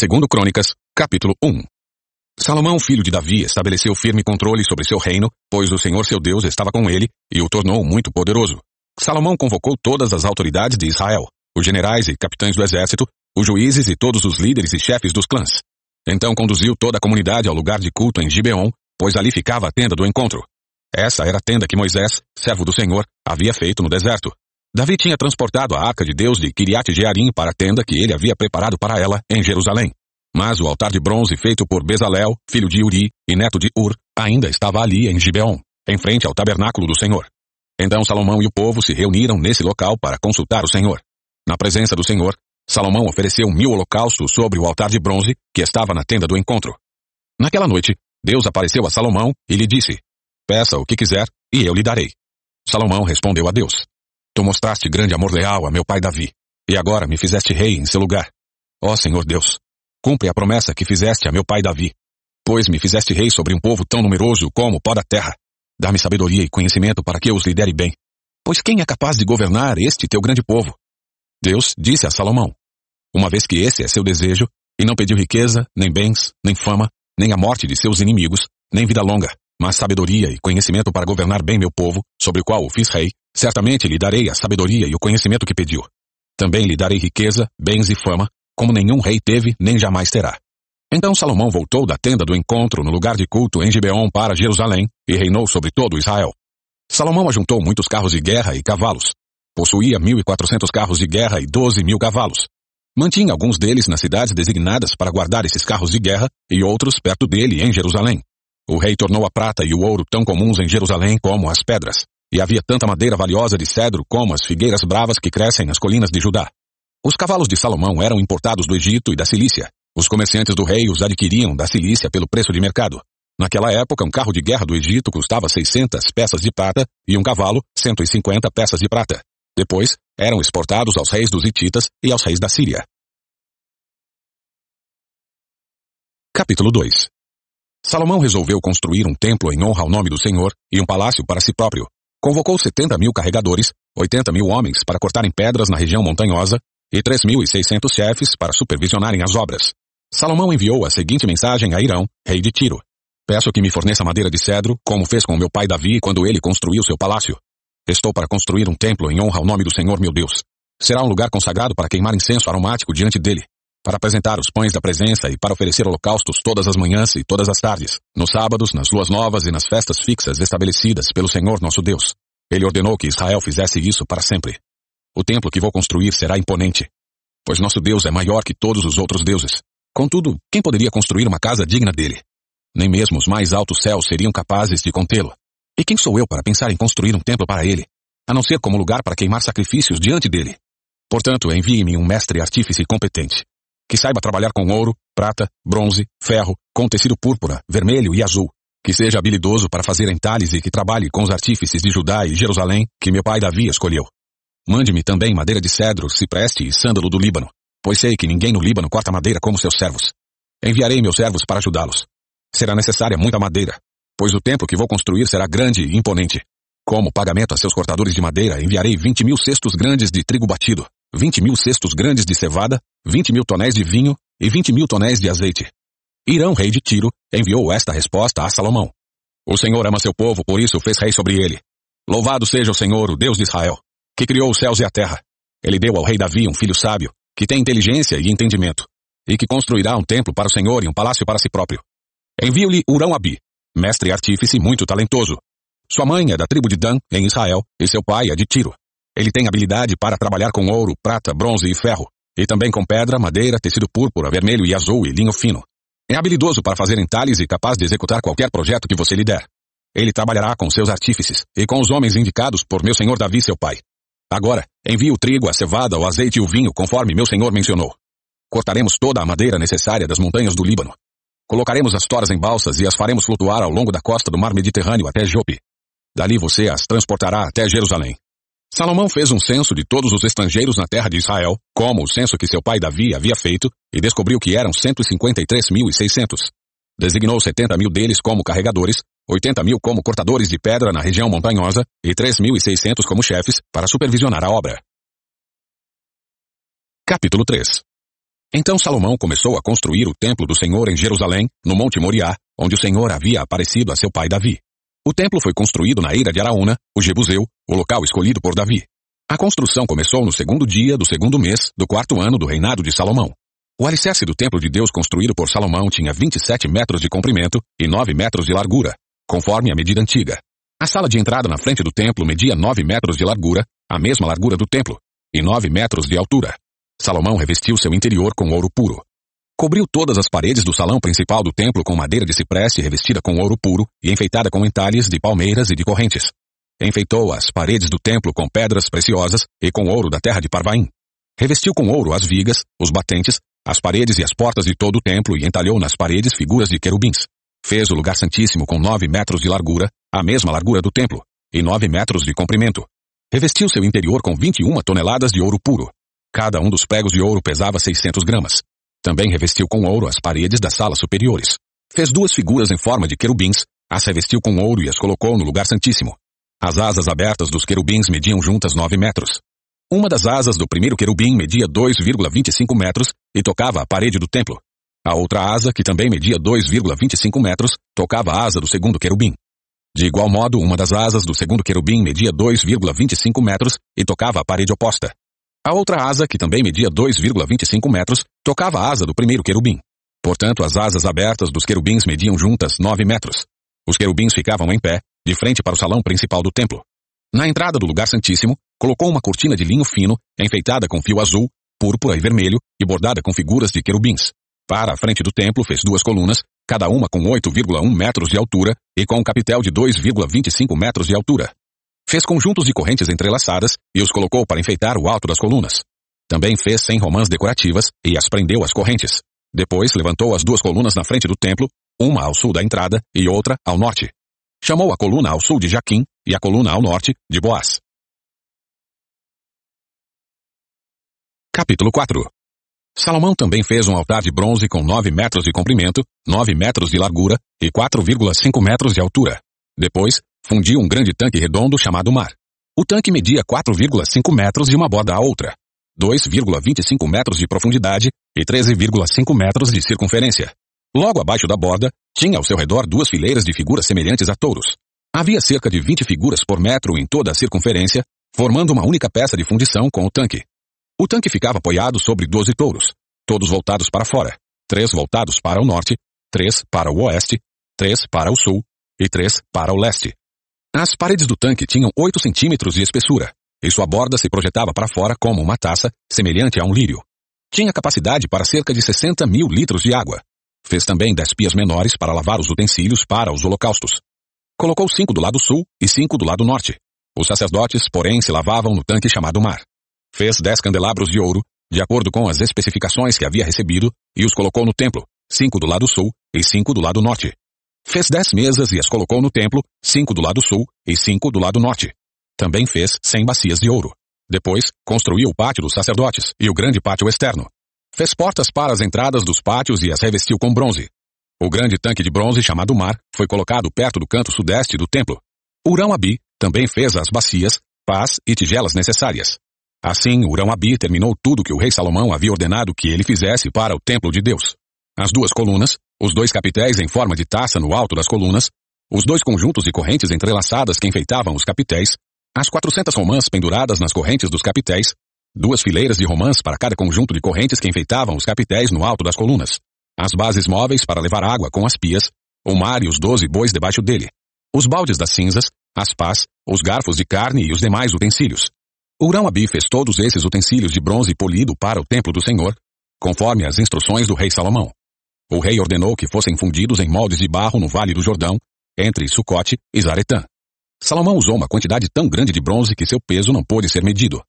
Segundo Crônicas, capítulo 1. Salomão, filho de Davi, estabeleceu firme controle sobre seu reino, pois o Senhor seu Deus estava com ele e o tornou muito poderoso. Salomão convocou todas as autoridades de Israel, os generais e capitães do exército, os juízes e todos os líderes e chefes dos clãs. Então conduziu toda a comunidade ao lugar de culto em Gibeon, pois ali ficava a tenda do encontro. Essa era a tenda que Moisés, servo do Senhor, havia feito no deserto. Davi tinha transportado a arca de Deus de Kiriat Jearim para a tenda que ele havia preparado para ela em Jerusalém. Mas o altar de bronze feito por Bezalel, filho de Uri e neto de Ur, ainda estava ali em Gibeon, em frente ao tabernáculo do Senhor. Então Salomão e o povo se reuniram nesse local para consultar o Senhor. Na presença do Senhor, Salomão ofereceu mil holocaustos sobre o altar de bronze que estava na tenda do encontro. Naquela noite, Deus apareceu a Salomão e lhe disse: Peça o que quiser e eu lhe darei. Salomão respondeu a Deus: Tu mostraste grande amor leal a meu pai Davi, e agora me fizeste rei em seu lugar. Ó Senhor Deus, cumpre a promessa que fizeste a meu pai Davi, pois me fizeste rei sobre um povo tão numeroso como o pó da terra. Dá-me sabedoria e conhecimento para que eu os lidere bem. Pois quem é capaz de governar este teu grande povo? Deus disse a Salomão: Uma vez que esse é seu desejo, e não pediu riqueza, nem bens, nem fama, nem a morte de seus inimigos, nem vida longa, mas sabedoria e conhecimento para governar bem meu povo, sobre o qual o fiz rei, certamente lhe darei a sabedoria e o conhecimento que pediu. Também lhe darei riqueza, bens e fama, como nenhum rei teve nem jamais terá. Então Salomão voltou da tenda do encontro no lugar de culto em Gibeon para Jerusalém e reinou sobre todo Israel. Salomão ajuntou muitos carros de guerra e cavalos. Possuía mil e quatrocentos carros de guerra e doze mil cavalos. Mantinha alguns deles nas cidades designadas para guardar esses carros de guerra e outros perto dele em Jerusalém. O rei tornou a prata e o ouro tão comuns em Jerusalém como as pedras, e havia tanta madeira valiosa de cedro como as figueiras bravas que crescem nas colinas de Judá. Os cavalos de Salomão eram importados do Egito e da Cilícia. Os comerciantes do rei os adquiriam da Cilícia pelo preço de mercado. Naquela época, um carro de guerra do Egito custava 600 peças de prata e um cavalo 150 peças de prata. Depois, eram exportados aos reis dos Hititas e aos reis da Síria. Capítulo 2 Salomão resolveu construir um templo em honra ao nome do Senhor e um palácio para si próprio. Convocou 70 mil carregadores, 80 mil homens para cortarem pedras na região montanhosa e 3.600 chefes para supervisionarem as obras. Salomão enviou a seguinte mensagem a Irão, rei de Tiro. Peço que me forneça madeira de cedro, como fez com meu pai Davi quando ele construiu seu palácio. Estou para construir um templo em honra ao nome do Senhor meu Deus. Será um lugar consagrado para queimar incenso aromático diante dele para apresentar os pães da presença e para oferecer holocaustos todas as manhãs e todas as tardes, nos sábados, nas luas novas e nas festas fixas estabelecidas pelo Senhor nosso Deus. Ele ordenou que Israel fizesse isso para sempre. O templo que vou construir será imponente, pois nosso Deus é maior que todos os outros deuses. Contudo, quem poderia construir uma casa digna dele? Nem mesmo os mais altos céus seriam capazes de contê-lo. E quem sou eu para pensar em construir um templo para ele, a não ser como lugar para queimar sacrifícios diante dele? Portanto, envie-me um mestre artífice competente, que saiba trabalhar com ouro, prata, bronze, ferro, com tecido púrpura, vermelho e azul, que seja habilidoso para fazer entalhes e que trabalhe com os artífices de Judá e Jerusalém que meu pai Davi escolheu. Mande-me também madeira de cedro, cipreste e sândalo do Líbano, pois sei que ninguém no Líbano corta madeira como seus servos. Enviarei meus servos para ajudá-los. Será necessária muita madeira, pois o templo que vou construir será grande e imponente. Como pagamento a seus cortadores de madeira, enviarei vinte mil cestos grandes de trigo batido, vinte mil cestos grandes de cevada, vinte mil tonéis de vinho e vinte mil tonéis de azeite. Irão, rei de Tiro, enviou esta resposta a Salomão. O Senhor ama seu povo, por isso fez rei sobre ele. Louvado seja o Senhor, o Deus de Israel, que criou os céus e a terra. Ele deu ao rei Davi um filho sábio, que tem inteligência e entendimento, e que construirá um templo para o Senhor e um palácio para si próprio. Envio-lhe Urão Abi, mestre artífice muito talentoso. Sua mãe é da tribo de Dan, em Israel, e seu pai é de Tiro. Ele tem habilidade para trabalhar com ouro, prata, bronze e ferro, e também com pedra, madeira, tecido púrpura, vermelho e azul e linho fino. É habilidoso para fazer entalhes e capaz de executar qualquer projeto que você lhe der. Ele trabalhará com seus artífices e com os homens indicados por meu senhor Davi, seu pai. Agora, envie o trigo, a cevada, o azeite e o vinho, conforme meu senhor mencionou. Cortaremos toda a madeira necessária das montanhas do Líbano. Colocaremos as toras em balsas e as faremos flutuar ao longo da costa do mar Mediterrâneo até Jope. Dali você as transportará até Jerusalém. Salomão fez um censo de todos os estrangeiros na terra de Israel, como o censo que seu pai Davi havia feito, e descobriu que eram 153.600. Designou 70 mil deles como carregadores, 80 mil como cortadores de pedra na região montanhosa e 3.600 como chefes para supervisionar a obra. Capítulo 3 Então Salomão começou a construir o templo do Senhor em Jerusalém, no Monte Moriá, onde o Senhor havia aparecido a seu pai Davi. O templo foi construído na eira de Araúna, o Jebuseu, o local escolhido por Davi. A construção começou no segundo dia do segundo mês do quarto ano do reinado de Salomão. O alicerce do templo de Deus construído por Salomão tinha 27 metros de comprimento e 9 metros de largura, conforme a medida antiga. A sala de entrada na frente do templo media 9 metros de largura, a mesma largura do templo, e 9 metros de altura. Salomão revestiu seu interior com ouro puro. Cobriu todas as paredes do salão principal do templo com madeira de cipreste revestida com ouro puro e enfeitada com entalhes de palmeiras e de correntes. Enfeitou as paredes do templo com pedras preciosas e com ouro da terra de Parvaim. Revestiu com ouro as vigas, os batentes, as paredes e as portas de todo o templo e entalhou nas paredes figuras de querubins. Fez o lugar santíssimo com nove metros de largura, a mesma largura do templo, e nove metros de comprimento. Revestiu seu interior com vinte e uma toneladas de ouro puro. Cada um dos pregos de ouro pesava 600 gramas. Também revestiu com ouro as paredes das salas superiores. Fez duas figuras em forma de querubins, as revestiu com ouro e as colocou no lugar santíssimo. As asas abertas dos querubins mediam juntas nove metros. Uma das asas do primeiro querubim media 2,25 metros e tocava a parede do templo. A outra asa, que também media 2,25 metros, tocava a asa do segundo querubim. De igual modo, uma das asas do segundo querubim media 2,25 metros e tocava a parede oposta. A outra asa, que também media 2,25 metros, tocava a asa do primeiro querubim. Portanto, as asas abertas dos querubins mediam juntas 9 metros. Os querubins ficavam em pé, de frente para o salão principal do templo. Na entrada do lugar santíssimo, colocou uma cortina de linho fino, enfeitada com fio azul, púrpura e vermelho, e bordada com figuras de querubins. Para a frente do templo fez duas colunas, cada uma com 8,1 metros de altura e com um capitel de 2,25 metros de altura. Fez conjuntos de correntes entrelaçadas e os colocou para enfeitar o alto das colunas. Também fez cem romãs decorativas e as prendeu às correntes. Depois levantou as duas colunas na frente do templo, uma ao sul da entrada e outra ao norte. Chamou a coluna ao sul de Jaquim e a coluna ao norte de Boaz. Capítulo 4 Salomão também fez um altar de bronze com 9 metros de comprimento, 9 metros de largura e 4,5 metros de altura. Depois, fundiu um grande tanque redondo chamado mar. O tanque media 4,5 metros de uma borda à outra, 2,25 metros de profundidade e 13,5 metros de circunferência. Logo abaixo da borda, tinha ao seu redor duas fileiras de figuras semelhantes a touros. Havia cerca de 20 figuras por metro em toda a circunferência, formando uma única peça de fundição com o tanque. O tanque ficava apoiado sobre 12 touros, todos voltados para fora, três voltados para o norte, três para o oeste, três para o sul e três para o leste. As paredes do tanque tinham 8 centímetros de espessura, e sua borda se projetava para fora como uma taça, semelhante a um lírio. Tinha capacidade para cerca de 60 mil litros de água. Fez também dez pias menores para lavar os utensílios para os holocaustos. Colocou cinco do lado sul e cinco do lado norte. Os sacerdotes, porém, se lavavam no tanque chamado mar. Fez dez candelabros de ouro, de acordo com as especificações que havia recebido, e os colocou no templo, cinco do lado sul e cinco do lado norte. Fez dez mesas e as colocou no templo, cinco do lado sul e cinco do lado norte. Também fez cem bacias de ouro. Depois, construiu o pátio dos sacerdotes e o grande pátio externo. Fez portas para as entradas dos pátios e as revestiu com bronze. O grande tanque de bronze chamado Mar foi colocado perto do canto sudeste do templo. Urão-Abi também fez as bacias, pás e tigelas necessárias. Assim, Urão-Abi terminou tudo que o rei Salomão havia ordenado que ele fizesse para o templo de Deus. As duas colunas, os dois capitéis em forma de taça no alto das colunas, os dois conjuntos de correntes entrelaçadas que enfeitavam os capitéis, as quatrocentas romãs penduradas nas correntes dos capitéis, duas fileiras de romãs para cada conjunto de correntes que enfeitavam os capitéis no alto das colunas, as bases móveis para levar água com as pias, o mar e os doze bois debaixo dele, os baldes das cinzas, as pás, os garfos de carne e os demais utensílios. Urão-Abi fez todos esses utensílios de bronze polido para o templo do Senhor, conforme as instruções do rei Salomão. O rei ordenou que fossem fundidos em moldes de barro no vale do Jordão, entre Sucote e Zaretã. Salomão usou uma quantidade tão grande de bronze que seu peso não pôde ser medido.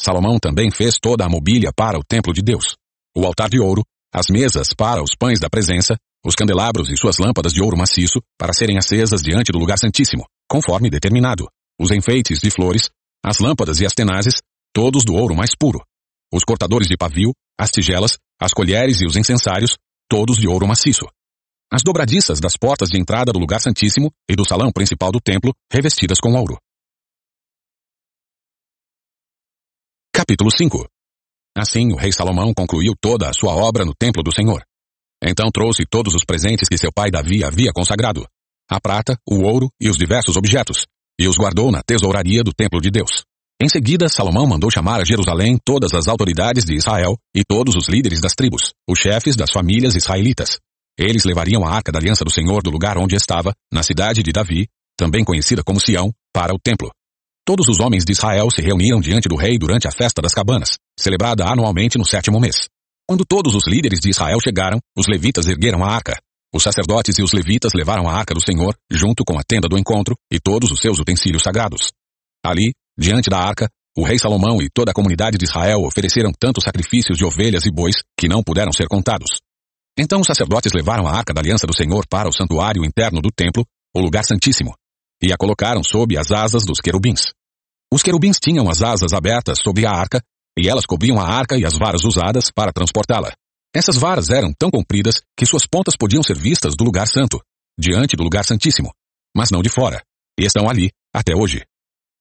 Salomão também fez toda a mobília para o templo de Deus. O altar de ouro, as mesas para os pães da presença, os candelabros e suas lâmpadas de ouro maciço para serem acesas diante do lugar santíssimo, conforme determinado. Os enfeites de flores, as lâmpadas e as tenazes, todos do ouro mais puro. Os cortadores de pavio, as tigelas, as colheres e os incensários, todos de ouro maciço. As dobradiças das portas de entrada do lugar santíssimo e do salão principal do templo, revestidas com ouro. Capítulo 5 Assim, o rei Salomão concluiu toda a sua obra no templo do Senhor. Então trouxe todos os presentes que seu pai Davi havia consagrado: a prata, o ouro e os diversos objetos, e os guardou na tesouraria do templo de Deus. Em seguida, Salomão mandou chamar a Jerusalém todas as autoridades de Israel e todos os líderes das tribos, os chefes das famílias israelitas. Eles levariam a arca da aliança do Senhor do lugar onde estava, na cidade de Davi, também conhecida como Sião, para o templo. Todos os homens de Israel se reuniram diante do rei durante a festa das cabanas, celebrada anualmente no sétimo mês. Quando todos os líderes de Israel chegaram, os levitas ergueram a arca. Os sacerdotes e os levitas levaram a arca do Senhor, junto com a tenda do encontro e todos os seus utensílios sagrados. Ali, Diante da arca, o rei Salomão e toda a comunidade de Israel ofereceram tantos sacrifícios de ovelhas e bois que não puderam ser contados. Então os sacerdotes levaram a arca da aliança do Senhor para o santuário interno do templo, o lugar santíssimo, e a colocaram sob as asas dos querubins. Os querubins tinham as asas abertas sobre a arca, e elas cobriam a arca e as varas usadas para transportá-la. Essas varas eram tão compridas que suas pontas podiam ser vistas do lugar santo, diante do lugar santíssimo, mas não de fora, e estão ali até hoje.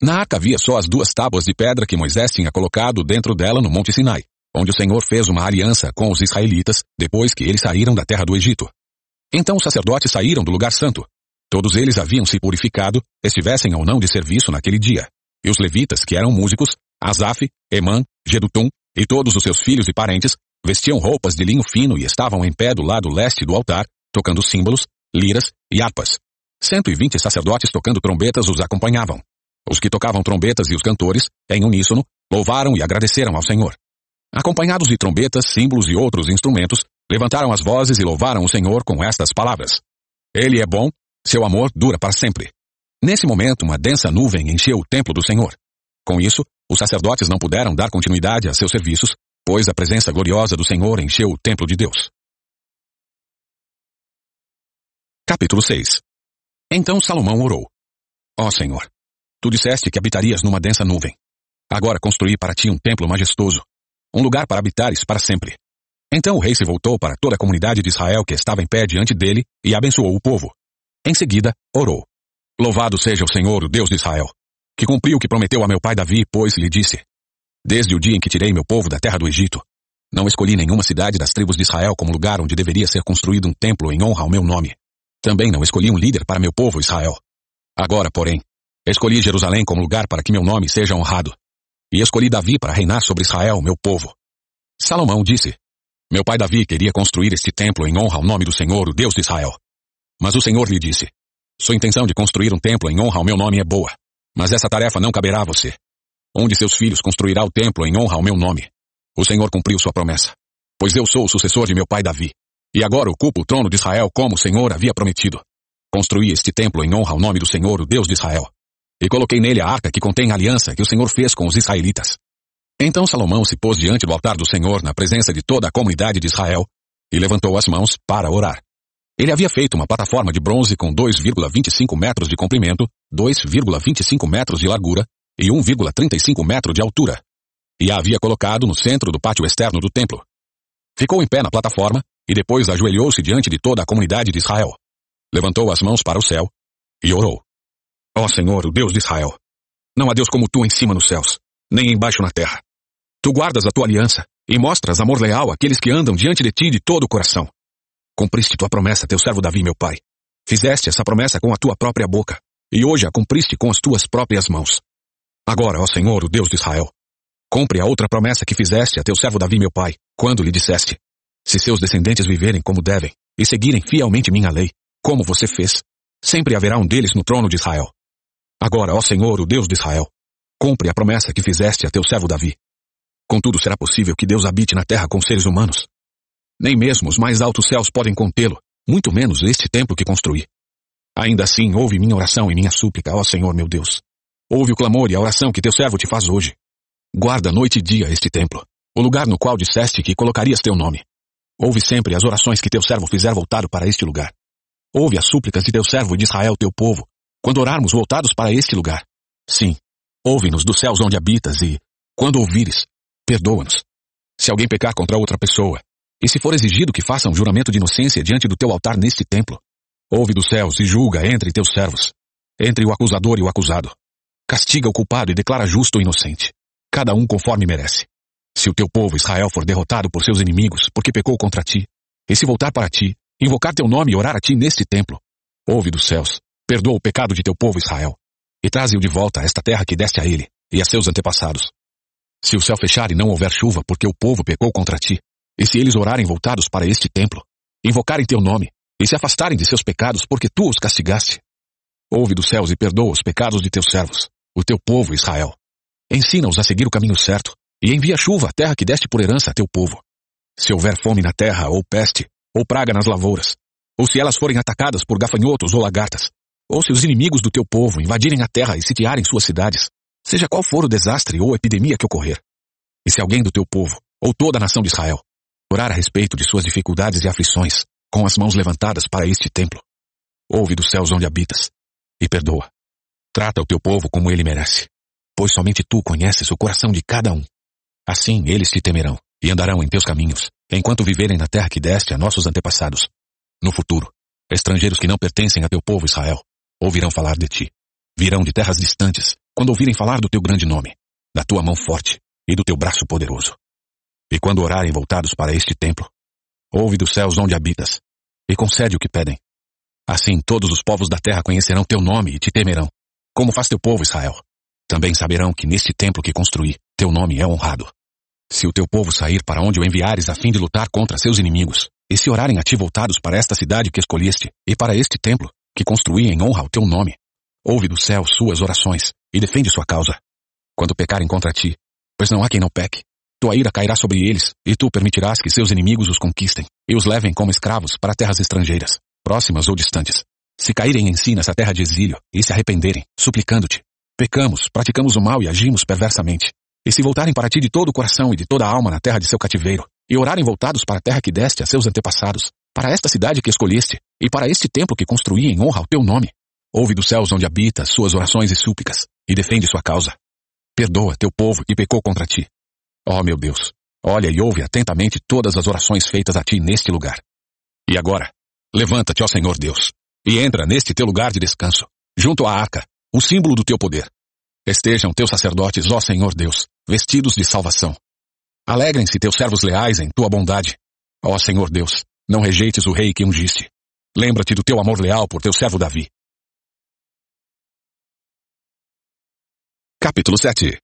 Na arca havia só as duas tábuas de pedra que Moisés tinha colocado dentro dela no Monte Sinai, onde o Senhor fez uma aliança com os israelitas depois que eles saíram da terra do Egito. Então os sacerdotes saíram do lugar santo. Todos eles haviam se purificado, estivessem ou não de serviço naquele dia. E os levitas, que eram músicos, Asaf, Emã, Gedutum e todos os seus filhos e parentes, vestiam roupas de linho fino e estavam em pé do lado leste do altar, tocando símbolos, liras e harpas. Cento e vinte sacerdotes tocando trombetas os acompanhavam. Os que tocavam trombetas e os cantores, em uníssono, louvaram e agradeceram ao Senhor. Acompanhados de trombetas, símbolos e outros instrumentos, levantaram as vozes e louvaram o Senhor com estas palavras. Ele é bom, seu amor dura para sempre. Nesse momento, uma densa nuvem encheu o templo do Senhor. Com isso, os sacerdotes não puderam dar continuidade a seus serviços, pois a presença gloriosa do Senhor encheu o templo de Deus. Capítulo 6 Então Salomão orou. Ó Senhor, Tu disseste que habitarias numa densa nuvem. Agora construí para ti um templo majestoso, um lugar para habitares para sempre. Então o rei se voltou para toda a comunidade de Israel que estava em pé diante dele e abençoou o povo. Em seguida, orou. Louvado seja o Senhor, o Deus de Israel, que cumpriu o que prometeu a meu pai Davi, pois lhe disse: Desde o dia em que tirei meu povo da terra do Egito, não escolhi nenhuma cidade das tribos de Israel como lugar onde deveria ser construído um templo em honra ao meu nome. Também não escolhi um líder para meu povo Israel. Agora, porém, Escolhi Jerusalém como lugar para que meu nome seja honrado. E escolhi Davi para reinar sobre Israel, meu povo. Salomão disse: Meu pai Davi queria construir este templo em honra ao nome do Senhor, o Deus de Israel. Mas o Senhor lhe disse: Sua intenção de construir um templo em honra ao meu nome é boa, mas essa tarefa não caberá a você. Um de seus filhos construirá o templo em honra ao meu nome. O Senhor cumpriu sua promessa, pois eu sou o sucessor de meu pai Davi, e agora ocupo o trono de Israel como o Senhor havia prometido. Construí este templo em honra ao nome do Senhor, o Deus de Israel e coloquei nele a arca que contém a aliança que o Senhor fez com os israelitas. Então Salomão se pôs diante do altar do Senhor na presença de toda a comunidade de Israel e levantou as mãos para orar. Ele havia feito uma plataforma de bronze com 2,25 metros de comprimento, 2,25 metros de largura e 1,35 metro de altura, e a havia colocado no centro do pátio externo do templo. Ficou em pé na plataforma e depois ajoelhou-se diante de toda a comunidade de Israel. Levantou as mãos para o céu e orou. Ó Senhor, o Deus de Israel, não há Deus como tu em cima nos céus, nem embaixo na terra. Tu guardas a tua aliança e mostras amor leal àqueles que andam diante de ti de todo o coração. Cumpriste tua promessa, teu servo Davi, meu pai. Fizeste essa promessa com a tua própria boca, e hoje a cumpriste com as tuas próprias mãos. Agora, ó Senhor, o Deus de Israel, cumpre a outra promessa que fizeste a teu servo Davi, meu pai, quando lhe disseste: Se seus descendentes viverem como devem e seguirem fielmente minha lei, como você fez, sempre haverá um deles no trono de Israel. Agora, ó Senhor, o Deus de Israel, cumpre a promessa que fizeste a teu servo Davi. Contudo, será possível que Deus habite na terra com seres humanos? Nem mesmo os mais altos céus podem contê-lo, muito menos este templo que construí. Ainda assim, ouve minha oração e minha súplica, ó Senhor meu Deus. Ouve o clamor e a oração que teu servo te faz hoje. Guarda noite e dia este templo, o lugar no qual disseste que colocarias teu nome. Ouve sempre as orações que teu servo fizer voltado para este lugar. Ouve as súplicas de teu servo e de Israel, teu povo, quando orarmos voltados para este lugar. Sim, ouve-nos dos céus onde habitas e, quando ouvires, perdoa-nos. Se alguém pecar contra outra pessoa, e se for exigido que faça um juramento de inocência diante do teu altar neste templo, ouve dos céus e julga entre teus servos, entre o acusador e o acusado. Castiga o culpado e declara justo o inocente, cada um conforme merece. Se o teu povo Israel for derrotado por seus inimigos, porque pecou contra ti, e se voltar para ti, invocar teu nome e orar a ti neste templo, ouve dos céus, perdoa o pecado de teu povo Israel, e traze-o de volta a esta terra que deste a ele e a seus antepassados. Se o céu fechar e não houver chuva, porque o povo pecou contra ti, e se eles orarem voltados para este templo, invocarem teu nome, e se afastarem de seus pecados, porque tu os castigaste, ouve dos céus e perdoa os pecados de teus servos, o teu povo Israel. Ensina-os a seguir o caminho certo, e envia chuva à terra que deste por herança a teu povo. Se houver fome na terra, ou peste, ou praga nas lavouras, ou se elas forem atacadas por gafanhotos ou lagartas, ou se os inimigos do teu povo invadirem a terra e sitiarem suas cidades, seja qual for o desastre ou epidemia que ocorrer, e se alguém do teu povo, ou toda a nação de Israel, orar a respeito de suas dificuldades e aflições, com as mãos levantadas para este templo, ouve dos céus onde habitas, e perdoa. Trata o teu povo como ele merece, pois somente tu conheces o coração de cada um. Assim eles te temerão e andarão em teus caminhos, enquanto viverem na terra que deste a nossos antepassados. No futuro, estrangeiros que não pertencem a teu povo Israel ouvirão falar de ti. Virão de terras distantes, quando ouvirem falar do teu grande nome, da tua mão forte e do teu braço poderoso. E quando orarem voltados para este templo, ouve dos céus onde habitas, e concede o que pedem. Assim todos os povos da terra conhecerão teu nome e te temerão, como faz teu povo Israel. Também saberão que neste templo que construí, teu nome é honrado. Se o teu povo sair para onde o enviares a fim de lutar contra seus inimigos, e se orarem a ti voltados para esta cidade que escolheste, e para este templo, que construí em honra ao teu nome, ouve do céu suas orações, e defende sua causa. Quando pecarem contra ti, pois não há quem não peque, tua ira cairá sobre eles, e tu permitirás que seus inimigos os conquistem, e os levem como escravos para terras estrangeiras, próximas ou distantes. Se caírem em si nessa terra de exílio, e se arrependerem, suplicando-te, pecamos, praticamos o mal e agimos perversamente, e se voltarem para ti de todo o coração e de toda a alma na terra de seu cativeiro, e orarem voltados para a terra que deste a seus antepassados, para esta cidade que escolheste, e para este templo que construí em honra ao teu nome, ouve dos céus onde habita suas orações e súplicas, e defende sua causa. Perdoa teu povo que pecou contra ti. Ó oh, meu Deus, olha e ouve atentamente todas as orações feitas a ti neste lugar. E agora, levanta-te, ó Senhor Deus, e entra neste teu lugar de descanso, junto à arca, o símbolo do teu poder. Estejam teus sacerdotes, ó Senhor Deus, vestidos de salvação. Alegrem-se teus servos leais em tua bondade. Ó Senhor Deus, não rejeites o rei que ungiste. Lembra-te do teu amor leal por teu servo Davi. Capítulo 7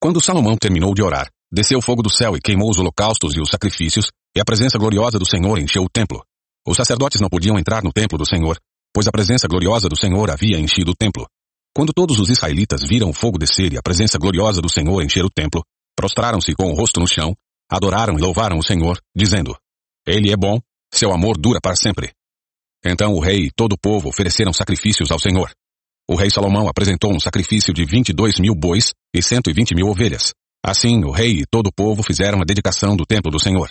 Quando Salomão terminou de orar, desceu o fogo do céu e queimou os holocaustos e os sacrifícios, e a presença gloriosa do Senhor encheu o templo. Os sacerdotes não podiam entrar no templo do Senhor, pois a presença gloriosa do Senhor havia enchido o templo. Quando todos os israelitas viram o fogo descer e a presença gloriosa do Senhor encher o templo, prostraram-se com o rosto no chão, adoraram e louvaram o Senhor, dizendo: Ele é bom, seu amor dura para sempre. Então o rei e todo o povo ofereceram sacrifícios ao Senhor. O rei Salomão apresentou um sacrifício de vinte e dois mil bois e cento e vinte mil ovelhas. Assim, o rei e todo o povo fizeram a dedicação do templo do Senhor.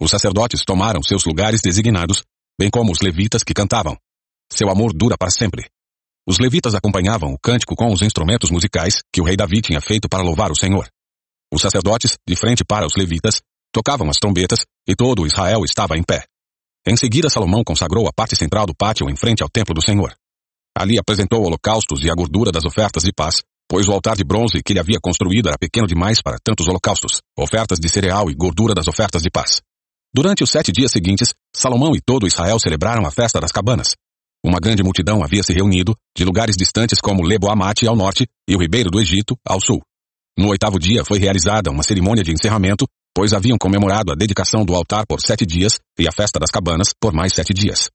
Os sacerdotes tomaram seus lugares designados, bem como os levitas que cantavam. Seu amor dura para sempre. Os levitas acompanhavam o cântico com os instrumentos musicais que o rei Davi tinha feito para louvar o Senhor. Os sacerdotes, de frente para os levitas, tocavam as trombetas e todo Israel estava em pé. Em seguida, Salomão consagrou a parte central do pátio em frente ao templo do Senhor. Ali apresentou holocaustos e a gordura das ofertas de paz, pois o altar de bronze que ele havia construído era pequeno demais para tantos holocaustos, ofertas de cereal e gordura das ofertas de paz. Durante os sete dias seguintes, Salomão e todo Israel celebraram a festa das cabanas, uma grande multidão havia se reunido, de lugares distantes como Lebo-Amate ao norte e o Ribeiro do Egito ao sul. No oitavo dia foi realizada uma cerimônia de encerramento, pois haviam comemorado a dedicação do altar por sete dias e a festa das cabanas por mais sete dias.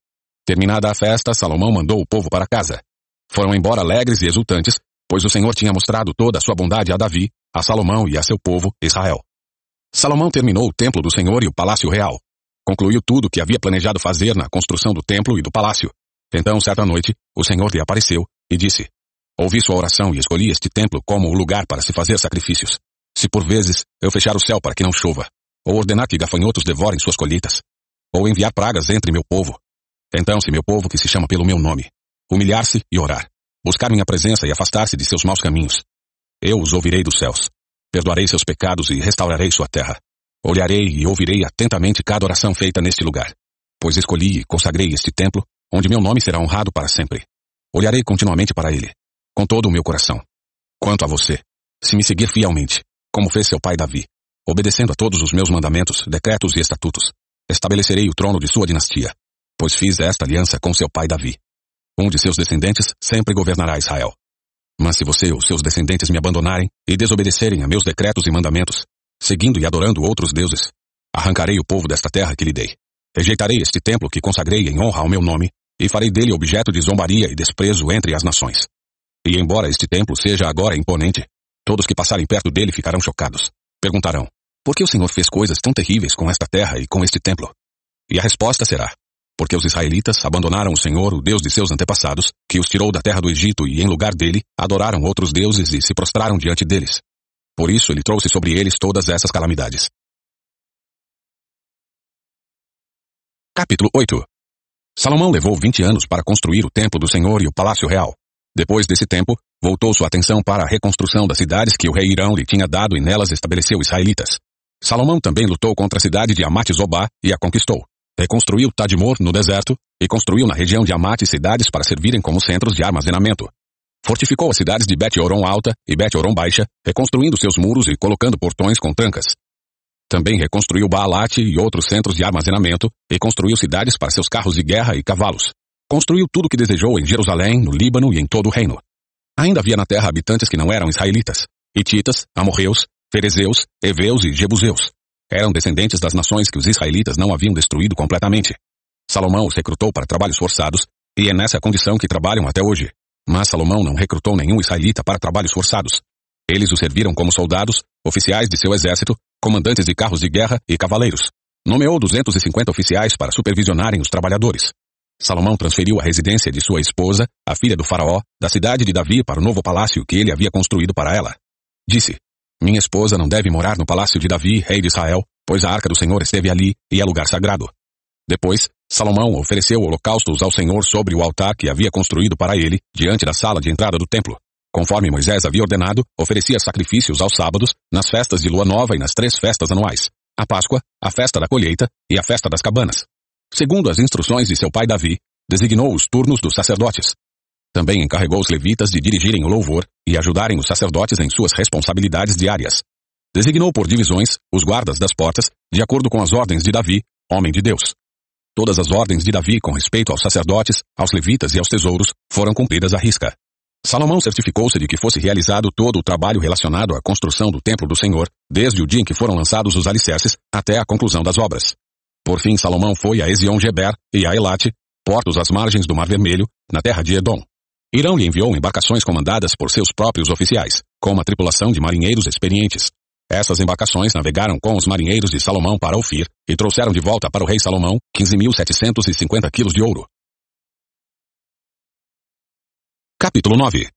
Terminada a festa, Salomão mandou o povo para casa. Foram embora alegres e exultantes, pois o Senhor tinha mostrado toda a sua bondade a Davi, a Salomão e a seu povo, Israel. Salomão terminou o templo do Senhor e o palácio real. Concluiu tudo o que havia planejado fazer na construção do templo e do palácio, então, certa noite, o Senhor lhe apareceu e disse: Ouvi sua oração e escolhi este templo como o lugar para se fazer sacrifícios. Se por vezes eu fechar o céu para que não chova, ou ordenar que gafanhotos devorem suas colheitas, ou enviar pragas entre meu povo, então se meu povo que se chama pelo meu nome, humilhar-se e orar, buscar minha presença e afastar-se de seus maus caminhos, eu os ouvirei dos céus, perdoarei seus pecados e restaurarei sua terra. Olharei e ouvirei atentamente cada oração feita neste lugar, pois escolhi e consagrei este templo onde meu nome será honrado para sempre. Olharei continuamente para ele, com todo o meu coração. Quanto a você, se me seguir fielmente, como fez seu pai Davi, obedecendo a todos os meus mandamentos, decretos e estatutos. Estabelecerei o trono de sua dinastia, pois fiz esta aliança com seu pai Davi. Um de seus descendentes sempre governará Israel. Mas se você ou seus descendentes me abandonarem e desobedecerem a meus decretos e mandamentos, seguindo e adorando outros deuses, arrancarei o povo desta terra que lhe dei. Rejeitarei este templo que consagrei em honra ao meu nome, e farei dele objeto de zombaria e desprezo entre as nações. E embora este templo seja agora imponente, todos que passarem perto dele ficarão chocados. Perguntarão, por que o Senhor fez coisas tão terríveis com esta terra e com este templo? E a resposta será, porque os israelitas abandonaram o Senhor, o Deus de seus antepassados, que os tirou da terra do Egito e em lugar dele, adoraram outros deuses e se prostraram diante deles. Por isso ele trouxe sobre eles todas essas calamidades. Capítulo 8 Salomão levou vinte anos para construir o templo do Senhor e o palácio real. Depois desse tempo, voltou sua atenção para a reconstrução das cidades que o rei Irão lhe tinha dado e nelas estabeleceu israelitas. Salomão também lutou contra a cidade de Amat-Zobá e a conquistou. Reconstruiu Tadmor no deserto e construiu na região de Amate cidades para servirem como centros de armazenamento. Fortificou as cidades de Bet-Oron Alta e Bet-Oron Baixa, reconstruindo seus muros e colocando portões com trancas. Também reconstruiu Baalate e outros centros de armazenamento e construiu cidades para seus carros de guerra e cavalos. Construiu tudo o que desejou em Jerusalém, no Líbano e em todo o reino. Ainda havia na terra habitantes que não eram israelitas, hititas, amorreus, ferezeus, heveus e jebuseus. Eram descendentes das nações que os israelitas não haviam destruído completamente. Salomão os recrutou para trabalhos forçados, e é nessa condição que trabalham até hoje. Mas Salomão não recrutou nenhum israelita para trabalhos forçados. Eles o serviram como soldados, oficiais de seu exército, comandantes de carros de guerra e cavaleiros. Nomeou 250 oficiais para supervisionarem os trabalhadores. Salomão transferiu a residência de sua esposa, a filha do faraó, da cidade de Davi para o novo palácio que ele havia construído para ela. Disse, minha esposa não deve morar no palácio de Davi, rei de Israel, pois a arca do Senhor esteve ali e é lugar sagrado. Depois, Salomão ofereceu holocaustos ao Senhor sobre o altar que havia construído para ele, diante da sala de entrada do templo. Conforme Moisés havia ordenado, oferecia sacrifícios aos sábados, nas festas de lua nova e nas três festas anuais: a Páscoa, a festa da colheita e a festa das cabanas. Segundo as instruções de seu pai Davi, designou os turnos dos sacerdotes. Também encarregou os levitas de dirigirem o louvor e ajudarem os sacerdotes em suas responsabilidades diárias. Designou por divisões os guardas das portas, de acordo com as ordens de Davi, homem de Deus. Todas as ordens de Davi com respeito aos sacerdotes, aos levitas e aos tesouros foram cumpridas à risca. Salomão certificou-se de que fosse realizado todo o trabalho relacionado à construção do templo do Senhor, desde o dia em que foram lançados os alicerces até a conclusão das obras. Por fim, Salomão foi a Ezion-Geber e a Elate, portos às margens do Mar Vermelho, na terra de Edom. Irão lhe enviou embarcações comandadas por seus próprios oficiais, com uma tripulação de marinheiros experientes. Essas embarcações navegaram com os marinheiros de Salomão para Ofir e trouxeram de volta para o rei Salomão 15.750 quilos de ouro. Capítulo 9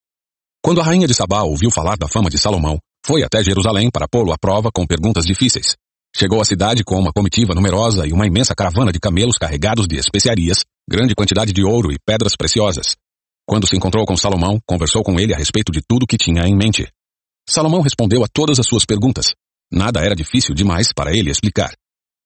Quando a rainha de Sabá ouviu falar da fama de Salomão, foi até Jerusalém para pô-lo à prova com perguntas difíceis. Chegou à cidade com uma comitiva numerosa e uma imensa caravana de camelos carregados de especiarias, grande quantidade de ouro e pedras preciosas. Quando se encontrou com Salomão, conversou com ele a respeito de tudo que tinha em mente. Salomão respondeu a todas as suas perguntas. Nada era difícil demais para ele explicar.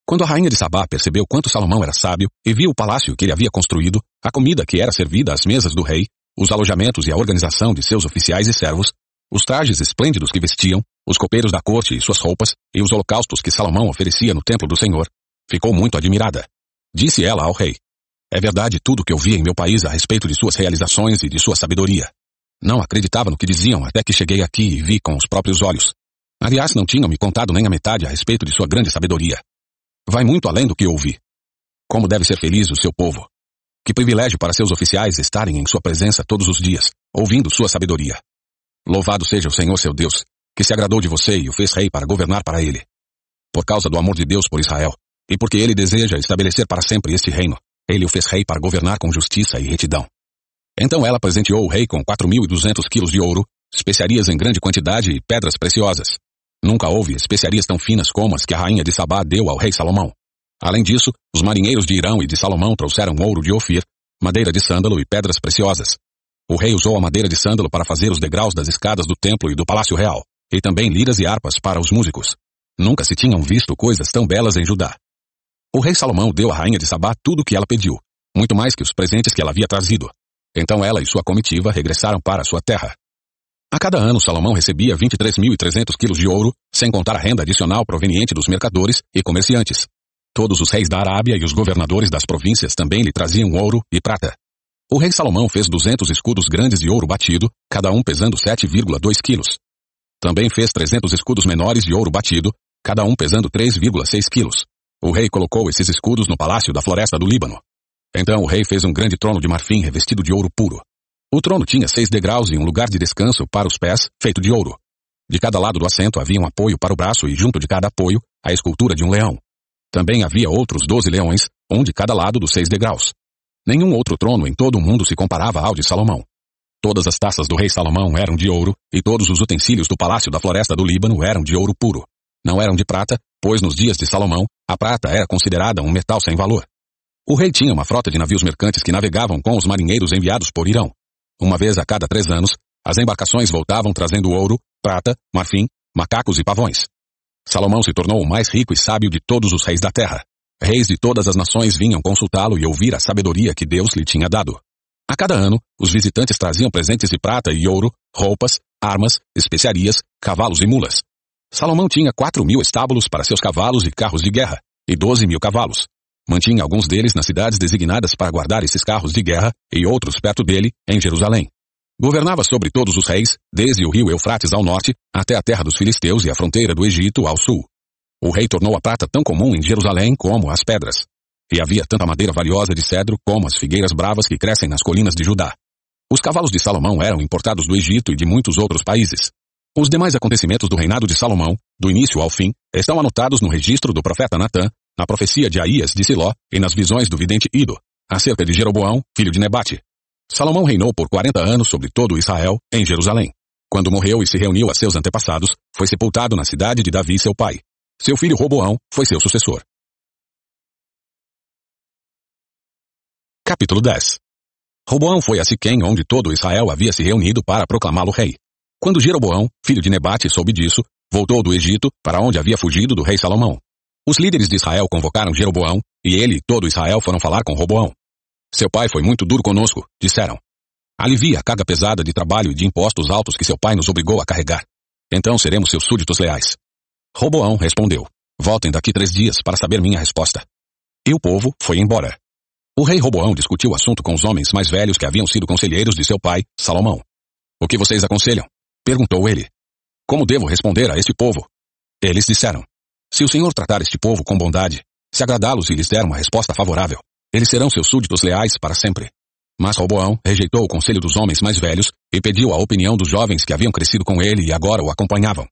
Quando a rainha de Sabá percebeu quanto Salomão era sábio e viu o palácio que ele havia construído, a comida que era servida às mesas do rei, os alojamentos e a organização de seus oficiais e servos, os trajes esplêndidos que vestiam, os copeiros da corte e suas roupas, e os holocaustos que Salomão oferecia no templo do Senhor, ficou muito admirada. Disse ela ao rei: É verdade tudo o que eu vi em meu país a respeito de suas realizações e de sua sabedoria. Não acreditava no que diziam até que cheguei aqui e vi com os próprios olhos. Aliás, não tinham me contado nem a metade a respeito de sua grande sabedoria. Vai muito além do que ouvi. Como deve ser feliz o seu povo. Que privilégio para seus oficiais estarem em sua presença todos os dias, ouvindo sua sabedoria. Louvado seja o Senhor seu Deus, que se agradou de você e o fez rei para governar para ele. Por causa do amor de Deus por Israel, e porque ele deseja estabelecer para sempre este reino, ele o fez rei para governar com justiça e retidão. Então ela presenteou o rei com quatro mil e duzentos quilos de ouro, especiarias em grande quantidade e pedras preciosas. Nunca houve especiarias tão finas como as que a rainha de Sabá deu ao rei Salomão. Além disso, os marinheiros de Irão e de Salomão trouxeram ouro de Ofir, madeira de sândalo e pedras preciosas, o rei usou a madeira de sândalo para fazer os degraus das escadas do templo e do palácio real, e também liras e harpas para os músicos. Nunca se tinham visto coisas tão belas em Judá. O rei Salomão deu à rainha de Sabá tudo o que ela pediu, muito mais que os presentes que ela havia trazido. Então ela e sua comitiva regressaram para sua terra. A cada ano, Salomão recebia 23.300 quilos de ouro, sem contar a renda adicional proveniente dos mercadores e comerciantes. Todos os reis da Arábia e os governadores das províncias também lhe traziam ouro e prata. O rei Salomão fez 200 escudos grandes de ouro batido, cada um pesando 7,2 quilos. Também fez 300 escudos menores de ouro batido, cada um pesando 3,6 quilos. O rei colocou esses escudos no palácio da floresta do Líbano. Então o rei fez um grande trono de marfim revestido de ouro puro. O trono tinha seis degraus e um lugar de descanso para os pés, feito de ouro. De cada lado do assento havia um apoio para o braço e junto de cada apoio, a escultura de um leão. Também havia outros doze leões, um de cada lado dos seis degraus. Nenhum outro trono em todo o mundo se comparava ao de Salomão. Todas as taças do rei Salomão eram de ouro, e todos os utensílios do palácio da floresta do Líbano eram de ouro puro. Não eram de prata, pois nos dias de Salomão, a prata era considerada um metal sem valor. O rei tinha uma frota de navios mercantes que navegavam com os marinheiros enviados por Irão. Uma vez a cada três anos, as embarcações voltavam trazendo ouro, prata, marfim, macacos e pavões. Salomão se tornou o mais rico e sábio de todos os reis da terra. Reis de todas as nações vinham consultá-lo e ouvir a sabedoria que Deus lhe tinha dado. A cada ano, os visitantes traziam presentes de prata e ouro, roupas, armas, especiarias, cavalos e mulas. Salomão tinha quatro mil estábulos para seus cavalos e carros de guerra, e doze mil cavalos. Mantinha alguns deles nas cidades designadas para guardar esses carros de guerra e outros perto dele, em Jerusalém. Governava sobre todos os reis, desde o rio Eufrates ao norte, até a terra dos filisteus e a fronteira do Egito ao sul. O rei tornou a prata tão comum em Jerusalém como as pedras. E havia tanta madeira valiosa de cedro como as figueiras bravas que crescem nas colinas de Judá. Os cavalos de Salomão eram importados do Egito e de muitos outros países. Os demais acontecimentos do reinado de Salomão, do início ao fim, estão anotados no registro do profeta Natã, na profecia de Aías de Siló e nas visões do vidente Ido, acerca de Jeroboão, filho de Nebate. Salomão reinou por quarenta anos sobre todo Israel, em Jerusalém. Quando morreu e se reuniu a seus antepassados, foi sepultado na cidade de Davi, seu pai. Seu filho Roboão foi seu sucessor. Capítulo 10 Roboão foi a Siquém onde todo Israel havia se reunido para proclamá-lo rei. Quando Jeroboão, filho de Nebate, soube disso, voltou do Egito, para onde havia fugido do rei Salomão. Os líderes de Israel convocaram Jeroboão, e ele e todo Israel foram falar com Roboão. Seu pai foi muito duro conosco, disseram. Alivia a carga pesada de trabalho e de impostos altos que seu pai nos obrigou a carregar. Então seremos seus súditos leais. Roboão respondeu, voltem daqui três dias para saber minha resposta. E o povo foi embora. O rei Roboão discutiu o assunto com os homens mais velhos que haviam sido conselheiros de seu pai, Salomão. O que vocês aconselham? Perguntou ele. Como devo responder a este povo? Eles disseram. Se o Senhor tratar este povo com bondade, se agradá-los e lhes der uma resposta favorável, eles serão seus súditos leais para sempre. Mas Roboão rejeitou o conselho dos homens mais velhos e pediu a opinião dos jovens que haviam crescido com ele e agora o acompanhavam.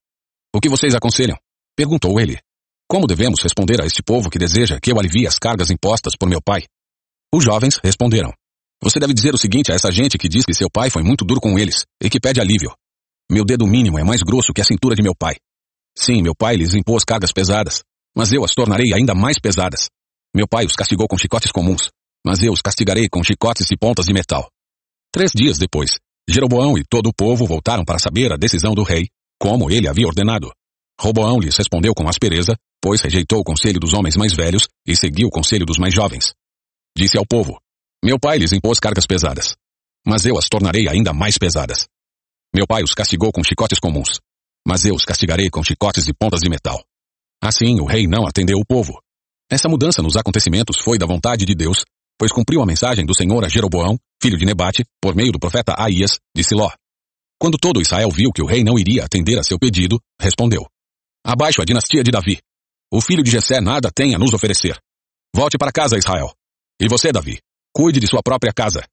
O que vocês aconselham? Perguntou ele. Como devemos responder a este povo que deseja que eu alivie as cargas impostas por meu pai? Os jovens responderam. Você deve dizer o seguinte a essa gente que diz que seu pai foi muito duro com eles e que pede alívio. Meu dedo mínimo é mais grosso que a cintura de meu pai. Sim, meu pai lhes impôs cargas pesadas, mas eu as tornarei ainda mais pesadas. Meu pai os castigou com chicotes comuns, mas eu os castigarei com chicotes e pontas de metal. Três dias depois, Jeroboão e todo o povo voltaram para saber a decisão do rei, como ele havia ordenado. Roboão lhes respondeu com aspereza, pois rejeitou o conselho dos homens mais velhos e seguiu o conselho dos mais jovens. Disse ao povo: Meu pai lhes impôs cargas pesadas, mas eu as tornarei ainda mais pesadas. Meu pai os castigou com chicotes comuns, mas eu os castigarei com chicotes e pontas de metal. Assim o rei não atendeu o povo. Essa mudança nos acontecimentos foi da vontade de Deus, pois cumpriu a mensagem do Senhor a Jeroboão, filho de Nebate, por meio do profeta Aías, de Siló. Quando todo Israel viu que o rei não iria atender a seu pedido, respondeu: Abaixo a dinastia de Davi. O filho de Jessé nada tem a nos oferecer. Volte para casa, Israel. E você, Davi, cuide de sua própria casa.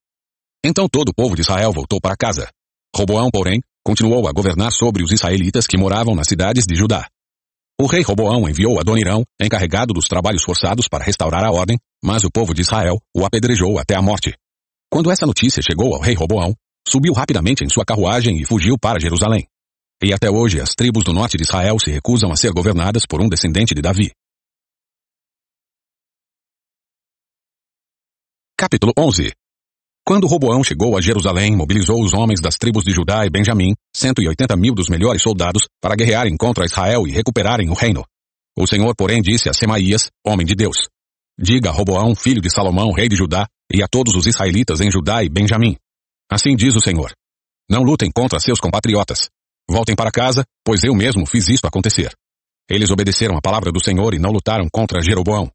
Então todo o povo de Israel voltou para casa. Roboão, porém, continuou a governar sobre os israelitas que moravam nas cidades de Judá. O rei Roboão enviou Adonirão, encarregado dos trabalhos forçados para restaurar a ordem, mas o povo de Israel o apedrejou até a morte. Quando essa notícia chegou ao rei Roboão, subiu rapidamente em sua carruagem e fugiu para Jerusalém. E até hoje as tribos do norte de Israel se recusam a ser governadas por um descendente de Davi. Capítulo 11 quando Roboão chegou a Jerusalém, mobilizou os homens das tribos de Judá e Benjamim, 180 mil dos melhores soldados, para guerrearem contra Israel e recuperarem o reino. O Senhor, porém, disse a Semaías, homem de Deus, Diga a Roboão, filho de Salomão, rei de Judá, e a todos os israelitas em Judá e Benjamim. Assim diz o Senhor. não lutem contra seus compatriotas. Voltem para casa, pois eu mesmo fiz isto acontecer. Eles obedeceram a palavra do Senhor e não lutaram contra Jeroboão.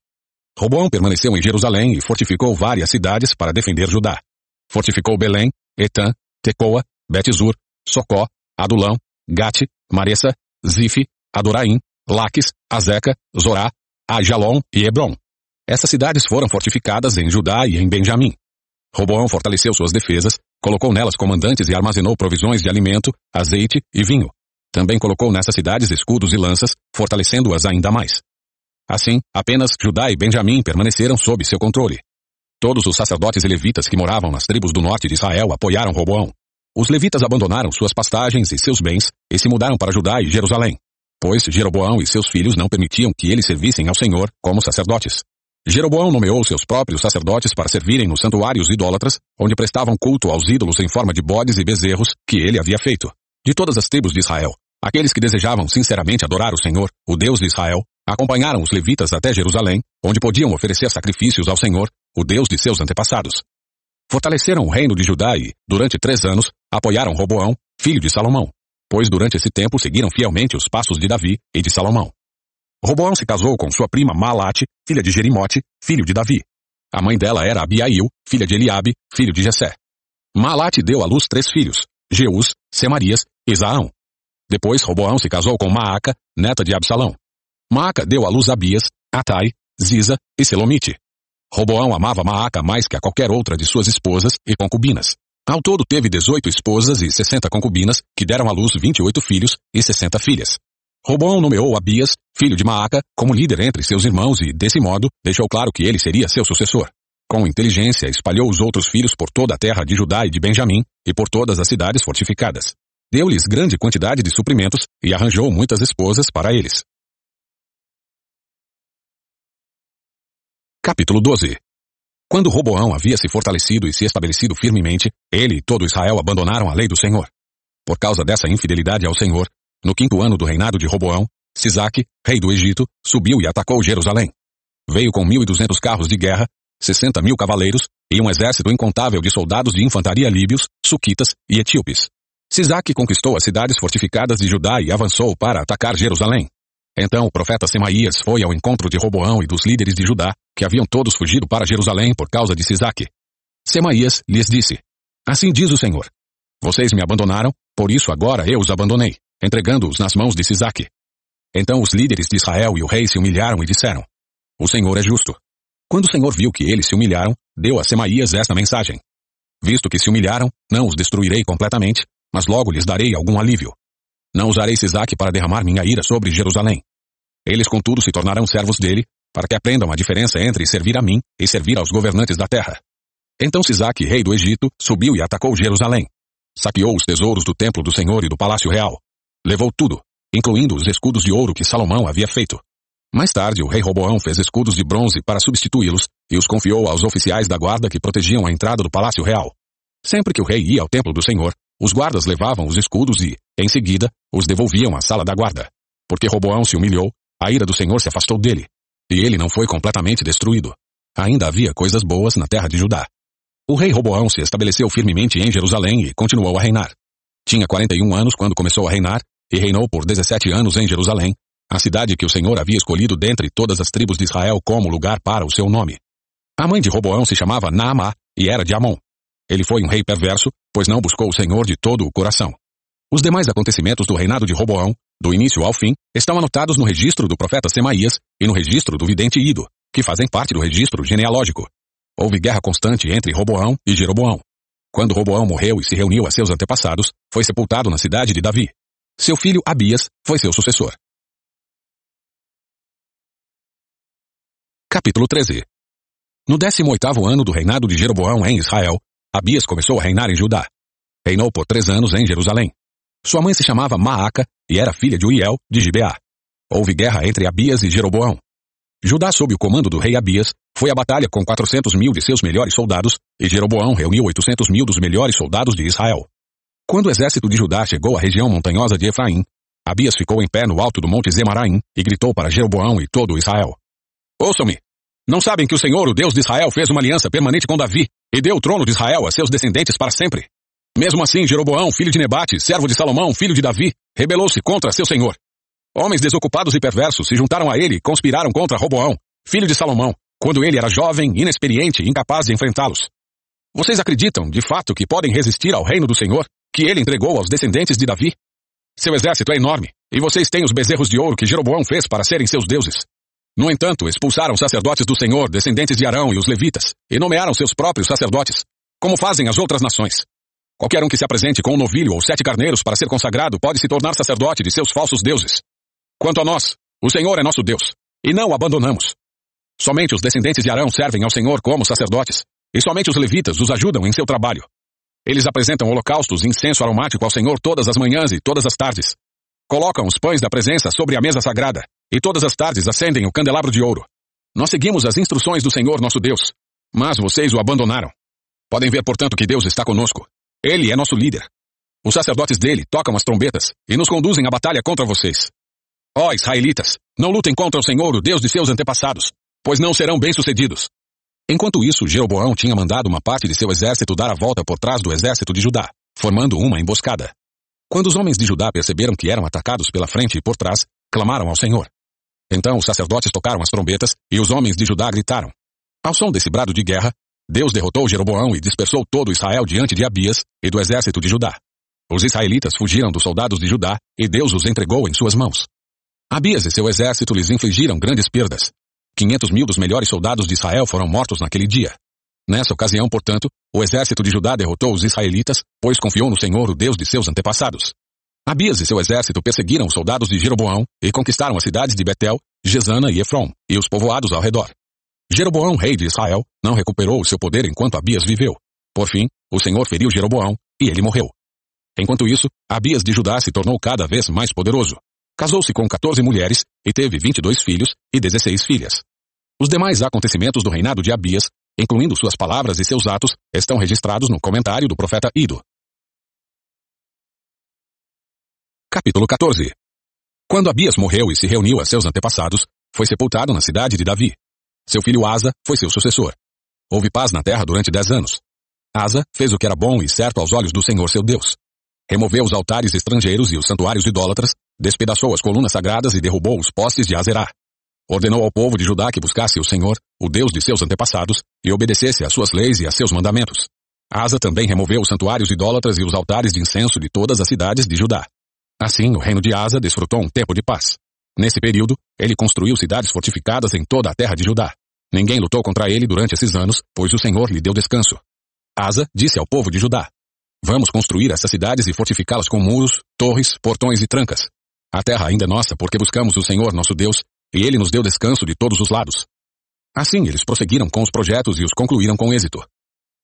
Roboão permaneceu em Jerusalém e fortificou várias cidades para defender Judá. Fortificou Belém, Etã, Tecoa, Betizur, Socó, Adulão, Gate, Maressa, Zife, Adoraim, Laques, Azeca, Zorá, Ajalon e Hebron. Essas cidades foram fortificadas em Judá e em Benjamim. Roboão fortaleceu suas defesas, colocou nelas comandantes e armazenou provisões de alimento, azeite e vinho. Também colocou nessas cidades escudos e lanças, fortalecendo-as ainda mais. Assim, apenas Judá e Benjamim permaneceram sob seu controle. Todos os sacerdotes e levitas que moravam nas tribos do norte de Israel apoiaram Roboão. Os levitas abandonaram suas pastagens e seus bens e se mudaram para Judá e Jerusalém, pois Jeroboão e seus filhos não permitiam que eles servissem ao Senhor como sacerdotes. Jeroboão nomeou seus próprios sacerdotes para servirem nos santuários idólatras, onde prestavam culto aos ídolos em forma de bodes e bezerros que ele havia feito. De todas as tribos de Israel, aqueles que desejavam sinceramente adorar o Senhor, o Deus de Israel, acompanharam os levitas até Jerusalém, onde podiam oferecer sacrifícios ao Senhor, o Deus de seus antepassados. Fortaleceram o reino de Judá e, durante três anos, apoiaram Roboão, filho de Salomão, pois durante esse tempo seguiram fielmente os passos de Davi e de Salomão. Roboão se casou com sua prima Malate, filha de Jerimote, filho de Davi. A mãe dela era Abiail, filha de Eliabe, filho de Jessé. Malate deu à luz três filhos, Jeus, Semarias e Zaão. Depois Roboão se casou com Maaca, neta de Absalão. Maaca deu à luz Abias, Atai, Ziza e Selomite. Roboão amava Maaca mais que a qualquer outra de suas esposas e concubinas. Ao todo teve dezoito esposas e sessenta concubinas, que deram à luz vinte e oito filhos e sessenta filhas. Roboão nomeou Abias, filho de Maaca, como líder entre seus irmãos e, desse modo, deixou claro que ele seria seu sucessor. Com inteligência, espalhou os outros filhos por toda a terra de Judá e de Benjamim e por todas as cidades fortificadas. Deu-lhes grande quantidade de suprimentos e arranjou muitas esposas para eles. Capítulo 12 Quando Roboão havia se fortalecido e se estabelecido firmemente, ele e todo Israel abandonaram a lei do Senhor. Por causa dessa infidelidade ao Senhor, no quinto ano do reinado de Roboão, Sisaque, rei do Egito, subiu e atacou Jerusalém. Veio com mil e duzentos carros de guerra, sessenta mil cavaleiros e um exército incontável de soldados de infantaria líbios, suquitas e etíopes. Sisaque conquistou as cidades fortificadas de Judá e avançou para atacar Jerusalém. Então o profeta Semaías foi ao encontro de Roboão e dos líderes de Judá, que haviam todos fugido para Jerusalém por causa de Sisaque. Semaías lhes disse, Assim diz o Senhor, Vocês me abandonaram, por isso agora eu os abandonei entregando-os nas mãos de Sisaque. Então os líderes de Israel e o rei se humilharam e disseram, O Senhor é justo. Quando o Senhor viu que eles se humilharam, deu a Semaías esta mensagem. Visto que se humilharam, não os destruirei completamente, mas logo lhes darei algum alívio. Não usarei Sisaque para derramar minha ira sobre Jerusalém. Eles, contudo, se tornarão servos dele, para que aprendam a diferença entre servir a mim e servir aos governantes da terra. Então Sisaque, rei do Egito, subiu e atacou Jerusalém. Saqueou os tesouros do templo do Senhor e do palácio real. Levou tudo, incluindo os escudos de ouro que Salomão havia feito. Mais tarde, o rei Roboão fez escudos de bronze para substituí-los e os confiou aos oficiais da guarda que protegiam a entrada do palácio real. Sempre que o rei ia ao templo do Senhor, os guardas levavam os escudos e, em seguida, os devolviam à sala da guarda. Porque Roboão se humilhou, a ira do Senhor se afastou dele, e ele não foi completamente destruído. Ainda havia coisas boas na terra de Judá. O rei Roboão se estabeleceu firmemente em Jerusalém e continuou a reinar. Tinha 41 anos quando começou a reinar e reinou por 17 anos em Jerusalém, a cidade que o Senhor havia escolhido dentre todas as tribos de Israel como lugar para o seu nome. A mãe de Roboão se chamava Naamá e era de Amon. Ele foi um rei perverso, pois não buscou o Senhor de todo o coração. Os demais acontecimentos do reinado de Roboão, do início ao fim, estão anotados no registro do profeta Semaías e no registro do vidente Ido, que fazem parte do registro genealógico. Houve guerra constante entre Roboão e Jeroboão. Quando Roboão morreu e se reuniu a seus antepassados, foi sepultado na cidade de Davi. Seu filho Abias foi seu sucessor. Capítulo 13 No 18º ano do reinado de Jeroboão em Israel, Abias começou a reinar em Judá. Reinou por três anos em Jerusalém. Sua mãe se chamava Maaca e era filha de Uiel, de Gibeá. Houve guerra entre Abias e Jeroboão. Judá, sob o comando do rei Abias, foi à batalha com 400 mil de seus melhores soldados, e Jeroboão reuniu 800 mil dos melhores soldados de Israel. Quando o exército de Judá chegou à região montanhosa de Efraim, Abias ficou em pé no alto do monte Zemaraim e gritou para Jeroboão e todo Israel. Ouçam-me! Não sabem que o Senhor, o Deus de Israel, fez uma aliança permanente com Davi e deu o trono de Israel a seus descendentes para sempre? Mesmo assim, Jeroboão, filho de Nebate, servo de Salomão, filho de Davi, rebelou-se contra seu senhor. Homens desocupados e perversos se juntaram a ele e conspiraram contra Roboão, filho de Salomão, quando ele era jovem, inexperiente e incapaz de enfrentá-los. Vocês acreditam, de fato, que podem resistir ao reino do Senhor, que ele entregou aos descendentes de Davi? Seu exército é enorme, e vocês têm os bezerros de ouro que Jeroboão fez para serem seus deuses. No entanto, expulsaram sacerdotes do Senhor, descendentes de Arão e os levitas, e nomearam seus próprios sacerdotes, como fazem as outras nações. Qualquer um que se apresente com um novilho ou sete carneiros para ser consagrado pode se tornar sacerdote de seus falsos deuses. Quanto a nós, o Senhor é nosso Deus, e não o abandonamos. Somente os descendentes de Arão servem ao Senhor como sacerdotes, e somente os levitas os ajudam em seu trabalho. Eles apresentam holocaustos e incenso aromático ao Senhor todas as manhãs e todas as tardes. Colocam os pães da presença sobre a mesa sagrada, e todas as tardes acendem o candelabro de ouro. Nós seguimos as instruções do Senhor nosso Deus, mas vocês o abandonaram. Podem ver, portanto, que Deus está conosco. Ele é nosso líder. Os sacerdotes dele tocam as trombetas e nos conduzem à batalha contra vocês. Ó israelitas, não lutem contra o Senhor, o Deus de seus antepassados, pois não serão bem-sucedidos. Enquanto isso, Jeroboão tinha mandado uma parte de seu exército dar a volta por trás do exército de Judá, formando uma emboscada. Quando os homens de Judá perceberam que eram atacados pela frente e por trás, clamaram ao Senhor. Então os sacerdotes tocaram as trombetas e os homens de Judá gritaram. Ao som desse brado de guerra, Deus derrotou Jeroboão e dispersou todo Israel diante de Abias e do exército de Judá. Os israelitas fugiram dos soldados de Judá e Deus os entregou em suas mãos. Abias e seu exército lhes infligiram grandes perdas. Quinhentos mil dos melhores soldados de Israel foram mortos naquele dia. Nessa ocasião, portanto, o exército de Judá derrotou os israelitas, pois confiou no Senhor, o Deus de seus antepassados. Abias e seu exército perseguiram os soldados de Jeroboão e conquistaram as cidades de Betel, Gesana e Efron, e os povoados ao redor. Jeroboão, rei de Israel, não recuperou o seu poder enquanto Abias viveu. Por fim, o Senhor feriu Jeroboão, e ele morreu. Enquanto isso, Abias de Judá se tornou cada vez mais poderoso. Casou-se com 14 mulheres e teve 22 filhos e 16 filhas. Os demais acontecimentos do reinado de Abias, incluindo suas palavras e seus atos, estão registrados no comentário do profeta Ido. Capítulo 14 Quando Abias morreu e se reuniu a seus antepassados, foi sepultado na cidade de Davi. Seu filho Asa foi seu sucessor. Houve paz na terra durante dez anos. Asa fez o que era bom e certo aos olhos do Senhor seu Deus. Removeu os altares estrangeiros e os santuários idólatras, despedaçou as colunas sagradas e derrubou os postes de Azerá. Ordenou ao povo de Judá que buscasse o Senhor, o Deus de seus antepassados, e obedecesse às suas leis e a seus mandamentos. Asa também removeu os santuários idólatras e os altares de incenso de todas as cidades de Judá. Assim, o reino de Asa desfrutou um tempo de paz. Nesse período, ele construiu cidades fortificadas em toda a terra de Judá. Ninguém lutou contra ele durante esses anos, pois o Senhor lhe deu descanso. Asa disse ao povo de Judá: Vamos construir essas cidades e fortificá-las com muros, torres, portões e trancas. A terra ainda é nossa porque buscamos o Senhor nosso Deus, e ele nos deu descanso de todos os lados. Assim, eles prosseguiram com os projetos e os concluíram com êxito.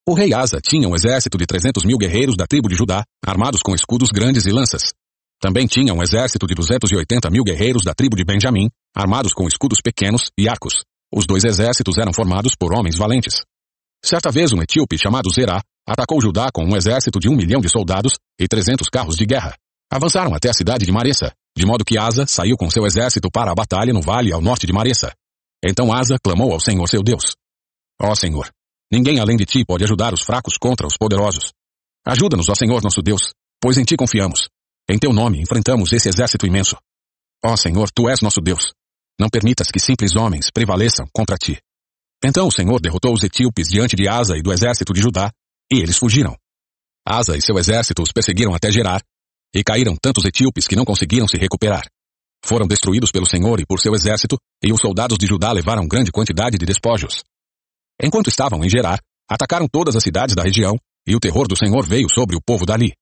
O rei Asa tinha um exército de 300 mil guerreiros da tribo de Judá, armados com escudos grandes e lanças. Também tinha um exército de 280 mil guerreiros da tribo de Benjamim, armados com escudos pequenos e arcos. Os dois exércitos eram formados por homens valentes. Certa vez um etíope chamado Zerá atacou Judá com um exército de um milhão de soldados e trezentos carros de guerra. Avançaram até a cidade de Maressa, de modo que Asa saiu com seu exército para a batalha no vale ao norte de Maressa. Então Asa clamou ao Senhor seu Deus. Ó Senhor, ninguém além de ti pode ajudar os fracos contra os poderosos. Ajuda-nos, ó Senhor nosso Deus, pois em ti confiamos. Em teu nome enfrentamos esse exército imenso. Ó Senhor, tu és nosso Deus. Não permitas que simples homens prevaleçam contra ti. Então o Senhor derrotou os etíopes diante de Asa e do exército de Judá, e eles fugiram. Asa e seu exército os perseguiram até Gerar, e caíram tantos etíopes que não conseguiram se recuperar. Foram destruídos pelo Senhor e por seu exército, e os soldados de Judá levaram grande quantidade de despojos. Enquanto estavam em Gerar, atacaram todas as cidades da região, e o terror do Senhor veio sobre o povo dali.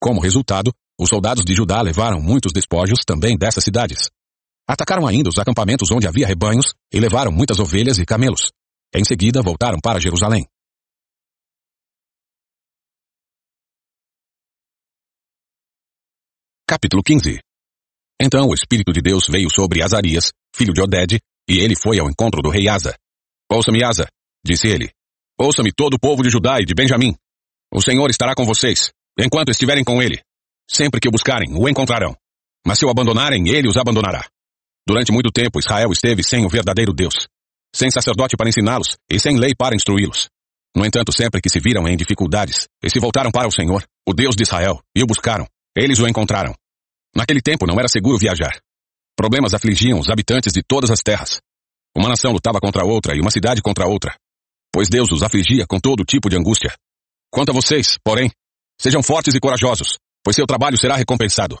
Como resultado, os soldados de Judá levaram muitos despojos também dessas cidades. Atacaram ainda os acampamentos onde havia rebanhos e levaram muitas ovelhas e camelos. Em seguida, voltaram para Jerusalém. Capítulo 15 Então o Espírito de Deus veio sobre Azarias, filho de Oded, e ele foi ao encontro do rei Asa. Ouça-me, Asa, disse ele. Ouça-me todo o povo de Judá e de Benjamim. O Senhor estará com vocês, enquanto estiverem com ele. Sempre que o buscarem, o encontrarão. Mas se o abandonarem, ele os abandonará. Durante muito tempo, Israel esteve sem o verdadeiro Deus, sem sacerdote para ensiná-los e sem lei para instruí-los. No entanto, sempre que se viram em dificuldades e se voltaram para o Senhor, o Deus de Israel, e o buscaram. Eles o encontraram. Naquele tempo não era seguro viajar. Problemas afligiam os habitantes de todas as terras. Uma nação lutava contra outra e uma cidade contra outra. Pois Deus os afligia com todo tipo de angústia. Quanto a vocês, porém, sejam fortes e corajosos, pois seu trabalho será recompensado.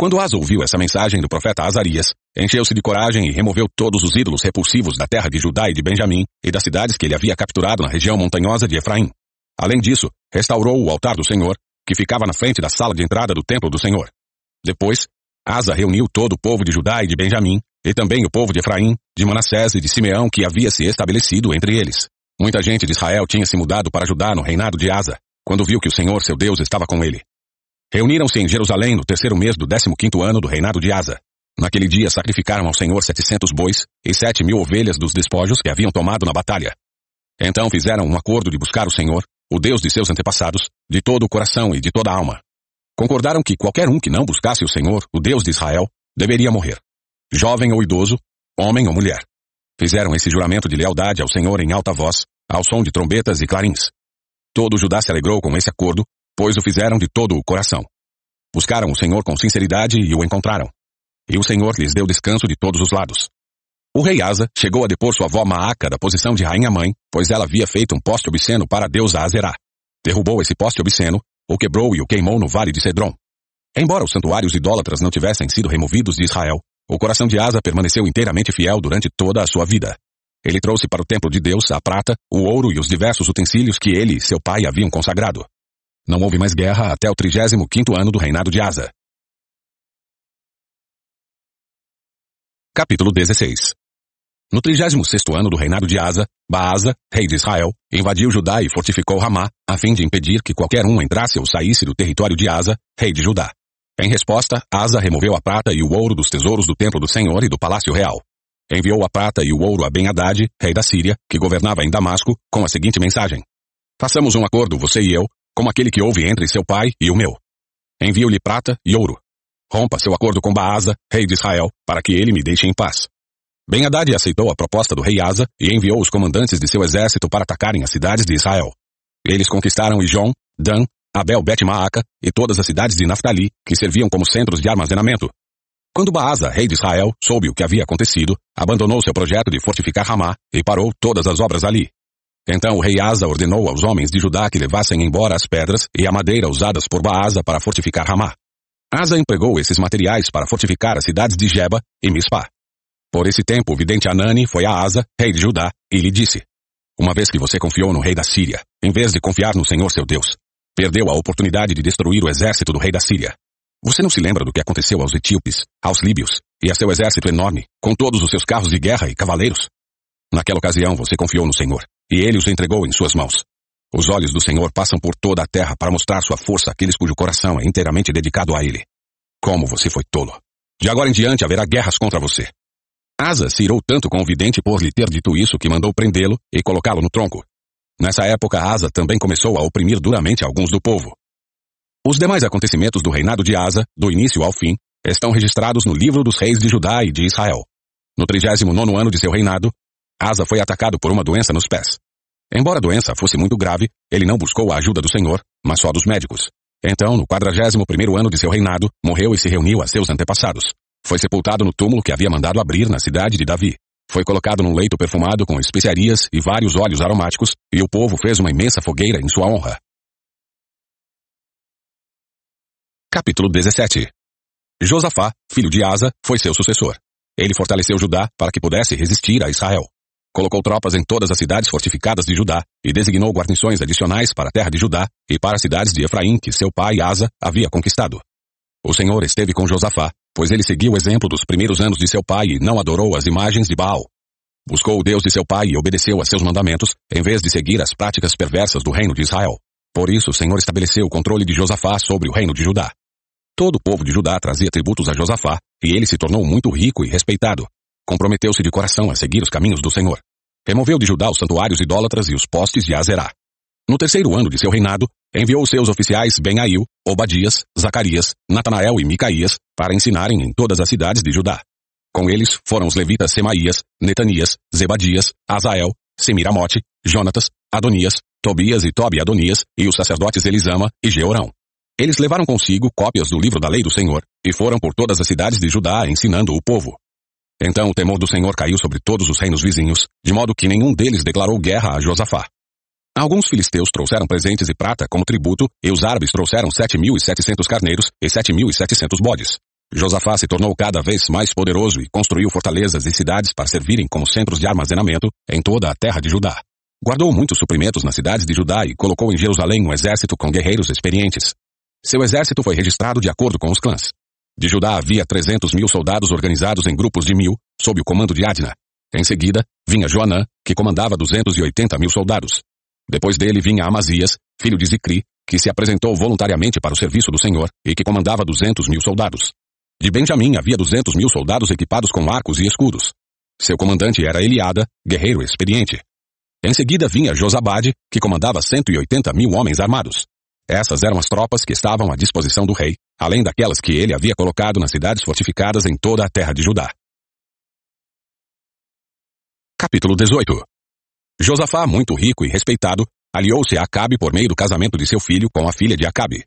Quando Asa ouviu essa mensagem do profeta Azarias, encheu-se de coragem e removeu todos os ídolos repulsivos da terra de Judá e de Benjamim e das cidades que ele havia capturado na região montanhosa de Efraim. Além disso, restaurou o altar do Senhor, que ficava na frente da sala de entrada do templo do Senhor. Depois, Asa reuniu todo o povo de Judá e de Benjamim, e também o povo de Efraim, de Manassés e de Simeão que havia se estabelecido entre eles. Muita gente de Israel tinha se mudado para Judá no reinado de Asa, quando viu que o Senhor seu Deus estava com ele. Reuniram-se em Jerusalém no terceiro mês do décimo quinto ano do reinado de Asa. Naquele dia sacrificaram ao Senhor setecentos bois e sete mil ovelhas dos despojos que haviam tomado na batalha. Então fizeram um acordo de buscar o Senhor, o Deus de seus antepassados, de todo o coração e de toda a alma. Concordaram que qualquer um que não buscasse o Senhor, o Deus de Israel, deveria morrer. Jovem ou idoso, homem ou mulher. Fizeram esse juramento de lealdade ao Senhor em alta voz, ao som de trombetas e clarins. Todo Judá se alegrou com esse acordo pois o fizeram de todo o coração. Buscaram o Senhor com sinceridade e o encontraram. E o Senhor lhes deu descanso de todos os lados. O rei Asa chegou a depor sua avó Maaca da posição de rainha-mãe, pois ela havia feito um poste obsceno para a deusa Azerá. Derrubou esse poste obsceno, o quebrou e o queimou no vale de Cedron. Embora os santuários idólatras não tivessem sido removidos de Israel, o coração de Asa permaneceu inteiramente fiel durante toda a sua vida. Ele trouxe para o templo de Deus a prata, o ouro e os diversos utensílios que ele e seu pai haviam consagrado. Não houve mais guerra até o 35º ano do reinado de Asa. Capítulo 16 No 36º ano do reinado de Asa, Baasa, rei de Israel, invadiu Judá e fortificou Ramá, a fim de impedir que qualquer um entrasse ou saísse do território de Asa, rei de Judá. Em resposta, Asa removeu a prata e o ouro dos tesouros do templo do Senhor e do palácio real. Enviou a prata e o ouro a Ben-Hadad, rei da Síria, que governava em Damasco, com a seguinte mensagem. Façamos um acordo, você e eu, como aquele que houve entre seu pai e o meu. Envio-lhe prata e ouro. Rompa seu acordo com Baasa, rei de Israel, para que ele me deixe em paz. Ben Haddad aceitou a proposta do rei Asa e enviou os comandantes de seu exército para atacarem as cidades de Israel. Eles conquistaram Ijon, Dan, Abel Bet Maaca e todas as cidades de Naftali, que serviam como centros de armazenamento. Quando Baasa, rei de Israel, soube o que havia acontecido, abandonou seu projeto de fortificar Ramá e parou todas as obras ali. Então o rei Asa ordenou aos homens de Judá que levassem embora as pedras e a madeira usadas por Baasa para fortificar Ramá. Asa empregou esses materiais para fortificar as cidades de Jeba e Mispá. Por esse tempo, o vidente Anani foi a Asa, rei de Judá, e lhe disse, Uma vez que você confiou no rei da Síria, em vez de confiar no Senhor seu Deus, perdeu a oportunidade de destruir o exército do rei da Síria. Você não se lembra do que aconteceu aos etíopes, aos líbios, e a seu exército enorme, com todos os seus carros de guerra e cavaleiros? Naquela ocasião você confiou no Senhor, e ele os entregou em suas mãos. Os olhos do Senhor passam por toda a terra para mostrar sua força àqueles cujo coração é inteiramente dedicado a ele. Como você foi tolo! De agora em diante haverá guerras contra você. Asa se irou tanto com o vidente por lhe ter dito isso que mandou prendê-lo e colocá-lo no tronco. Nessa época, Asa também começou a oprimir duramente alguns do povo. Os demais acontecimentos do reinado de Asa, do início ao fim, estão registrados no livro dos reis de Judá e de Israel. No 39 ano de seu reinado, Asa foi atacado por uma doença nos pés. Embora a doença fosse muito grave, ele não buscou a ajuda do Senhor, mas só dos médicos. Então, no quadragésimo primeiro ano de seu reinado, morreu e se reuniu a seus antepassados. Foi sepultado no túmulo que havia mandado abrir na cidade de Davi. Foi colocado num leito perfumado com especiarias e vários óleos aromáticos, e o povo fez uma imensa fogueira em sua honra. Capítulo 17 Josafá, filho de Asa, foi seu sucessor. Ele fortaleceu Judá para que pudesse resistir a Israel. Colocou tropas em todas as cidades fortificadas de Judá e designou guarnições adicionais para a terra de Judá e para as cidades de Efraim que seu pai Asa havia conquistado. O Senhor esteve com Josafá, pois ele seguiu o exemplo dos primeiros anos de seu pai e não adorou as imagens de Baal. Buscou o Deus de seu pai e obedeceu a seus mandamentos, em vez de seguir as práticas perversas do reino de Israel. Por isso o Senhor estabeleceu o controle de Josafá sobre o reino de Judá. Todo o povo de Judá trazia tributos a Josafá, e ele se tornou muito rico e respeitado, comprometeu-se de coração a seguir os caminhos do Senhor. Removeu de Judá os santuários idólatras e os postes de Azerá. No terceiro ano de seu reinado, enviou seus oficiais Ben-Ail, Obadias, Zacarias, Natanael e Micaías para ensinarem em todas as cidades de Judá. Com eles foram os levitas Semaías, Netanias, Zebadias, Azael, Semiramote, Jonatas, Adonias, Tobias e Tobi Adonias e os sacerdotes Elisama e Georão. Eles levaram consigo cópias do livro da lei do Senhor e foram por todas as cidades de Judá ensinando o povo. Então o temor do Senhor caiu sobre todos os reinos vizinhos, de modo que nenhum deles declarou guerra a Josafá. Alguns filisteus trouxeram presentes e prata como tributo, e os árabes trouxeram sete mil e setecentos carneiros e sete mil e setecentos bodes. Josafá se tornou cada vez mais poderoso e construiu fortalezas e cidades para servirem como centros de armazenamento em toda a terra de Judá. Guardou muitos suprimentos nas cidades de Judá e colocou em Jerusalém um exército com guerreiros experientes. Seu exército foi registrado de acordo com os clãs. De Judá havia trezentos mil soldados organizados em grupos de mil, sob o comando de Adna. Em seguida, vinha Joanã, que comandava duzentos e oitenta mil soldados. Depois dele vinha Amazias, filho de Zicri, que se apresentou voluntariamente para o serviço do Senhor e que comandava duzentos mil soldados. De Benjamim havia duzentos mil soldados equipados com arcos e escudos. Seu comandante era Eliada, guerreiro experiente. Em seguida vinha Josabade, que comandava cento e oitenta mil homens armados. Essas eram as tropas que estavam à disposição do rei, além daquelas que ele havia colocado nas cidades fortificadas em toda a terra de Judá. Capítulo 18 Josafá, muito rico e respeitado, aliou-se a Acabe por meio do casamento de seu filho com a filha de Acabe.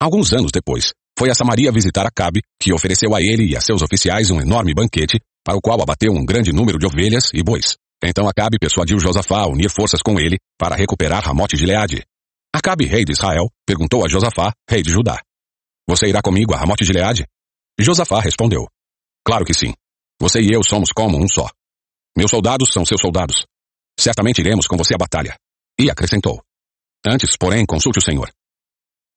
Alguns anos depois, foi a Samaria visitar Acabe, que ofereceu a ele e a seus oficiais um enorme banquete, para o qual abateu um grande número de ovelhas e bois. Então Acabe persuadiu Josafá a unir forças com ele para recuperar Ramote de Leade. Acabe, rei de Israel, perguntou a Josafá, rei de Judá. Você irá comigo a Ramote de Leade? Josafá respondeu. Claro que sim. Você e eu somos como um só. Meus soldados são seus soldados. Certamente iremos com você à batalha. E acrescentou. Antes, porém, consulte o Senhor.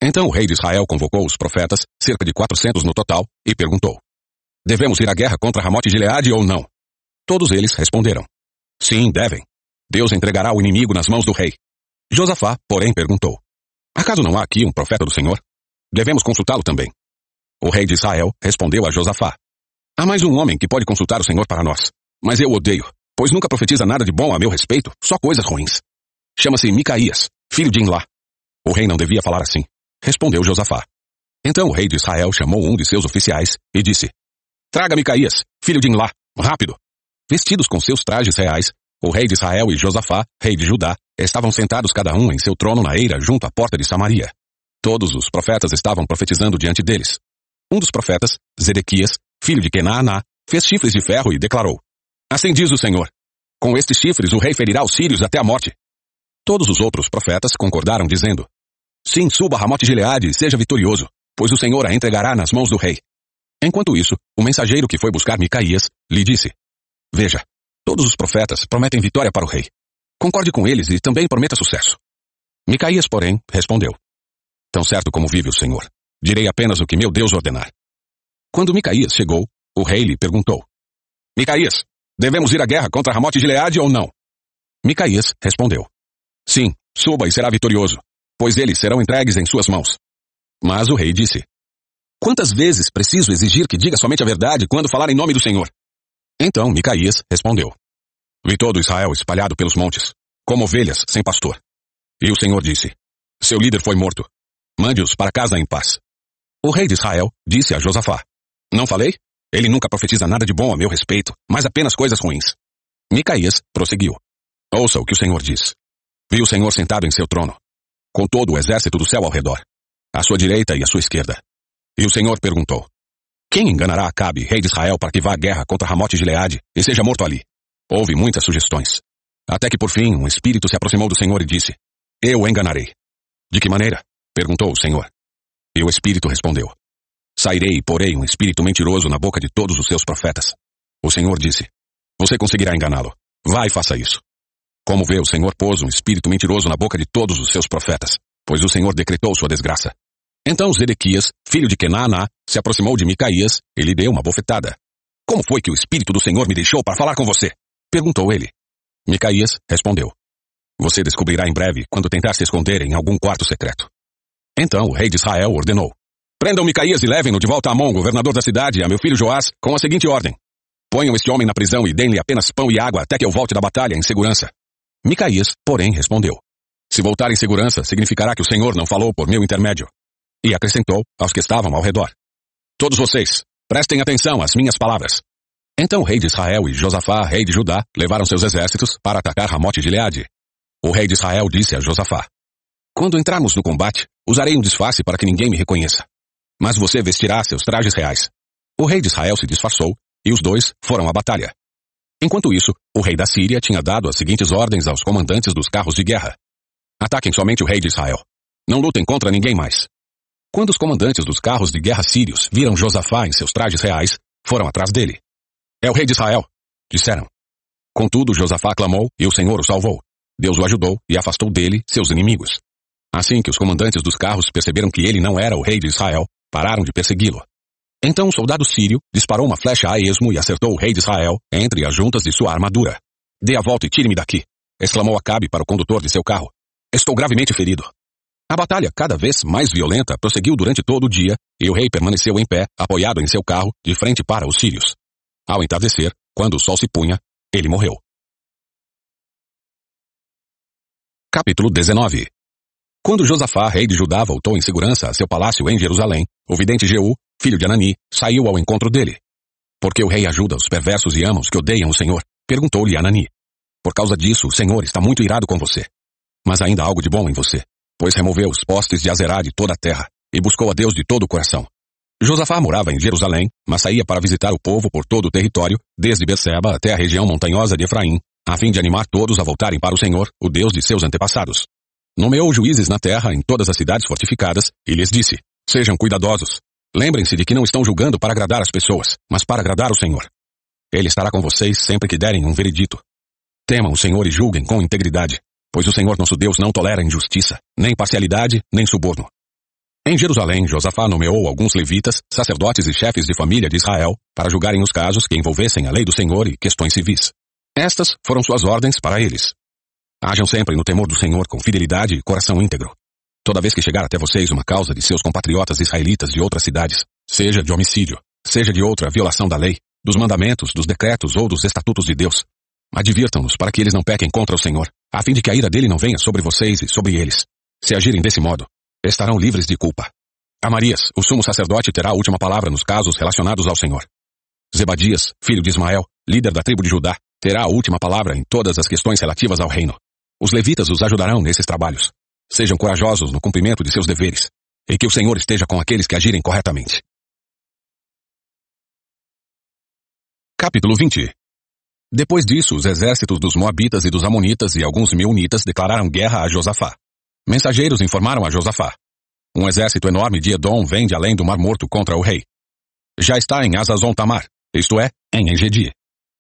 Então o rei de Israel convocou os profetas, cerca de quatrocentos no total, e perguntou. Devemos ir à guerra contra Ramote de Leade ou não? Todos eles responderam. Sim, devem. Deus entregará o inimigo nas mãos do rei. Josafá, porém, perguntou. Acaso não há aqui um profeta do Senhor? Devemos consultá-lo também. O rei de Israel respondeu a Josafá. Há mais um homem que pode consultar o Senhor para nós. Mas eu odeio, pois nunca profetiza nada de bom a meu respeito, só coisas ruins. Chama-se Micaías, filho de Inlá. O rei não devia falar assim, respondeu Josafá. Então o rei de Israel chamou um de seus oficiais e disse: Traga Micaías, filho de Inlá, rápido. Vestidos com seus trajes reais, o rei de Israel e Josafá, rei de Judá, estavam sentados cada um em seu trono na eira junto à porta de Samaria. Todos os profetas estavam profetizando diante deles. Um dos profetas, Zedequias, filho de Kenaaná, fez chifres de ferro e declarou: Assim diz o Senhor: Com estes chifres o rei ferirá os sírios até a morte. Todos os outros profetas concordaram, dizendo: Sim, suba Ramote Gileade e seja vitorioso, pois o Senhor a entregará nas mãos do rei. Enquanto isso, o mensageiro que foi buscar Micaías lhe disse: Veja, todos os profetas prometem vitória para o rei. Concorde com eles e também prometa sucesso. Micaías, porém, respondeu: Tão certo como vive o Senhor, direi apenas o que meu Deus ordenar. Quando Micaías chegou, o rei lhe perguntou: Micaías, Devemos ir à guerra contra Ramote de Leade ou não? Micaías respondeu. Sim, suba e será vitorioso, pois eles serão entregues em suas mãos. Mas o rei disse. Quantas vezes preciso exigir que diga somente a verdade quando falar em nome do Senhor? Então Micaías respondeu. Vi todo Israel espalhado pelos montes, como ovelhas sem pastor. E o Senhor disse, seu líder foi morto. Mande-os para casa em paz. O rei de Israel disse a Josafá, não falei? Ele nunca profetiza nada de bom a meu respeito, mas apenas coisas ruins. Micaías prosseguiu. Ouça o que o Senhor diz. Vi o Senhor sentado em seu trono, com todo o exército do céu ao redor, à sua direita e à sua esquerda. E o Senhor perguntou, quem enganará Acabe, rei de Israel, para que vá à guerra contra Ramote de Leade e seja morto ali? Houve muitas sugestões. Até que por fim um espírito se aproximou do Senhor e disse, eu enganarei. De que maneira? Perguntou o Senhor. E o espírito respondeu, Sairei e porei um espírito mentiroso na boca de todos os seus profetas. O Senhor disse: Você conseguirá enganá-lo. Vá e faça isso. Como vê, o Senhor pôs um espírito mentiroso na boca de todos os seus profetas, pois o Senhor decretou sua desgraça. Então Zedequias, filho de Kenaaná, se aproximou de Micaías e lhe deu uma bofetada. Como foi que o espírito do Senhor me deixou para falar com você? Perguntou ele. Micaías respondeu. Você descobrirá em breve quando tentar se esconder em algum quarto secreto. Então o rei de Israel ordenou. Prendam Micaías e levem-no de volta a Amon, governador da cidade, a meu filho Joás, com a seguinte ordem. Ponham este homem na prisão e deem-lhe apenas pão e água até que eu volte da batalha em segurança. Micaías, porém, respondeu. Se voltar em segurança, significará que o Senhor não falou por meu intermédio. E acrescentou aos que estavam ao redor. Todos vocês, prestem atenção às minhas palavras. Então o rei de Israel e Josafá, rei de Judá, levaram seus exércitos para atacar Ramote de Leade. O rei de Israel disse a Josafá. Quando entrarmos no combate, Usarei um disfarce para que ninguém me reconheça. Mas você vestirá seus trajes reais. O rei de Israel se disfarçou, e os dois foram à batalha. Enquanto isso, o rei da Síria tinha dado as seguintes ordens aos comandantes dos carros de guerra. Ataquem somente o rei de Israel. Não lutem contra ninguém mais. Quando os comandantes dos carros de guerra sírios viram Josafá em seus trajes reais, foram atrás dele. É o rei de Israel, disseram. Contudo, Josafá clamou e o Senhor o salvou. Deus o ajudou e afastou dele seus inimigos. Assim que os comandantes dos carros perceberam que ele não era o rei de Israel, pararam de persegui-lo. Então um soldado sírio disparou uma flecha a esmo e acertou o rei de Israel entre as juntas de sua armadura. Dê a volta e tire-me daqui, exclamou Acabe para o condutor de seu carro. Estou gravemente ferido. A batalha, cada vez mais violenta, prosseguiu durante todo o dia, e o rei permaneceu em pé, apoiado em seu carro, de frente para os sírios. Ao entardecer, quando o sol se punha, ele morreu. Capítulo 19 Quando Josafá, rei de Judá, voltou em segurança a seu palácio em Jerusalém, o vidente Jeú, filho de Anani, saiu ao encontro dele. Porque o rei ajuda os perversos e ama os que odeiam o Senhor, perguntou-lhe Anani. Por causa disso, o Senhor está muito irado com você. Mas ainda há algo de bom em você pois removeu os postes de Azerá de toda a terra, e buscou a Deus de todo o coração. Josafá morava em Jerusalém, mas saía para visitar o povo por todo o território, desde Berseba até a região montanhosa de Efraim, a fim de animar todos a voltarem para o Senhor, o Deus de seus antepassados. Nomeou juízes na terra em todas as cidades fortificadas, e lhes disse, Sejam cuidadosos. Lembrem-se de que não estão julgando para agradar as pessoas, mas para agradar o Senhor. Ele estará com vocês sempre que derem um veredito. Temam o Senhor e julguem com integridade, pois o Senhor nosso Deus não tolera injustiça, nem parcialidade, nem suborno. Em Jerusalém, Josafá nomeou alguns levitas, sacerdotes e chefes de família de Israel, para julgarem os casos que envolvessem a lei do Senhor e questões civis. Estas foram suas ordens para eles. Hajam sempre no temor do Senhor com fidelidade e coração íntegro. Toda vez que chegar até vocês uma causa de seus compatriotas israelitas de outras cidades, seja de homicídio, seja de outra violação da lei, dos mandamentos, dos decretos ou dos estatutos de Deus, Advirtam-nos para que eles não pequem contra o Senhor, a fim de que a ira dele não venha sobre vocês e sobre eles. Se agirem desse modo, estarão livres de culpa. Amarias, o sumo sacerdote, terá a última palavra nos casos relacionados ao Senhor. Zebadias, filho de Ismael, líder da tribo de Judá, terá a última palavra em todas as questões relativas ao reino. Os levitas os ajudarão nesses trabalhos. Sejam corajosos no cumprimento de seus deveres, e que o Senhor esteja com aqueles que agirem corretamente. Capítulo 20 depois disso, os exércitos dos Moabitas e dos Amonitas e alguns Meunitas declararam guerra a Josafá. Mensageiros informaram a Josafá. Um exército enorme de Edom vem de além do Mar Morto contra o rei. Já está em Azazon Tamar, isto é, em Engedi.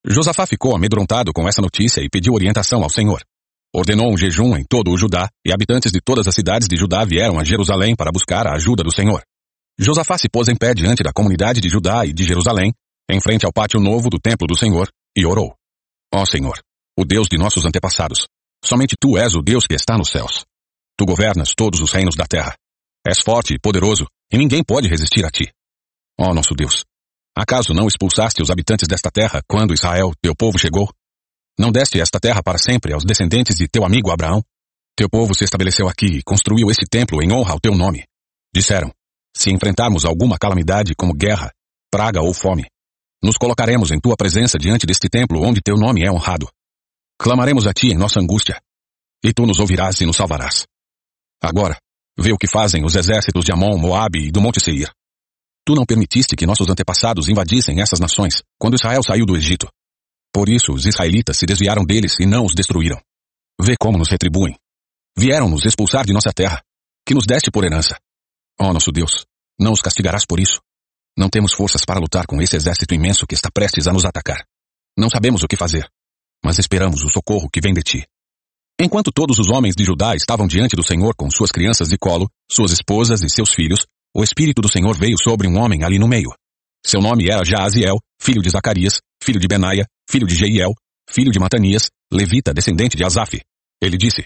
Josafá ficou amedrontado com essa notícia e pediu orientação ao Senhor. Ordenou um jejum em todo o Judá, e habitantes de todas as cidades de Judá vieram a Jerusalém para buscar a ajuda do Senhor. Josafá se pôs em pé diante da comunidade de Judá e de Jerusalém, em frente ao pátio novo do templo do Senhor, e orou. Ó Senhor, o Deus de nossos antepassados, somente Tu és o Deus que está nos céus. Tu governas todos os reinos da terra. És forte e poderoso, e ninguém pode resistir a Ti. Ó nosso Deus, acaso não expulsaste os habitantes desta terra quando Israel, teu povo, chegou? Não deste esta terra para sempre aos descendentes de teu amigo Abraão? Teu povo se estabeleceu aqui e construiu este templo em honra ao teu nome. Disseram, se enfrentarmos alguma calamidade como guerra, praga ou fome, nos colocaremos em tua presença diante deste templo onde teu nome é honrado. Clamaremos a ti em nossa angústia, e tu nos ouvirás e nos salvarás. Agora, vê o que fazem os exércitos de Amon, Moabe e do Monte Seir. Tu não permitiste que nossos antepassados invadissem essas nações quando Israel saiu do Egito. Por isso os israelitas se desviaram deles e não os destruíram. Vê como nos retribuem. Vieram nos expulsar de nossa terra, que nos deste por herança. Ó oh, nosso Deus, não os castigarás por isso. Não temos forças para lutar com esse exército imenso que está prestes a nos atacar. Não sabemos o que fazer, mas esperamos o socorro que vem de ti. Enquanto todos os homens de Judá estavam diante do Senhor com suas crianças de colo, suas esposas e seus filhos, o Espírito do Senhor veio sobre um homem ali no meio. Seu nome era Jaaziel, filho de Zacarias, filho de Benaia, filho de Jeiel, filho de Matanias, levita, descendente de Asaf. Ele disse,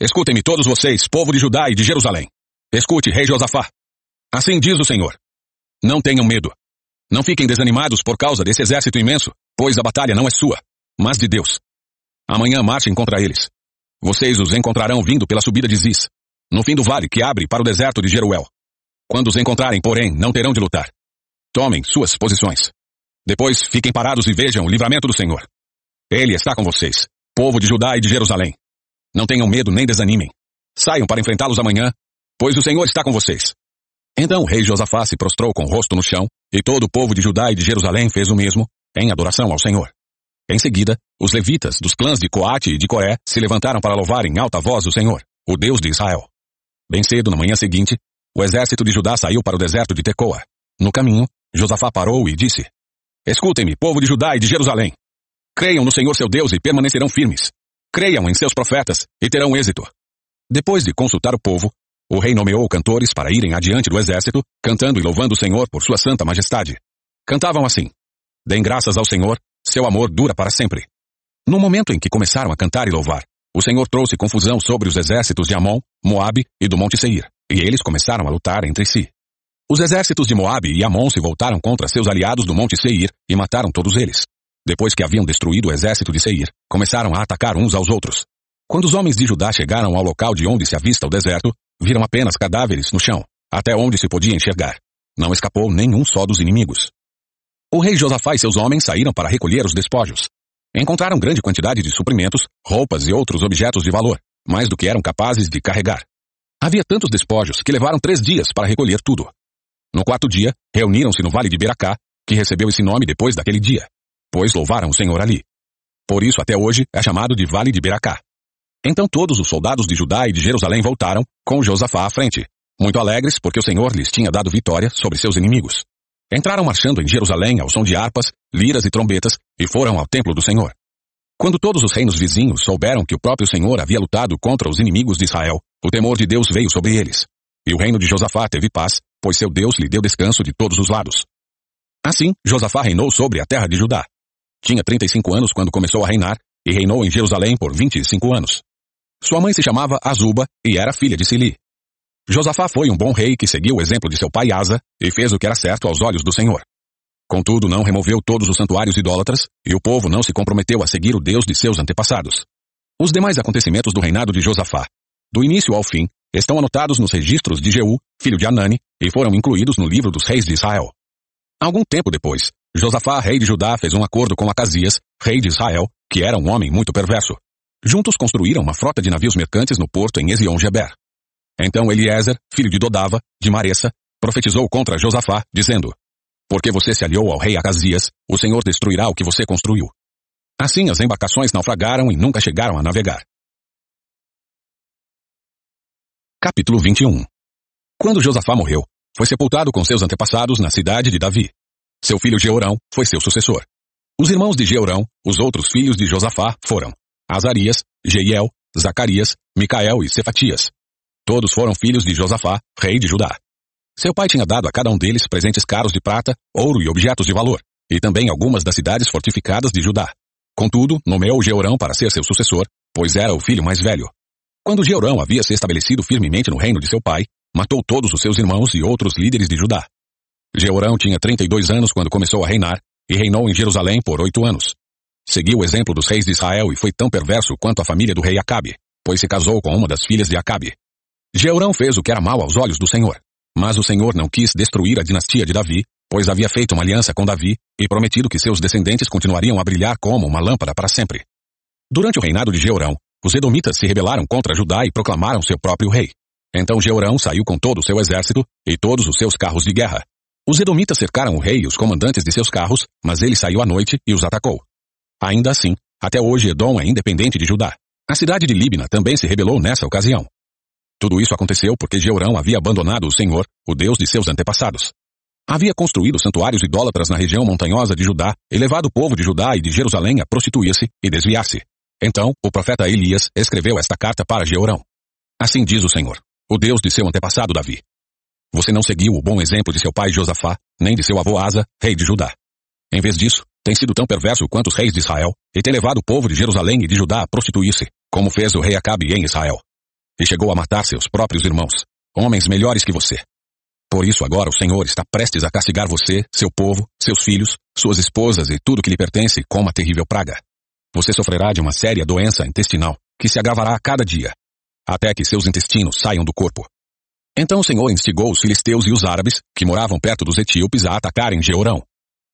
Escutem-me todos vocês, povo de Judá e de Jerusalém. Escute, rei Josafá. Assim diz o Senhor. Não tenham medo. Não fiquem desanimados por causa desse exército imenso, pois a batalha não é sua, mas de Deus. Amanhã marchem contra eles. Vocês os encontrarão vindo pela subida de Ziz, no fim do vale que abre para o deserto de Jeruel. Quando os encontrarem, porém, não terão de lutar. Tomem suas posições. Depois fiquem parados e vejam o livramento do Senhor. Ele está com vocês, povo de Judá e de Jerusalém. Não tenham medo nem desanimem. Saiam para enfrentá-los amanhã, pois o Senhor está com vocês. Então o rei Josafá se prostrou com o rosto no chão, e todo o povo de Judá e de Jerusalém fez o mesmo, em adoração ao Senhor. Em seguida, os levitas dos clãs de Coate e de Coré se levantaram para louvar em alta voz o Senhor, o Deus de Israel. Bem cedo na manhã seguinte, o exército de Judá saiu para o deserto de Tecoa. No caminho, Josafá parou e disse, Escutem-me, povo de Judá e de Jerusalém. Creiam no Senhor seu Deus e permanecerão firmes. Creiam em seus profetas e terão êxito. Depois de consultar o povo, o rei nomeou cantores para irem adiante do exército, cantando e louvando o Senhor por sua santa majestade. Cantavam assim: Dêem graças ao Senhor, seu amor dura para sempre. No momento em que começaram a cantar e louvar, o Senhor trouxe confusão sobre os exércitos de Amon, Moabe e do Monte Seir, e eles começaram a lutar entre si. Os exércitos de Moabe e Amon se voltaram contra seus aliados do Monte Seir e mataram todos eles. Depois que haviam destruído o exército de Seir, começaram a atacar uns aos outros. Quando os homens de Judá chegaram ao local de onde se avista o deserto, viram apenas cadáveres no chão, até onde se podia enxergar. Não escapou nenhum só dos inimigos. O rei Josafá e seus homens saíram para recolher os despojos. Encontraram grande quantidade de suprimentos, roupas e outros objetos de valor, mais do que eram capazes de carregar. Havia tantos despojos que levaram três dias para recolher tudo. No quarto dia, reuniram-se no vale de Beracá, que recebeu esse nome depois daquele dia, pois louvaram o Senhor ali. Por isso até hoje é chamado de Vale de Beracá. Então todos os soldados de Judá e de Jerusalém voltaram, com Josafá à frente, muito alegres porque o Senhor lhes tinha dado vitória sobre seus inimigos. Entraram marchando em Jerusalém ao som de harpas, liras e trombetas, e foram ao templo do Senhor. Quando todos os reinos vizinhos souberam que o próprio Senhor havia lutado contra os inimigos de Israel, o temor de Deus veio sobre eles. E o reino de Josafá teve paz, pois seu Deus lhe deu descanso de todos os lados. Assim, Josafá reinou sobre a terra de Judá. Tinha 35 anos quando começou a reinar, e reinou em Jerusalém por 25 anos. Sua mãe se chamava Azuba e era filha de Sili. Josafá foi um bom rei que seguiu o exemplo de seu pai Asa e fez o que era certo aos olhos do Senhor. Contudo, não removeu todos os santuários idólatras e o povo não se comprometeu a seguir o Deus de seus antepassados. Os demais acontecimentos do reinado de Josafá, do início ao fim, estão anotados nos registros de Jeú, filho de Anani, e foram incluídos no livro dos reis de Israel. Algum tempo depois, Josafá, rei de Judá, fez um acordo com Acasias, rei de Israel, que era um homem muito perverso. Juntos construíram uma frota de navios mercantes no porto em Ezion-Geber. Então Eliezer, filho de Dodava, de Maressa, profetizou contra Josafá, dizendo, Porque você se aliou ao rei Acasias, o Senhor destruirá o que você construiu. Assim as embarcações naufragaram e nunca chegaram a navegar. Capítulo 21 Quando Josafá morreu, foi sepultado com seus antepassados na cidade de Davi. Seu filho Jeorão foi seu sucessor. Os irmãos de Jeorão, os outros filhos de Josafá, foram Azarias, Jeiel, Zacarias, Micael e Cefatias. Todos foram filhos de Josafá, rei de Judá. Seu pai tinha dado a cada um deles presentes caros de prata, ouro e objetos de valor, e também algumas das cidades fortificadas de Judá. Contudo, nomeou Jeorão para ser seu sucessor, pois era o filho mais velho. Quando Jeorão havia se estabelecido firmemente no reino de seu pai, matou todos os seus irmãos e outros líderes de Judá. Jeorão tinha 32 anos quando começou a reinar, e reinou em Jerusalém por oito anos. Seguiu o exemplo dos reis de Israel e foi tão perverso quanto a família do rei Acabe, pois se casou com uma das filhas de Acabe. Jeurão fez o que era mal aos olhos do Senhor. Mas o Senhor não quis destruir a dinastia de Davi, pois havia feito uma aliança com Davi e prometido que seus descendentes continuariam a brilhar como uma lâmpada para sempre. Durante o reinado de Jeurão, os edomitas se rebelaram contra Judá e proclamaram seu próprio rei. Então Jeurão saiu com todo o seu exército e todos os seus carros de guerra. Os edomitas cercaram o rei e os comandantes de seus carros, mas ele saiu à noite e os atacou. Ainda assim, até hoje Edom é independente de Judá. A cidade de Líbina também se rebelou nessa ocasião. Tudo isso aconteceu porque Jeurão havia abandonado o Senhor, o Deus de seus antepassados. Havia construído santuários idólatras na região montanhosa de Judá e levado o povo de Judá e de Jerusalém a prostituir-se e desviar-se. Então, o profeta Elias escreveu esta carta para Jeurão. Assim diz o Senhor, o Deus de seu antepassado Davi. Você não seguiu o bom exemplo de seu pai Josafá, nem de seu avô Asa, rei de Judá. Em vez disso, tem sido tão perverso quanto os reis de Israel, e tem levado o povo de Jerusalém e de Judá a prostituir-se, como fez o rei Acabe em Israel. E chegou a matar seus próprios irmãos, homens melhores que você. Por isso agora o Senhor está prestes a castigar você, seu povo, seus filhos, suas esposas e tudo que lhe pertence com uma terrível praga. Você sofrerá de uma séria doença intestinal, que se agravará a cada dia, até que seus intestinos saiam do corpo. Então o Senhor instigou os filisteus e os árabes, que moravam perto dos etíopes, a atacarem Jeorão.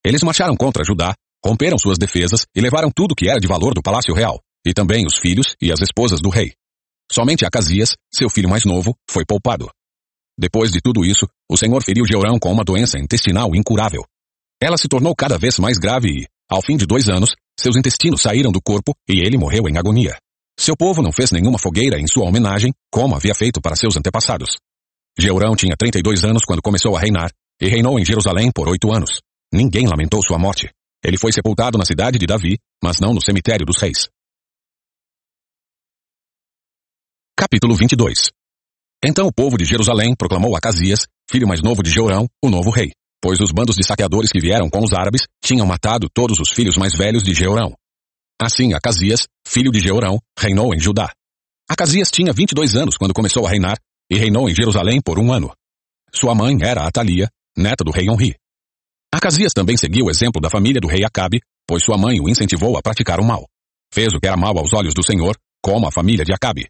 Eles marcharam contra Judá, romperam suas defesas e levaram tudo que era de valor do palácio real, e também os filhos e as esposas do rei. Somente Acasias, seu filho mais novo, foi poupado. Depois de tudo isso, o Senhor feriu Jeorão com uma doença intestinal incurável. Ela se tornou cada vez mais grave e, ao fim de dois anos, seus intestinos saíram do corpo e ele morreu em agonia. Seu povo não fez nenhuma fogueira em sua homenagem, como havia feito para seus antepassados. Jeurão tinha 32 anos quando começou a reinar, e reinou em Jerusalém por oito anos. Ninguém lamentou sua morte. Ele foi sepultado na cidade de Davi, mas não no cemitério dos reis. Capítulo 22 Então o povo de Jerusalém proclamou Acasias, filho mais novo de Jeurão, o novo rei, pois os bandos de saqueadores que vieram com os árabes tinham matado todos os filhos mais velhos de Jeurão. Assim Acasias, filho de Jeurão, reinou em Judá. Acasias tinha 22 anos quando começou a reinar, e reinou em Jerusalém por um ano. Sua mãe era Atalia, neta do rei Onri. Acasias também seguiu o exemplo da família do rei Acabe, pois sua mãe o incentivou a praticar o mal. Fez o que era mal aos olhos do Senhor, como a família de Acabe.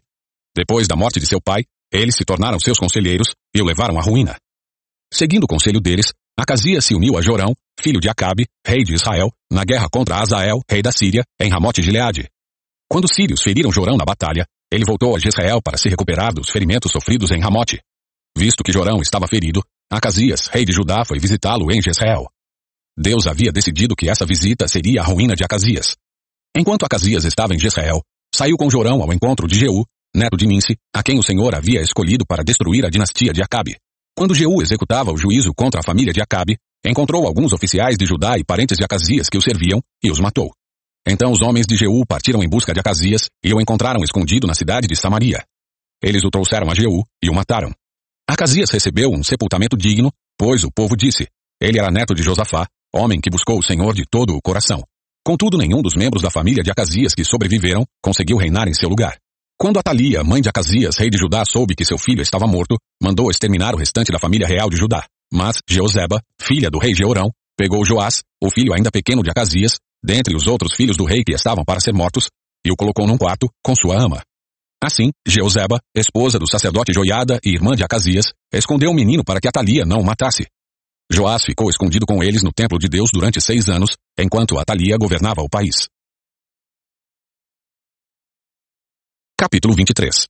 Depois da morte de seu pai, eles se tornaram seus conselheiros e o levaram à ruína. Seguindo o conselho deles, Acasias se uniu a Jorão, filho de Acabe, rei de Israel, na guerra contra Azael, rei da Síria, em Ramote de Gileade. Quando os sírios feriram Jorão na batalha, ele voltou a Jezreel para se recuperar dos ferimentos sofridos em Ramote. Visto que Jorão estava ferido, Acasias, rei de Judá, foi visitá-lo em Jezreel. Deus havia decidido que essa visita seria a ruína de Acasias. Enquanto Acasias estava em Jezreel, saiu com Jorão ao encontro de Jeú, neto de Ninse, a quem o Senhor havia escolhido para destruir a dinastia de Acabe. Quando Jeú executava o juízo contra a família de Acabe, encontrou alguns oficiais de Judá e parentes de Acasias que o serviam, e os matou. Então os homens de Jeú partiram em busca de Acasias e o encontraram escondido na cidade de Samaria. Eles o trouxeram a Jeú e o mataram. Acasias recebeu um sepultamento digno, pois o povo disse, ele era neto de Josafá, homem que buscou o Senhor de todo o coração. Contudo, nenhum dos membros da família de Acasias que sobreviveram conseguiu reinar em seu lugar. Quando Atalia, mãe de Acasias, rei de Judá, soube que seu filho estava morto, mandou exterminar o restante da família real de Judá. Mas Jeozeba, filha do rei Jeorão, pegou Joás, o filho ainda pequeno de Acasias, dentre os outros filhos do rei que estavam para ser mortos, e o colocou num quarto com sua ama. Assim, Jeozeba, esposa do sacerdote Joiada e irmã de Acasias, escondeu o menino para que Atalia não o matasse. Joás ficou escondido com eles no templo de Deus durante seis anos, enquanto Atalia governava o país. Capítulo 23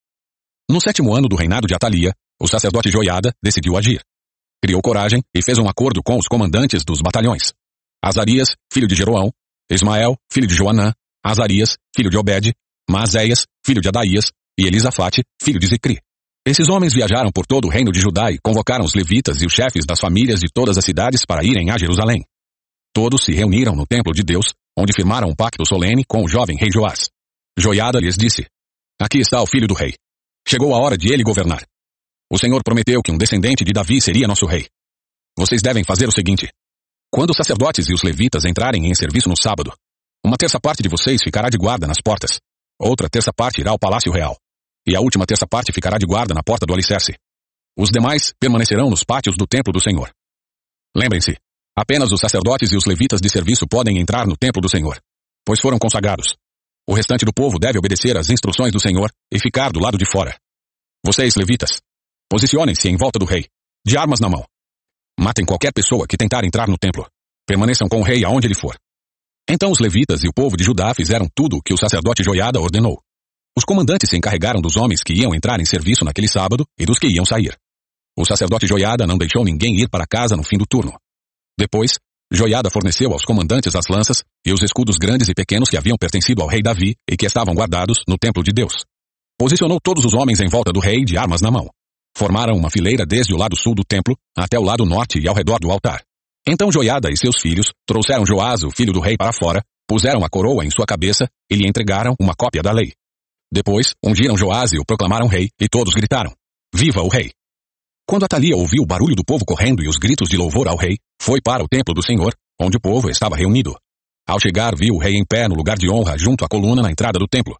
No sétimo ano do reinado de Atalia, o sacerdote Joiada decidiu agir. Criou coragem e fez um acordo com os comandantes dos batalhões. Azarias, filho de Jeroão, Ismael, filho de Joanã, Azarias, filho de Obed, Maazéias, filho de Adaías, e Elisafate, filho de Zicri. Esses homens viajaram por todo o reino de Judá e convocaram os levitas e os chefes das famílias de todas as cidades para irem a Jerusalém. Todos se reuniram no templo de Deus, onde firmaram um pacto solene com o jovem rei Joás. Joiada lhes disse, Aqui está o filho do rei. Chegou a hora de ele governar. O Senhor prometeu que um descendente de Davi seria nosso rei. Vocês devem fazer o seguinte: quando os sacerdotes e os levitas entrarem em serviço no sábado, uma terça parte de vocês ficará de guarda nas portas, outra terça parte irá ao palácio real, e a última terça parte ficará de guarda na porta do alicerce. Os demais permanecerão nos pátios do templo do Senhor. Lembrem-se, apenas os sacerdotes e os levitas de serviço podem entrar no templo do Senhor, pois foram consagrados. O restante do povo deve obedecer às instruções do Senhor e ficar do lado de fora. Vocês, levitas, posicionem-se em volta do rei, de armas na mão. Matem qualquer pessoa que tentar entrar no templo. Permaneçam com o rei aonde ele for. Então os levitas e o povo de Judá fizeram tudo o que o sacerdote Joiada ordenou. Os comandantes se encarregaram dos homens que iam entrar em serviço naquele sábado e dos que iam sair. O sacerdote Joiada não deixou ninguém ir para casa no fim do turno. Depois, Joiada forneceu aos comandantes as lanças e os escudos grandes e pequenos que haviam pertencido ao rei Davi e que estavam guardados no templo de Deus. Posicionou todos os homens em volta do rei de armas na mão. Formaram uma fileira desde o lado sul do templo até o lado norte e ao redor do altar. Então Joiada e seus filhos trouxeram Joás, o filho do rei, para fora, puseram a coroa em sua cabeça e lhe entregaram uma cópia da lei. Depois, ungiram Joás e o proclamaram rei, e todos gritaram: Viva o rei! Quando Atalia ouviu o barulho do povo correndo e os gritos de louvor ao rei, foi para o templo do Senhor, onde o povo estava reunido. Ao chegar, viu o rei em pé no lugar de honra junto à coluna na entrada do templo.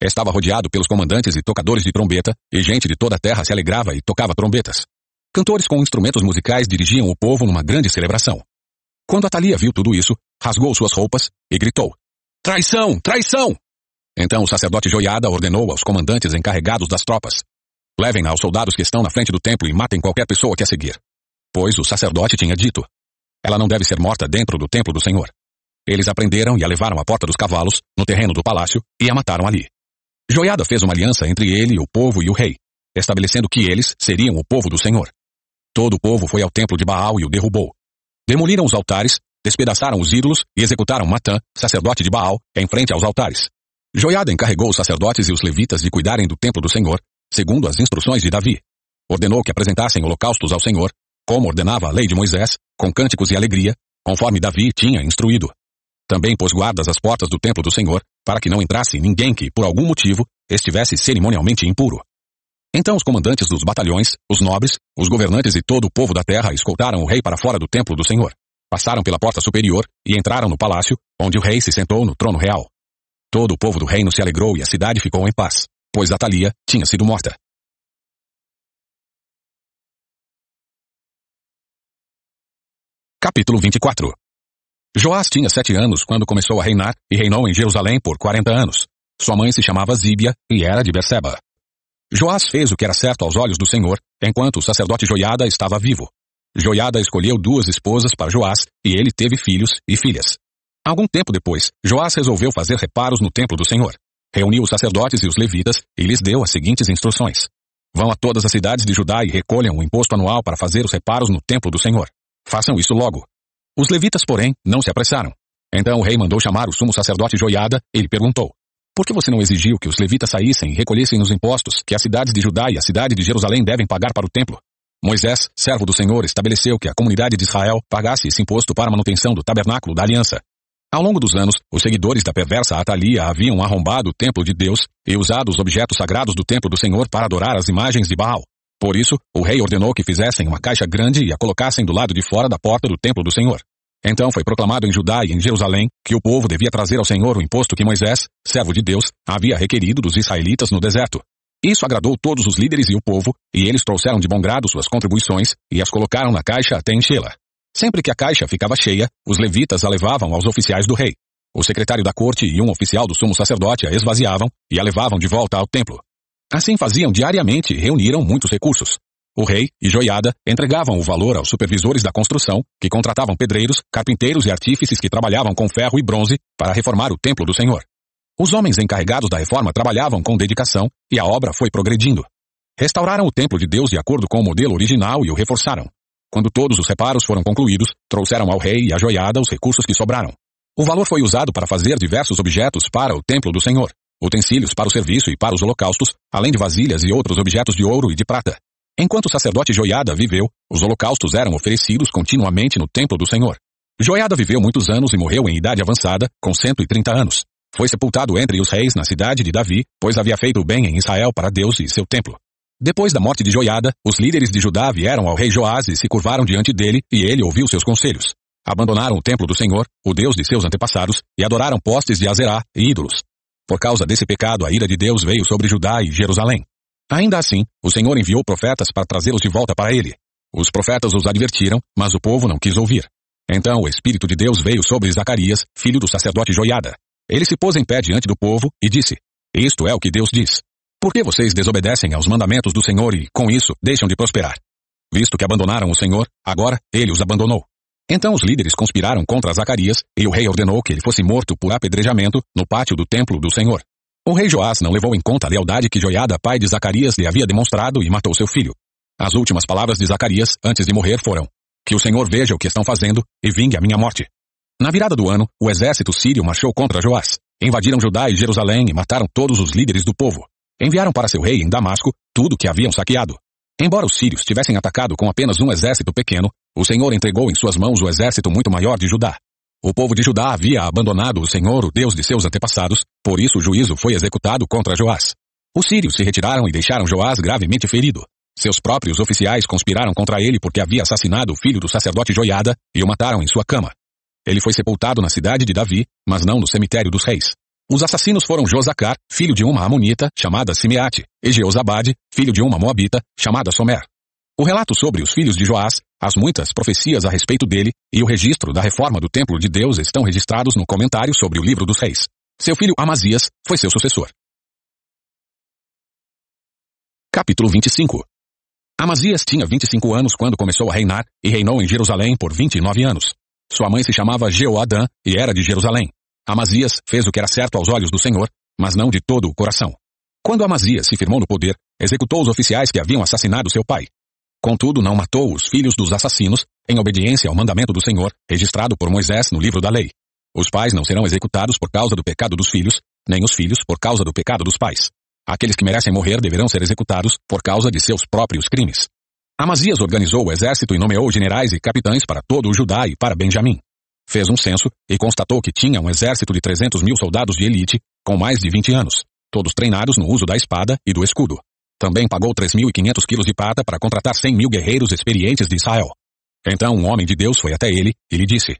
Estava rodeado pelos comandantes e tocadores de trombeta, e gente de toda a terra se alegrava e tocava trombetas. Cantores com instrumentos musicais dirigiam o povo numa grande celebração. Quando Atalia viu tudo isso, rasgou suas roupas e gritou: Traição! Traição! Então o sacerdote Joiada ordenou aos comandantes encarregados das tropas: Levem-na aos soldados que estão na frente do templo e matem qualquer pessoa que a seguir. Pois o sacerdote tinha dito: Ela não deve ser morta dentro do templo do Senhor. Eles a prenderam e a levaram à porta dos cavalos, no terreno do palácio, e a mataram ali. Joiada fez uma aliança entre ele, o povo e o rei. estabelecendo que eles seriam o povo do Senhor. Todo o povo foi ao templo de Baal e o derrubou. Demoliram os altares, despedaçaram os ídolos e executaram Matã, sacerdote de Baal, em frente aos altares. Joiada encarregou os sacerdotes e os levitas de cuidarem do templo do Senhor, segundo as instruções de Davi. Ordenou que apresentassem holocaustos ao Senhor, como ordenava a lei de Moisés, com cânticos e alegria, conforme Davi tinha instruído. Também pôs guardas às portas do templo do Senhor, para que não entrasse ninguém que, por algum motivo, estivesse cerimonialmente impuro. Então os comandantes dos batalhões, os nobres, os governantes e todo o povo da terra escoltaram o rei para fora do templo do Senhor. Passaram pela porta superior e entraram no palácio, onde o rei se sentou no trono real. Todo o povo do reino se alegrou e a cidade ficou em paz, pois Atalia tinha sido morta. Capítulo 24 Joás tinha sete anos quando começou a reinar e reinou em Jerusalém por quarenta anos. Sua mãe se chamava Zíbia e era de Berseba. Joás fez o que era certo aos olhos do Senhor, enquanto o sacerdote Joiada estava vivo. Joiada escolheu duas esposas para Joás e ele teve filhos e filhas. Algum tempo depois, Joás resolveu fazer reparos no templo do Senhor. Reuniu os sacerdotes e os levitas e lhes deu as seguintes instruções. Vão a todas as cidades de Judá e recolham o imposto anual para fazer os reparos no templo do Senhor. Façam isso logo. Os levitas, porém, não se apressaram. Então o rei mandou chamar o sumo sacerdote Joiada e lhe perguntou: Por que você não exigiu que os levitas saíssem e recolhessem os impostos que as cidades de Judá e a cidade de Jerusalém devem pagar para o templo? Moisés, servo do Senhor, estabeleceu que a comunidade de Israel pagasse esse imposto para a manutenção do tabernáculo da aliança. Ao longo dos anos, os seguidores da perversa Atalia haviam arrombado o templo de Deus e usado os objetos sagrados do templo do Senhor para adorar as imagens de Baal. Por isso, o rei ordenou que fizessem uma caixa grande e a colocassem do lado de fora da porta do templo do Senhor. Então foi proclamado em Judá e em Jerusalém que o povo devia trazer ao Senhor o imposto que Moisés, servo de Deus, havia requerido dos israelitas no deserto. Isso agradou todos os líderes e o povo, e eles trouxeram de bom grado suas contribuições e as colocaram na caixa até enchê-la. Sempre que a caixa ficava cheia, os levitas a levavam aos oficiais do rei. O secretário da corte e um oficial do sumo sacerdote a esvaziavam e a levavam de volta ao templo. Assim faziam diariamente e reuniram muitos recursos. O rei e Joiada entregavam o valor aos supervisores da construção, que contratavam pedreiros, carpinteiros e artífices que trabalhavam com ferro e bronze para reformar o templo do Senhor. Os homens encarregados da reforma trabalhavam com dedicação e a obra foi progredindo. Restauraram o templo de Deus de acordo com o modelo original e o reforçaram. Quando todos os reparos foram concluídos, trouxeram ao rei e à joiada os recursos que sobraram. O valor foi usado para fazer diversos objetos para o templo do Senhor utensílios para o serviço e para os holocaustos, além de vasilhas e outros objetos de ouro e de prata. Enquanto o sacerdote Joiada viveu, os holocaustos eram oferecidos continuamente no templo do Senhor. Joiada viveu muitos anos e morreu em idade avançada, com 130 anos. Foi sepultado entre os reis na cidade de Davi, pois havia feito bem em Israel para Deus e seu templo. Depois da morte de Joiada, os líderes de Judá vieram ao rei Joás e se curvaram diante dele, e ele ouviu seus conselhos. Abandonaram o templo do Senhor, o Deus de seus antepassados, e adoraram postes de Azerá e ídolos. Por causa desse pecado, a ira de Deus veio sobre Judá e Jerusalém. Ainda assim, o Senhor enviou profetas para trazê-los de volta para ele. Os profetas os advertiram, mas o povo não quis ouvir. Então o Espírito de Deus veio sobre Zacarias, filho do sacerdote Joiada. Ele se pôs em pé diante do povo e disse: Isto é o que Deus diz. Por que vocês desobedecem aos mandamentos do Senhor e, com isso, deixam de prosperar? Visto que abandonaram o Senhor, agora ele os abandonou. Então os líderes conspiraram contra Zacarias, e o rei ordenou que ele fosse morto por apedrejamento no pátio do templo do Senhor. O rei Joás não levou em conta a lealdade que Joiada, pai de Zacarias, lhe havia demonstrado e matou seu filho. As últimas palavras de Zacarias, antes de morrer, foram: Que o Senhor veja o que estão fazendo e vingue a minha morte. Na virada do ano, o exército sírio marchou contra Joás. Invadiram Judá e Jerusalém e mataram todos os líderes do povo. Enviaram para seu rei em Damasco tudo o que haviam saqueado. Embora os sírios tivessem atacado com apenas um exército pequeno, o Senhor entregou em suas mãos o exército muito maior de Judá. O povo de Judá havia abandonado o Senhor, o Deus de seus antepassados, por isso o juízo foi executado contra Joás. Os sírios se retiraram e deixaram Joás gravemente ferido. Seus próprios oficiais conspiraram contra ele porque havia assassinado o filho do sacerdote Joiada e o mataram em sua cama. Ele foi sepultado na cidade de Davi, mas não no cemitério dos reis. Os assassinos foram Josacar, filho de uma amonita, chamada Simeate, e Jeozabade, filho de uma moabita, chamada Somer. O relato sobre os filhos de Joás, as muitas profecias a respeito dele e o registro da reforma do templo de Deus estão registrados no comentário sobre o livro dos reis. Seu filho Amazias foi seu sucessor. Capítulo 25 Amazias tinha 25 anos quando começou a reinar e reinou em Jerusalém por 29 anos. Sua mãe se chamava Jeoadã e era de Jerusalém. Amazias fez o que era certo aos olhos do Senhor, mas não de todo o coração. Quando Amazias se firmou no poder, executou os oficiais que haviam assassinado seu pai. Contudo, não matou os filhos dos assassinos, em obediência ao mandamento do Senhor, registrado por Moisés no livro da lei. Os pais não serão executados por causa do pecado dos filhos, nem os filhos por causa do pecado dos pais. Aqueles que merecem morrer deverão ser executados por causa de seus próprios crimes. Amazias organizou o exército e nomeou generais e capitães para todo o Judá e para Benjamim. Fez um censo e constatou que tinha um exército de 300 mil soldados de elite, com mais de 20 anos, todos treinados no uso da espada e do escudo. Também pagou 3.500 quilos de prata para contratar 100 mil guerreiros experientes de Israel. Então um homem de Deus foi até ele e lhe disse,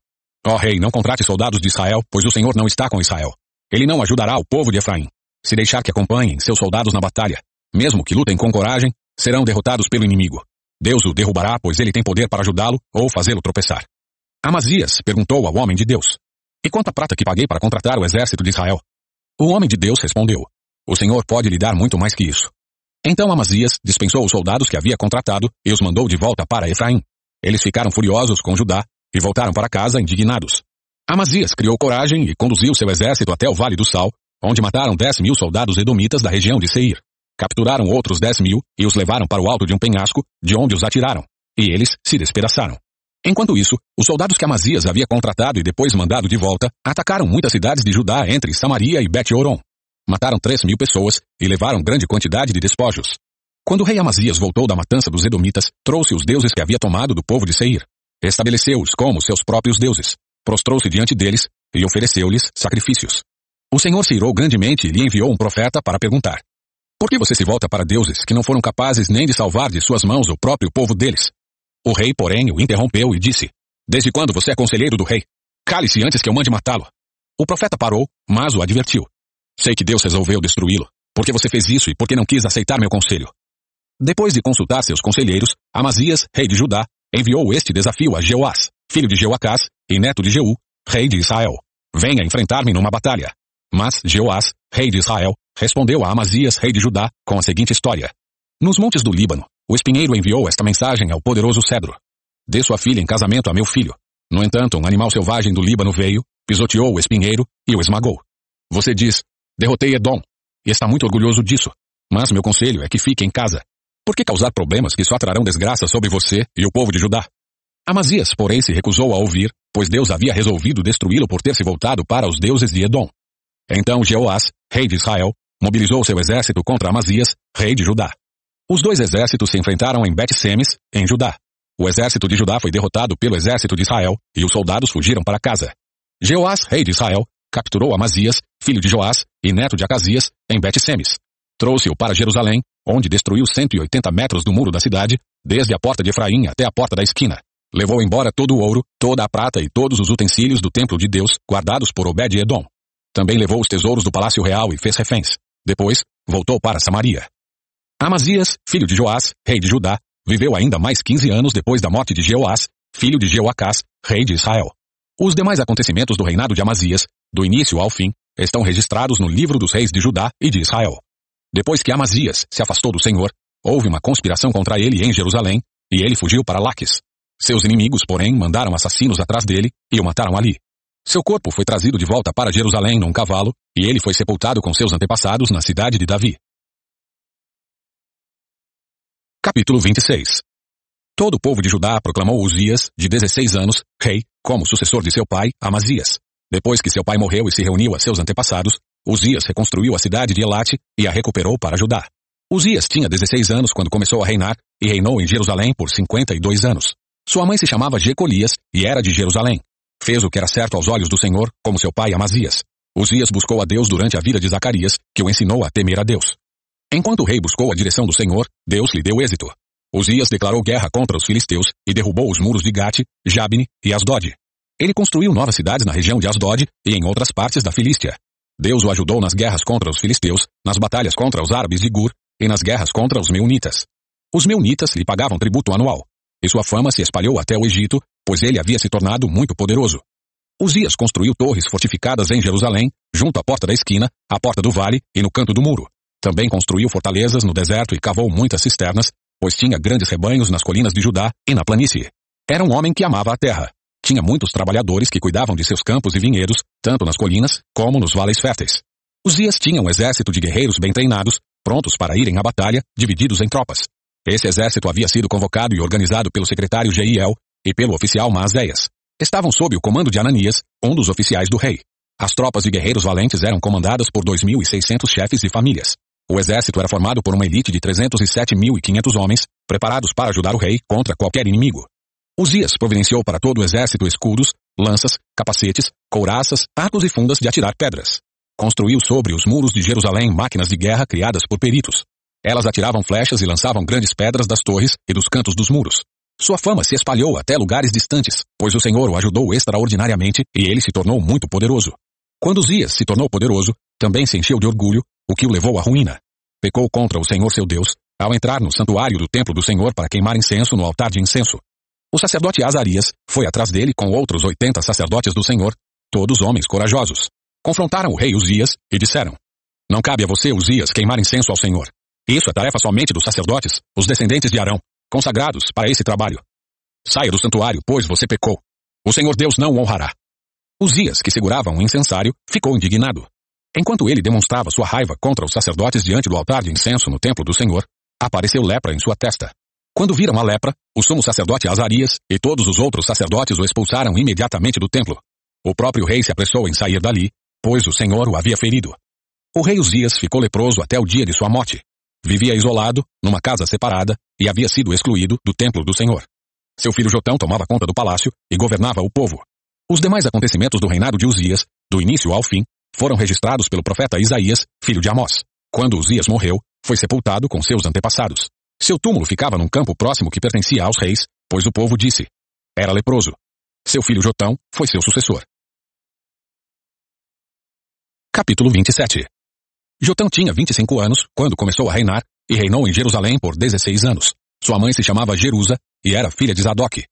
Ó oh, rei, não contrate soldados de Israel, pois o Senhor não está com Israel. Ele não ajudará o povo de Efraim. Se deixar que acompanhem seus soldados na batalha, mesmo que lutem com coragem, serão derrotados pelo inimigo. Deus o derrubará, pois ele tem poder para ajudá-lo ou fazê-lo tropeçar. Amazias perguntou ao homem de Deus: E quanta prata que paguei para contratar o exército de Israel? O homem de Deus respondeu: O Senhor pode lhe dar muito mais que isso. Então Amazias dispensou os soldados que havia contratado e os mandou de volta para Efraim. Eles ficaram furiosos com Judá e voltaram para casa indignados. Amazias criou coragem e conduziu seu exército até o Vale do Sal, onde mataram dez mil soldados edomitas da região de Seir. Capturaram outros dez mil e os levaram para o alto de um penhasco, de onde os atiraram. E eles se despedaçaram. Enquanto isso, os soldados que Amazias havia contratado e depois mandado de volta, atacaram muitas cidades de Judá entre Samaria e Bet-Oron. Mataram três mil pessoas e levaram grande quantidade de despojos. Quando o rei Amazias voltou da matança dos Edomitas, trouxe os deuses que havia tomado do povo de Seir. Estabeleceu-os como seus próprios deuses. Prostrou-se diante deles e ofereceu-lhes sacrifícios. O Senhor se irou grandemente e lhe enviou um profeta para perguntar: Por que você se volta para deuses que não foram capazes nem de salvar de suas mãos o próprio povo deles? O rei, porém, o interrompeu e disse: Desde quando você é conselheiro do rei? Cale-se antes que eu mande matá-lo. O profeta parou, mas o advertiu. Sei que Deus resolveu destruí-lo, porque você fez isso e porque não quis aceitar meu conselho. Depois de consultar seus conselheiros, Amazias, rei de Judá, enviou este desafio a Jeoás, filho de Jeoacás e neto de Jeú, rei de Israel. Venha enfrentar-me numa batalha. Mas Jeoás, rei de Israel, respondeu a Amazias, rei de Judá, com a seguinte história. Nos montes do Líbano, o espinheiro enviou esta mensagem ao poderoso cedro. Dê sua filha em casamento a meu filho. No entanto, um animal selvagem do Líbano veio, pisoteou o espinheiro e o esmagou. Você diz, derrotei Edom, e está muito orgulhoso disso. Mas meu conselho é que fique em casa. Por que causar problemas que só trarão desgraça sobre você e o povo de Judá? Amazias, porém, se recusou a ouvir, pois Deus havia resolvido destruí-lo por ter se voltado para os deuses de Edom. Então Jeoás, rei de Israel, mobilizou seu exército contra Amazias, rei de Judá. Os dois exércitos se enfrentaram em Bet-Semes, em Judá. O exército de Judá foi derrotado pelo exército de Israel, e os soldados fugiram para casa. Jeoás, rei de Israel, capturou Amazias, filho de Joás e neto de Acasias, em Bet-Semes. Trouxe-o para Jerusalém, onde destruiu 180 metros do muro da cidade, desde a porta de Efraim até a porta da esquina. Levou embora todo o ouro, toda a prata e todos os utensílios do templo de Deus, guardados por Obed-Edom. Também levou os tesouros do palácio real e fez reféns. Depois, voltou para Samaria. Amazias, filho de Joás, rei de Judá, viveu ainda mais 15 anos depois da morte de Jeoás, filho de Jeoacás, rei de Israel. Os demais acontecimentos do reinado de Amazias, do início ao fim, estão registrados no livro dos reis de Judá e de Israel. Depois que Amazias se afastou do Senhor, houve uma conspiração contra ele em Jerusalém, e ele fugiu para Laques. Seus inimigos, porém, mandaram assassinos atrás dele e o mataram ali. Seu corpo foi trazido de volta para Jerusalém num cavalo, e ele foi sepultado com seus antepassados na cidade de Davi. Capítulo 26 Todo o povo de Judá proclamou Uzias, de 16 anos, rei, como sucessor de seu pai, Amazias. Depois que seu pai morreu e se reuniu a seus antepassados, Uzias reconstruiu a cidade de Elate e a recuperou para Judá. Uzias tinha 16 anos quando começou a reinar e reinou em Jerusalém por 52 anos. Sua mãe se chamava Jecolias e era de Jerusalém. Fez o que era certo aos olhos do Senhor, como seu pai Amazias. Uzias buscou a Deus durante a vida de Zacarias, que o ensinou a temer a Deus. Enquanto o rei buscou a direção do Senhor, Deus lhe deu êxito. Uzias declarou guerra contra os filisteus e derrubou os muros de Gate, Jabne e Asdod. Ele construiu novas cidades na região de Asdod e em outras partes da Filístia. Deus o ajudou nas guerras contra os filisteus, nas batalhas contra os árabes de Gur e nas guerras contra os meunitas. Os meunitas lhe pagavam tributo anual, e sua fama se espalhou até o Egito, pois ele havia se tornado muito poderoso. Uzias construiu torres fortificadas em Jerusalém, junto à porta da esquina, à porta do vale e no canto do muro. Também construiu fortalezas no deserto e cavou muitas cisternas, pois tinha grandes rebanhos nas colinas de Judá e na planície. Era um homem que amava a terra, tinha muitos trabalhadores que cuidavam de seus campos e vinhedos, tanto nas colinas como nos vales férteis. Uzias tinha um exército de guerreiros bem treinados, prontos para irem à batalha, divididos em tropas. Esse exército havia sido convocado e organizado pelo secretário Jeiel e pelo oficial Maazéias. Estavam sob o comando de Ananias, um dos oficiais do rei. As tropas de guerreiros valentes eram comandadas por 2.600 chefes de famílias. O exército era formado por uma elite de 307.500 homens, preparados para ajudar o rei contra qualquer inimigo. Uzias providenciou para todo o exército escudos, lanças, capacetes, couraças, arcos e fundas de atirar pedras. Construiu sobre os muros de Jerusalém máquinas de guerra criadas por peritos. Elas atiravam flechas e lançavam grandes pedras das torres e dos cantos dos muros. Sua fama se espalhou até lugares distantes, pois o Senhor o ajudou extraordinariamente e ele se tornou muito poderoso. Quando Uzias se tornou poderoso, também se encheu de orgulho o que o levou à ruína. Pecou contra o Senhor seu Deus, ao entrar no santuário do templo do Senhor para queimar incenso no altar de incenso. O sacerdote Azarias foi atrás dele com outros oitenta sacerdotes do Senhor, todos homens corajosos. Confrontaram o rei Uzias e disseram, Não cabe a você, Uzias, queimar incenso ao Senhor. Isso é tarefa somente dos sacerdotes, os descendentes de Arão, consagrados para esse trabalho. Saia do santuário, pois você pecou. O Senhor Deus não o honrará. Uzias, que segurava um incensário, ficou indignado. Enquanto ele demonstrava sua raiva contra os sacerdotes diante do altar de incenso no templo do Senhor, apareceu lepra em sua testa. Quando viram a lepra, o sumo sacerdote Azarias e todos os outros sacerdotes o expulsaram imediatamente do templo. O próprio rei se apressou em sair dali, pois o Senhor o havia ferido. O rei Uzias ficou leproso até o dia de sua morte. Vivia isolado, numa casa separada, e havia sido excluído do templo do Senhor. Seu filho Jotão tomava conta do palácio e governava o povo. Os demais acontecimentos do reinado de Uzias, do início ao fim, foram registrados pelo profeta Isaías, filho de Amós. Quando Uzias morreu, foi sepultado com seus antepassados. Seu túmulo ficava num campo próximo que pertencia aos reis, pois o povo disse: era leproso. Seu filho Jotão foi seu sucessor. Capítulo 27 Jotão tinha 25 anos quando começou a reinar e reinou em Jerusalém por 16 anos. Sua mãe se chamava Jerusa e era filha de Zadok.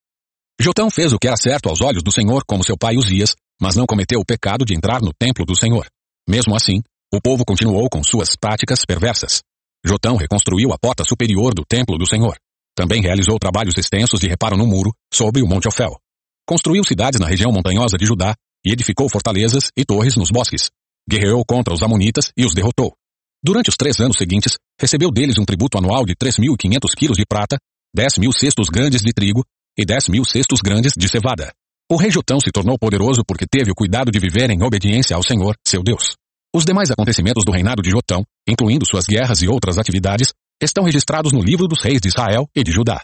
Jotão fez o que era certo aos olhos do Senhor como seu pai Uzias, mas não cometeu o pecado de entrar no templo do Senhor. Mesmo assim, o povo continuou com suas práticas perversas. Jotão reconstruiu a porta superior do templo do Senhor. Também realizou trabalhos extensos de reparo no muro, sobre o Monte Ofel. Construiu cidades na região montanhosa de Judá e edificou fortalezas e torres nos bosques. Guerreou contra os amonitas e os derrotou. Durante os três anos seguintes, recebeu deles um tributo anual de 3.500 quilos de prata, 10 mil cestos grandes de trigo e 10 mil cestos grandes de cevada. O rei Jotão se tornou poderoso porque teve o cuidado de viver em obediência ao Senhor, seu Deus. Os demais acontecimentos do reinado de Jotão, incluindo suas guerras e outras atividades, estão registrados no livro dos reis de Israel e de Judá.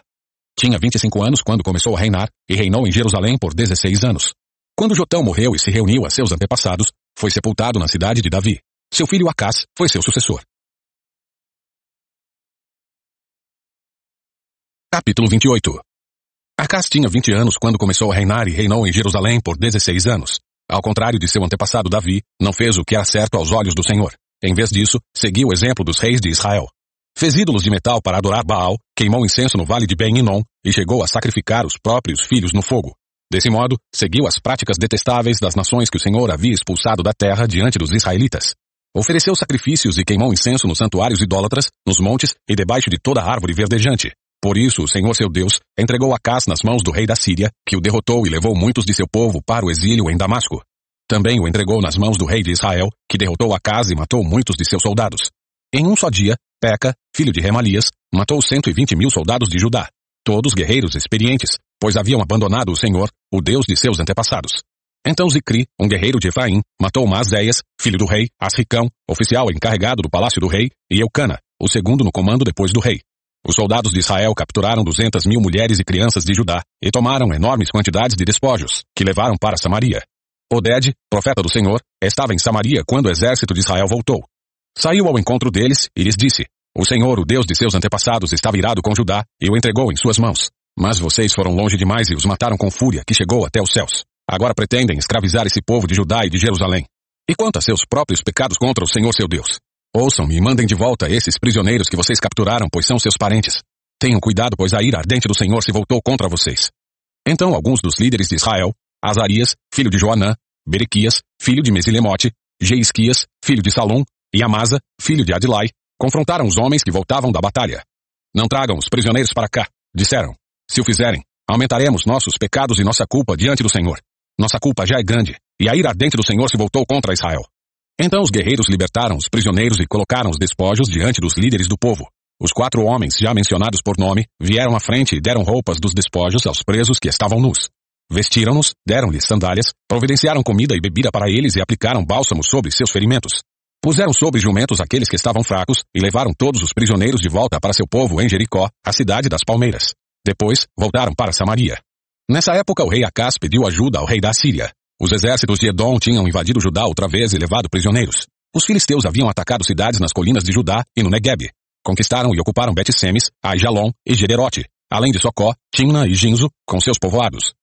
Tinha 25 anos quando começou a reinar e reinou em Jerusalém por 16 anos. Quando Jotão morreu e se reuniu a seus antepassados, foi sepultado na cidade de Davi. Seu filho Acás foi seu sucessor. Capítulo 28 Acas tinha 20 anos quando começou a reinar e reinou em Jerusalém por 16 anos. Ao contrário de seu antepassado Davi, não fez o que era certo aos olhos do Senhor. Em vez disso, seguiu o exemplo dos reis de Israel. Fez ídolos de metal para adorar Baal, queimou incenso no vale de Ben-Inon e chegou a sacrificar os próprios filhos no fogo. Desse modo, seguiu as práticas detestáveis das nações que o Senhor havia expulsado da terra diante dos israelitas. Ofereceu sacrifícios e queimou incenso nos santuários idólatras, nos montes e debaixo de toda árvore verdejante. Por isso o Senhor seu Deus entregou Acás nas mãos do rei da Síria, que o derrotou e levou muitos de seu povo para o exílio em Damasco. Também o entregou nas mãos do rei de Israel, que derrotou Acás e matou muitos de seus soldados. Em um só dia, Peca, filho de Remalias, matou 120 mil soldados de Judá, todos guerreiros experientes, pois haviam abandonado o Senhor, o Deus de seus antepassados. Então Zicri, um guerreiro de Efraim, matou Maaseias, filho do rei, Asricão, oficial encarregado do palácio do rei, e Eucana, o segundo no comando depois do rei. Os soldados de Israel capturaram duzentas mil mulheres e crianças de Judá e tomaram enormes quantidades de despojos, que levaram para Samaria. Oded, profeta do Senhor, estava em Samaria quando o exército de Israel voltou. Saiu ao encontro deles e lhes disse, o Senhor, o Deus de seus antepassados, estava irado com Judá e o entregou em suas mãos. Mas vocês foram longe demais e os mataram com fúria que chegou até os céus. Agora pretendem escravizar esse povo de Judá e de Jerusalém. E quanto a seus próprios pecados contra o Senhor seu Deus, Ouçam-me e mandem de volta esses prisioneiros que vocês capturaram, pois são seus parentes. Tenham cuidado, pois a ira ardente do Senhor se voltou contra vocês. Então alguns dos líderes de Israel, Azarias, filho de Joanã, Berequias, filho de Mesilemote, Jeisquias, filho de Salom, e Amasa, filho de Adilai, confrontaram os homens que voltavam da batalha. Não tragam os prisioneiros para cá, disseram. Se o fizerem, aumentaremos nossos pecados e nossa culpa diante do Senhor. Nossa culpa já é grande, e a ira ardente do Senhor se voltou contra Israel. Então os guerreiros libertaram os prisioneiros e colocaram os despojos diante dos líderes do povo. Os quatro homens, já mencionados por nome, vieram à frente e deram roupas dos despojos aos presos que estavam nus. Vestiram-nos, deram-lhes sandálias, providenciaram comida e bebida para eles e aplicaram bálsamo sobre seus ferimentos. Puseram sobre jumentos aqueles que estavam fracos e levaram todos os prisioneiros de volta para seu povo em Jericó, a cidade das palmeiras. Depois, voltaram para Samaria. Nessa época, o rei Acás pediu ajuda ao rei da Síria. Os exércitos de Edom tinham invadido Judá outra vez e levado prisioneiros. Os filisteus haviam atacado cidades nas colinas de Judá e no Negueb. Conquistaram e ocuparam Bet-Semes, Aijalon e Gederote, além de Socó, Timna e Ginzo, com seus povoados.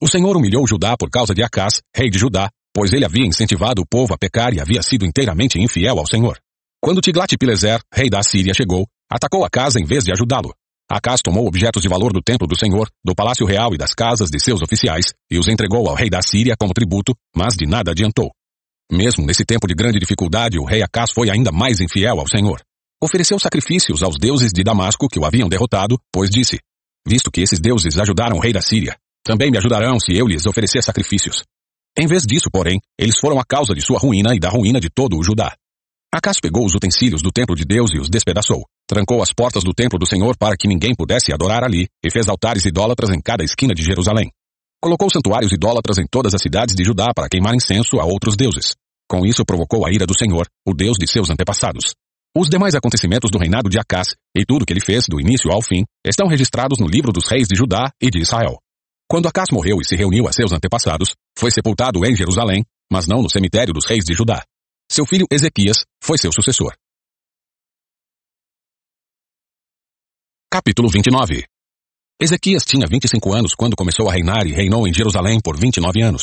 O Senhor humilhou Judá por causa de Acás, rei de Judá, pois ele havia incentivado o povo a pecar e havia sido inteiramente infiel ao Senhor. Quando Tiglat-Pileser, rei da Síria, chegou, atacou a casa em vez de ajudá-lo. Acás tomou objetos de valor do templo do Senhor, do palácio real e das casas de seus oficiais, e os entregou ao rei da Síria como tributo, mas de nada adiantou. Mesmo nesse tempo de grande dificuldade, o rei Acás foi ainda mais infiel ao Senhor. Ofereceu sacrifícios aos deuses de Damasco que o haviam derrotado, pois disse, visto que esses deuses ajudaram o rei da Síria, também me ajudarão se eu lhes oferecer sacrifícios. Em vez disso, porém, eles foram a causa de sua ruína e da ruína de todo o Judá. Acas pegou os utensílios do templo de Deus e os despedaçou. Trancou as portas do templo do Senhor para que ninguém pudesse adorar ali, e fez altares idólatras em cada esquina de Jerusalém. Colocou santuários idólatras em todas as cidades de Judá para queimar incenso a outros deuses. Com isso provocou a ira do Senhor, o Deus de seus antepassados. Os demais acontecimentos do reinado de Acás e tudo que ele fez do início ao fim estão registrados no livro dos reis de Judá e de Israel. Quando Acás morreu e se reuniu a seus antepassados, foi sepultado em Jerusalém, mas não no cemitério dos reis de Judá. Seu filho Ezequias foi seu sucessor. Capítulo 29 Ezequias tinha 25 anos quando começou a reinar e reinou em Jerusalém por 29 anos.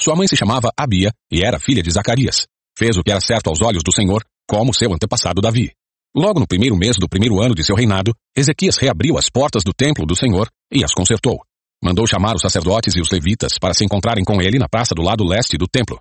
Sua mãe se chamava Abia e era filha de Zacarias. Fez o que era certo aos olhos do Senhor, como seu antepassado Davi. Logo no primeiro mês do primeiro ano de seu reinado, Ezequias reabriu as portas do templo do Senhor e as consertou. Mandou chamar os sacerdotes e os levitas para se encontrarem com ele na praça do lado leste do templo.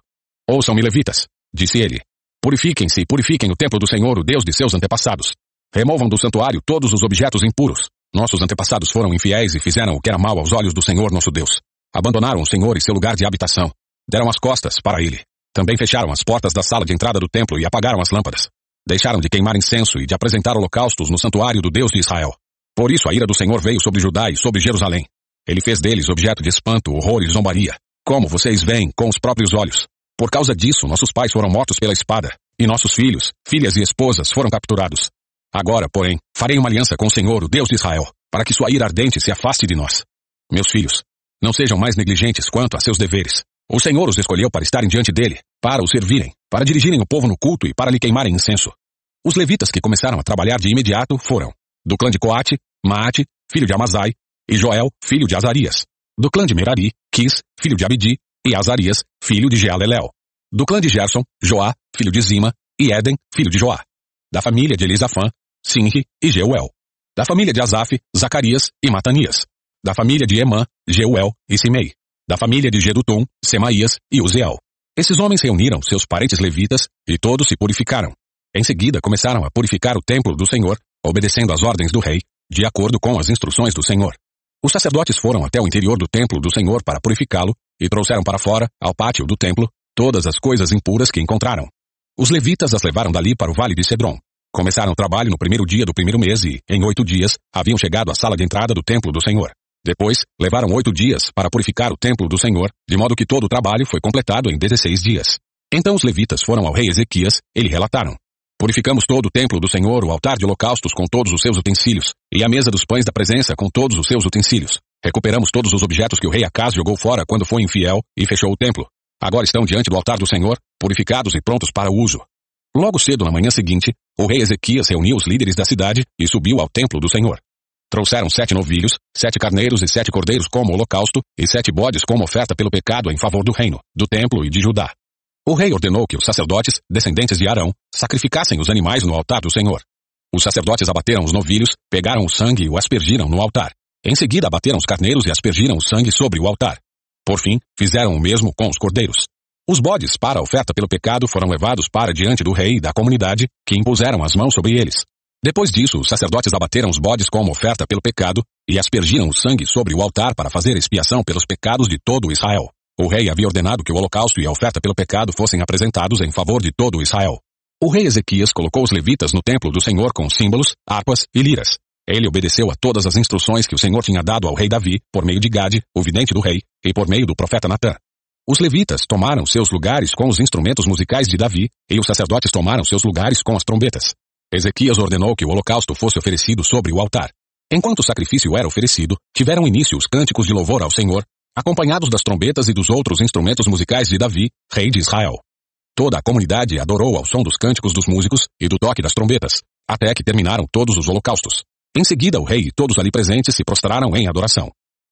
Ouçam-me, levitas, disse ele. Purifiquem-se e purifiquem o templo do Senhor, o Deus de seus antepassados. Removam do santuário todos os objetos impuros. Nossos antepassados foram infiéis e fizeram o que era mal aos olhos do Senhor nosso Deus. Abandonaram o Senhor e seu lugar de habitação. Deram as costas para ele. Também fecharam as portas da sala de entrada do templo e apagaram as lâmpadas. Deixaram de queimar incenso e de apresentar holocaustos no santuário do Deus de Israel. Por isso a ira do Senhor veio sobre Judá e sobre Jerusalém. Ele fez deles objeto de espanto, horror e zombaria, como vocês veem com os próprios olhos. Por causa disso, nossos pais foram mortos pela espada, e nossos filhos, filhas e esposas foram capturados. Agora, porém, farei uma aliança com o Senhor, o Deus de Israel, para que sua ira ardente se afaste de nós. Meus filhos, não sejam mais negligentes quanto a seus deveres. O Senhor os escolheu para estarem diante dele, para o servirem, para dirigirem o povo no culto e para lhe queimarem incenso. Os levitas que começaram a trabalhar de imediato foram, do clã de Coate, Maate, filho de Amazai, e Joel, filho de Azarias. Do clã de Merari, Quis, filho de Abidi, e Azarias, filho de Jealelel. Do clã de Gerson, Joá, filho de Zima, e Éden, filho de Joá. Da família de Elisafã, Sinri e Jeuel. Da família de Asaf, Zacarias e Matanias. Da família de Emã, Jeuel e Simei. Da família de Gedutum, Semaías e Uziel. Esses homens reuniram seus parentes levitas e todos se purificaram. Em seguida começaram a purificar o templo do Senhor, obedecendo às ordens do rei, de acordo com as instruções do Senhor. Os sacerdotes foram até o interior do templo do Senhor para purificá-lo e trouxeram para fora, ao pátio do templo, todas as coisas impuras que encontraram. Os levitas as levaram dali para o vale de Cedron. Começaram o trabalho no primeiro dia do primeiro mês e, em oito dias, haviam chegado à sala de entrada do templo do Senhor. Depois, levaram oito dias para purificar o templo do Senhor, de modo que todo o trabalho foi completado em dezesseis dias. Então os levitas foram ao rei Ezequias e lhe relataram. Purificamos todo o templo do Senhor, o altar de holocaustos com todos os seus utensílios, e a mesa dos pães da presença com todos os seus utensílios. Recuperamos todos os objetos que o rei Acaz jogou fora quando foi infiel e fechou o templo. Agora estão diante do altar do Senhor, purificados e prontos para o uso. Logo cedo na manhã seguinte, o rei Ezequias reuniu os líderes da cidade e subiu ao templo do Senhor. Trouxeram sete novilhos, sete carneiros e sete cordeiros como holocausto, e sete bodes como oferta pelo pecado em favor do reino, do templo e de Judá. O rei ordenou que os sacerdotes, descendentes de Arão, sacrificassem os animais no altar do Senhor. Os sacerdotes abateram os novilhos, pegaram o sangue e o aspergiram no altar. Em seguida abateram os carneiros e aspergiram o sangue sobre o altar. Por fim, fizeram o mesmo com os cordeiros. Os bodes para a oferta pelo pecado foram levados para diante do rei e da comunidade, que impuseram as mãos sobre eles. Depois disso, os sacerdotes abateram os bodes como oferta pelo pecado e aspergiram o sangue sobre o altar para fazer expiação pelos pecados de todo Israel. O rei havia ordenado que o holocausto e a oferta pelo pecado fossem apresentados em favor de todo Israel. O rei Ezequias colocou os levitas no templo do Senhor com símbolos, harpas e liras. Ele obedeceu a todas as instruções que o Senhor tinha dado ao rei Davi, por meio de Gade, o vidente do rei, e por meio do profeta Natã. Os levitas tomaram seus lugares com os instrumentos musicais de Davi, e os sacerdotes tomaram seus lugares com as trombetas. Ezequias ordenou que o holocausto fosse oferecido sobre o altar. Enquanto o sacrifício era oferecido, tiveram início os cânticos de louvor ao Senhor, acompanhados das trombetas e dos outros instrumentos musicais de Davi, rei de Israel. Toda a comunidade adorou ao som dos cânticos dos músicos e do toque das trombetas, até que terminaram todos os holocaustos. Em seguida, o rei e todos ali presentes se prostraram em adoração.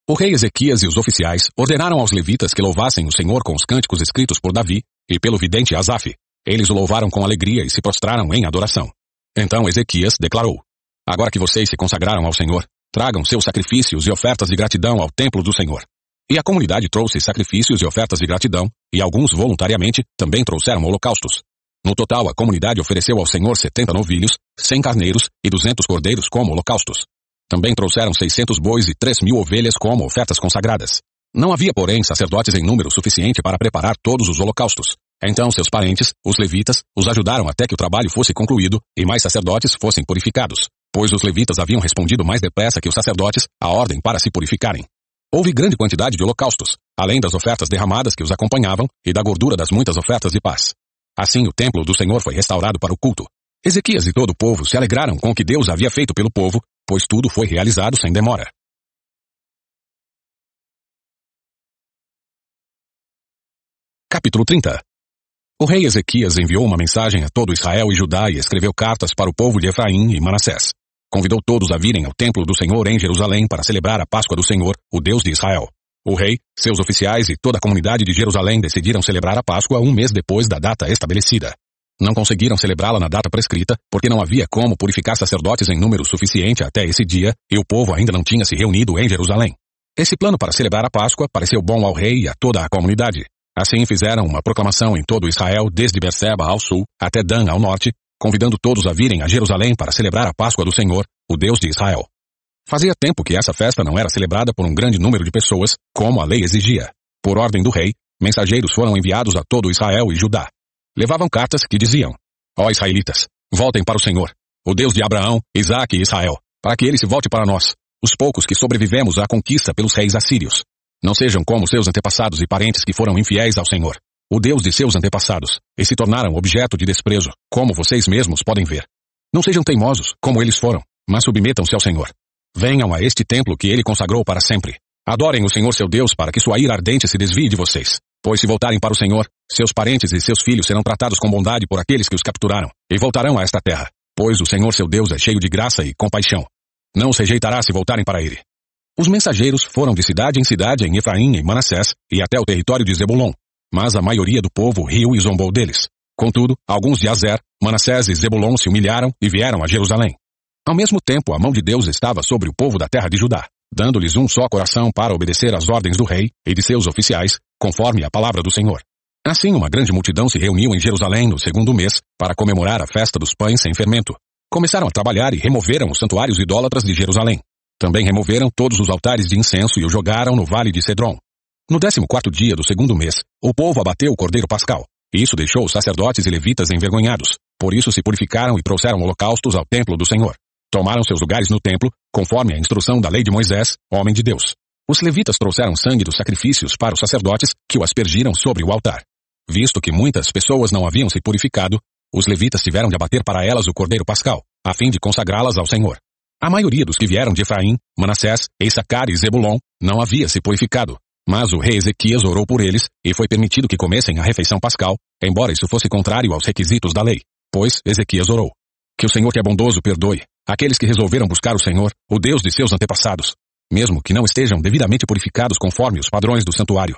O rei Ezequias e os oficiais ordenaram aos levitas que louvassem o Senhor com os cânticos escritos por Davi e pelo vidente Asaf. Eles o louvaram com alegria e se prostraram em adoração. Então Ezequias declarou: Agora que vocês se consagraram ao Senhor, tragam seus sacrifícios e ofertas de gratidão ao templo do Senhor. E a comunidade trouxe sacrifícios e ofertas de gratidão, e alguns voluntariamente também trouxeram holocaustos. No total, a comunidade ofereceu ao Senhor setenta novilhos, cem carneiros e duzentos cordeiros como holocaustos. Também trouxeram seiscentos bois e três mil ovelhas como ofertas consagradas. Não havia, porém, sacerdotes em número suficiente para preparar todos os holocaustos, então seus parentes, os levitas, os ajudaram até que o trabalho fosse concluído e mais sacerdotes fossem purificados, pois os levitas haviam respondido mais depressa que os sacerdotes à ordem para se purificarem. Houve grande quantidade de holocaustos, além das ofertas derramadas que os acompanhavam e da gordura das muitas ofertas de paz. Assim o templo do Senhor foi restaurado para o culto. Ezequias e todo o povo se alegraram com o que Deus havia feito pelo povo, pois tudo foi realizado sem demora. Capítulo 30 o rei Ezequias enviou uma mensagem a todo Israel e Judá e escreveu cartas para o povo de Efraim e Manassés. Convidou todos a virem ao templo do Senhor em Jerusalém para celebrar a Páscoa do Senhor, o Deus de Israel. O rei, seus oficiais e toda a comunidade de Jerusalém decidiram celebrar a Páscoa um mês depois da data estabelecida. Não conseguiram celebrá-la na data prescrita, porque não havia como purificar sacerdotes em número suficiente até esse dia, e o povo ainda não tinha se reunido em Jerusalém. Esse plano para celebrar a Páscoa pareceu bom ao rei e a toda a comunidade. Assim fizeram uma proclamação em todo Israel, desde Berseba ao sul até Dan ao norte, convidando todos a virem a Jerusalém para celebrar a Páscoa do Senhor, o Deus de Israel. Fazia tempo que essa festa não era celebrada por um grande número de pessoas, como a lei exigia. Por ordem do rei, mensageiros foram enviados a todo Israel e Judá. Levavam cartas que diziam: Ó israelitas, voltem para o Senhor, o Deus de Abraão, Isaque e Israel, para que ele se volte para nós, os poucos que sobrevivemos à conquista pelos reis assírios. Não sejam como seus antepassados e parentes que foram infiéis ao Senhor, o Deus de seus antepassados, e se tornaram objeto de desprezo, como vocês mesmos podem ver. Não sejam teimosos, como eles foram, mas submetam-se ao Senhor. Venham a este templo que ele consagrou para sempre. Adorem o Senhor seu Deus para que sua ira ardente se desvie de vocês. Pois se voltarem para o Senhor, seus parentes e seus filhos serão tratados com bondade por aqueles que os capturaram, e voltarão a esta terra. Pois o Senhor seu Deus é cheio de graça e compaixão. Não os rejeitará se voltarem para ele. Os mensageiros foram de cidade em cidade em Efraim e Manassés e até o território de Zebulon. Mas a maioria do povo riu e zombou deles. Contudo, alguns de Azer, Manassés e Zebulon se humilharam e vieram a Jerusalém. Ao mesmo tempo, a mão de Deus estava sobre o povo da terra de Judá, dando-lhes um só coração para obedecer às ordens do rei e de seus oficiais, conforme a palavra do Senhor. Assim, uma grande multidão se reuniu em Jerusalém no segundo mês para comemorar a festa dos pães sem fermento. Começaram a trabalhar e removeram os santuários idólatras de Jerusalém. Também removeram todos os altares de incenso e o jogaram no vale de Cedron. No décimo quarto dia do segundo mês, o povo abateu o cordeiro pascal. Isso deixou os sacerdotes e levitas envergonhados. Por isso se purificaram e trouxeram holocaustos ao templo do Senhor. Tomaram seus lugares no templo, conforme a instrução da lei de Moisés, homem de Deus. Os levitas trouxeram sangue dos sacrifícios para os sacerdotes, que o aspergiram sobre o altar. Visto que muitas pessoas não haviam se purificado, os levitas tiveram de abater para elas o cordeiro pascal, a fim de consagrá-las ao Senhor. A maioria dos que vieram de Efraim, Manassés, Issacar e Zebulon não havia se purificado. Mas o rei Ezequias orou por eles e foi permitido que comessem a refeição pascal, embora isso fosse contrário aos requisitos da lei. Pois Ezequias orou. Que o Senhor que é bondoso perdoe aqueles que resolveram buscar o Senhor, o Deus de seus antepassados, mesmo que não estejam devidamente purificados conforme os padrões do santuário.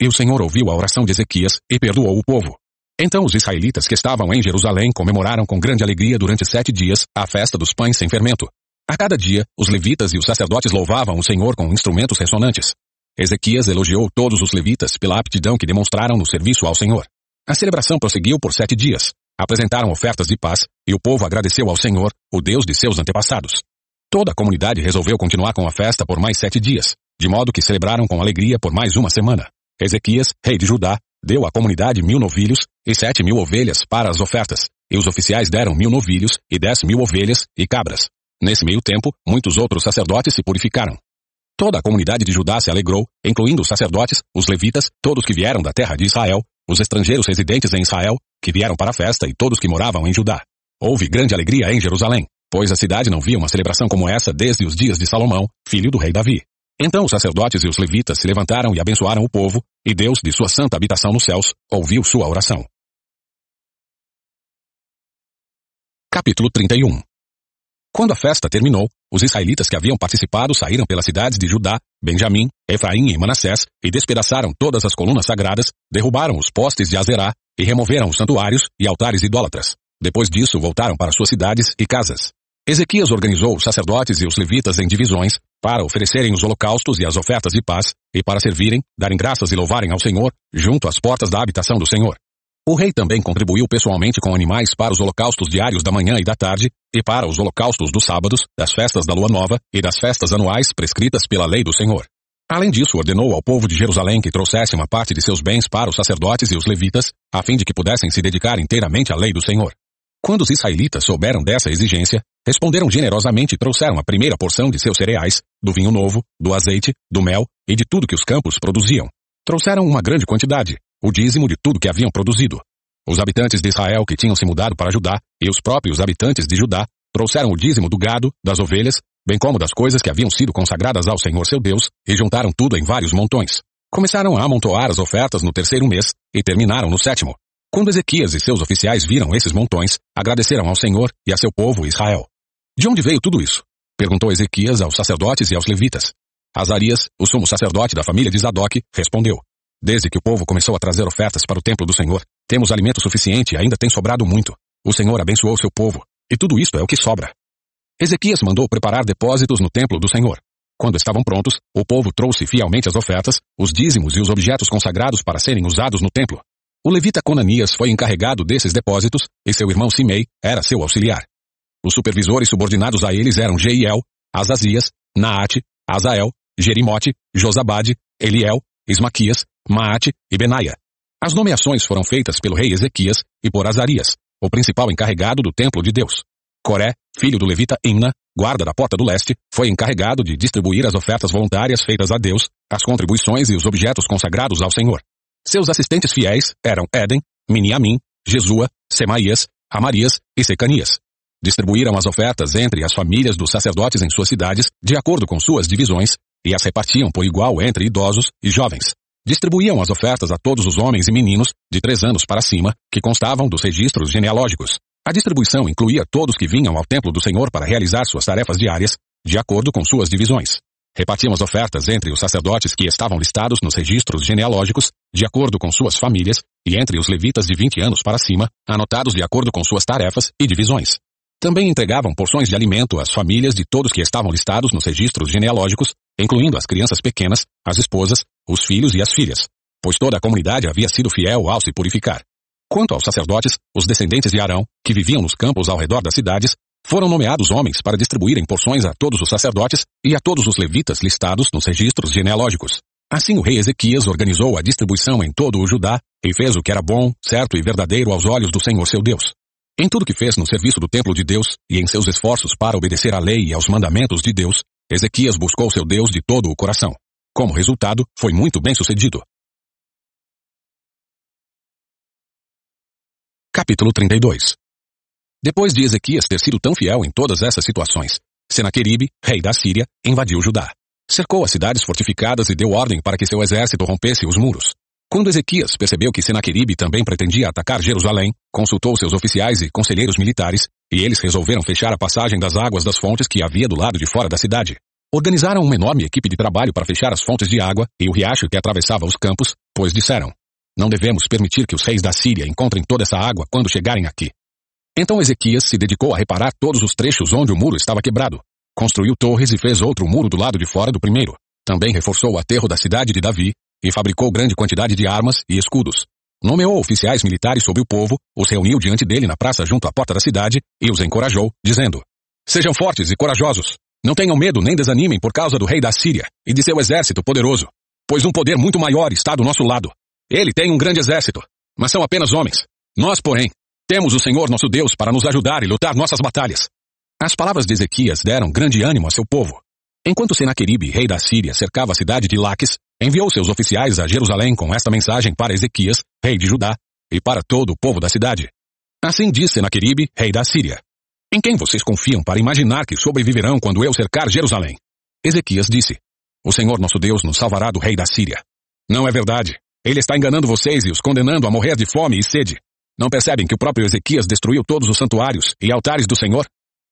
E o Senhor ouviu a oração de Ezequias e perdoou o povo. Então os israelitas que estavam em Jerusalém comemoraram com grande alegria durante sete dias a festa dos pães sem fermento, a cada dia, os levitas e os sacerdotes louvavam o Senhor com instrumentos ressonantes. Ezequias elogiou todos os levitas pela aptidão que demonstraram no serviço ao Senhor. A celebração prosseguiu por sete dias. Apresentaram ofertas de paz e o povo agradeceu ao Senhor, o Deus de seus antepassados. Toda a comunidade resolveu continuar com a festa por mais sete dias, de modo que celebraram com alegria por mais uma semana. Ezequias, rei de Judá, deu à comunidade mil novilhos e sete mil ovelhas para as ofertas, e os oficiais deram mil novilhos e dez mil ovelhas e cabras. Nesse meio tempo, muitos outros sacerdotes se purificaram. Toda a comunidade de Judá se alegrou, incluindo os sacerdotes, os levitas, todos que vieram da terra de Israel, os estrangeiros residentes em Israel, que vieram para a festa e todos que moravam em Judá. Houve grande alegria em Jerusalém, pois a cidade não via uma celebração como essa desde os dias de Salomão, filho do rei Davi. Então os sacerdotes e os levitas se levantaram e abençoaram o povo, e Deus, de sua santa habitação nos céus, ouviu sua oração. Capítulo 31 Quando a festa terminou, os israelitas que haviam participado saíram pelas cidades de Judá, Benjamim, Efraim e Manassés e despedaçaram todas as colunas sagradas, derrubaram os postes de Azerá e removeram os santuários e altares idólatras. Depois disso, voltaram para suas cidades e casas. Ezequias organizou os sacerdotes e os levitas em divisões para oferecerem os holocaustos e as ofertas de paz e para servirem, darem graças e louvarem ao Senhor junto às portas da habitação do Senhor. O rei também contribuiu pessoalmente com animais para os holocaustos diários da manhã e da tarde e para os holocaustos dos sábados, das festas da lua nova e das festas anuais prescritas pela lei do Senhor. Além disso, ordenou ao povo de Jerusalém que trouxesse uma parte de seus bens para os sacerdotes e os levitas, a fim de que pudessem se dedicar inteiramente à lei do Senhor. Quando os israelitas souberam dessa exigência, responderam generosamente e trouxeram a primeira porção de seus cereais, do vinho novo, do azeite, do mel e de tudo que os campos produziam. Trouxeram uma grande quantidade, o dízimo de tudo que haviam produzido. Os habitantes de Israel que tinham se mudado para Judá e os próprios habitantes de Judá trouxeram o dízimo do gado, das ovelhas, bem como das coisas que haviam sido consagradas ao Senhor seu Deus, e juntaram tudo em vários montões. Começaram a amontoar as ofertas no terceiro mês e terminaram no sétimo. Quando Ezequias e seus oficiais viram esses montões, agradeceram ao Senhor e a seu povo Israel. De onde veio tudo isso? Perguntou Ezequias aos sacerdotes e aos levitas. Azarias, o sumo sacerdote da família de Zadok, respondeu. Desde que o povo começou a trazer ofertas para o templo do Senhor, temos alimento suficiente e ainda tem sobrado muito. O Senhor abençoou seu povo, e tudo isto é o que sobra. Ezequias mandou preparar depósitos no templo do Senhor. Quando estavam prontos, o povo trouxe fielmente as ofertas, os dízimos e os objetos consagrados para serem usados no templo. O levita Conanias foi encarregado desses depósitos, e seu irmão Simei era seu auxiliar. Os supervisores subordinados a eles eram Jeiel, Azazias, Naate, Azael, Jerimote, Josabade, Eliel, Ismaquias, Maate e Benaia. As nomeações foram feitas pelo rei Ezequias e por Azarias, o principal encarregado do templo de Deus. Coré, filho do levita Imna, guarda da porta do leste, foi encarregado de distribuir as ofertas voluntárias feitas a Deus, as contribuições e os objetos consagrados ao Senhor. Seus assistentes fiéis eram Éden, Miniamim, Jesua, Semaías, Amarias e Secanias. Distribuíram as ofertas entre as famílias dos sacerdotes em suas cidades, de acordo com suas divisões, e as repartiam por igual entre idosos e jovens. Distribuíam as ofertas a todos os homens e meninos, de três anos para cima, que constavam dos registros genealógicos. A distribuição incluía todos que vinham ao templo do Senhor para realizar suas tarefas diárias, de acordo com suas divisões. Repartiam as ofertas entre os sacerdotes que estavam listados nos registros genealógicos, de acordo com suas famílias, e entre os levitas de 20 anos para cima, anotados de acordo com suas tarefas e divisões. Também entregavam porções de alimento às famílias de todos que estavam listados nos registros genealógicos, incluindo as crianças pequenas, as esposas, os filhos e as filhas, pois toda a comunidade havia sido fiel ao se purificar. Quanto aos sacerdotes, os descendentes de Arão, que viviam nos campos ao redor das cidades, foram nomeados homens para distribuírem porções a todos os sacerdotes e a todos os levitas listados nos registros genealógicos. Assim o rei Ezequias organizou a distribuição em todo o Judá e fez o que era bom, certo e verdadeiro aos olhos do Senhor seu Deus. Em tudo que fez no serviço do templo de Deus e em seus esforços para obedecer à lei e aos mandamentos de Deus, Ezequias buscou seu Deus de todo o coração. Como resultado, foi muito bem sucedido. Capítulo 32 depois de Ezequias ter sido tão fiel em todas essas situações, Senaqueribe, rei da Síria, invadiu Judá. Cercou as cidades fortificadas e deu ordem para que seu exército rompesse os muros. Quando Ezequias percebeu que Senaqueribe também pretendia atacar Jerusalém, consultou seus oficiais e conselheiros militares, e eles resolveram fechar a passagem das águas das fontes que havia do lado de fora da cidade. Organizaram uma enorme equipe de trabalho para fechar as fontes de água e o riacho que atravessava os campos, pois disseram: Não devemos permitir que os reis da Síria encontrem toda essa água quando chegarem aqui. Então Ezequias se dedicou a reparar todos os trechos onde o muro estava quebrado. Construiu torres e fez outro muro do lado de fora do primeiro. Também reforçou o aterro da cidade de Davi e fabricou grande quantidade de armas e escudos. Nomeou oficiais militares sobre o povo, os reuniu diante dele na praça junto à porta da cidade e os encorajou, dizendo: Sejam fortes e corajosos. Não tenham medo nem desanimem por causa do rei da Síria e de seu exército poderoso. pois um poder muito maior está do nosso lado. Ele tem um grande exército, mas são apenas homens. Nós, porém, temos o Senhor nosso Deus para nos ajudar e lutar nossas batalhas. As palavras de Ezequias deram grande ânimo a seu povo. Enquanto Senaqueribe, rei da Síria, cercava a cidade de Laques, enviou seus oficiais a Jerusalém com esta mensagem para Ezequias, rei de Judá, e para todo o povo da cidade. Assim disse Senaqueribe, rei da Síria. Em quem vocês confiam para imaginar que sobreviverão quando eu cercar Jerusalém? Ezequias disse, o Senhor nosso Deus nos salvará do rei da Síria. Não é verdade. Ele está enganando vocês e os condenando a morrer de fome e sede. Não percebem que o próprio Ezequias destruiu todos os santuários e altares do Senhor?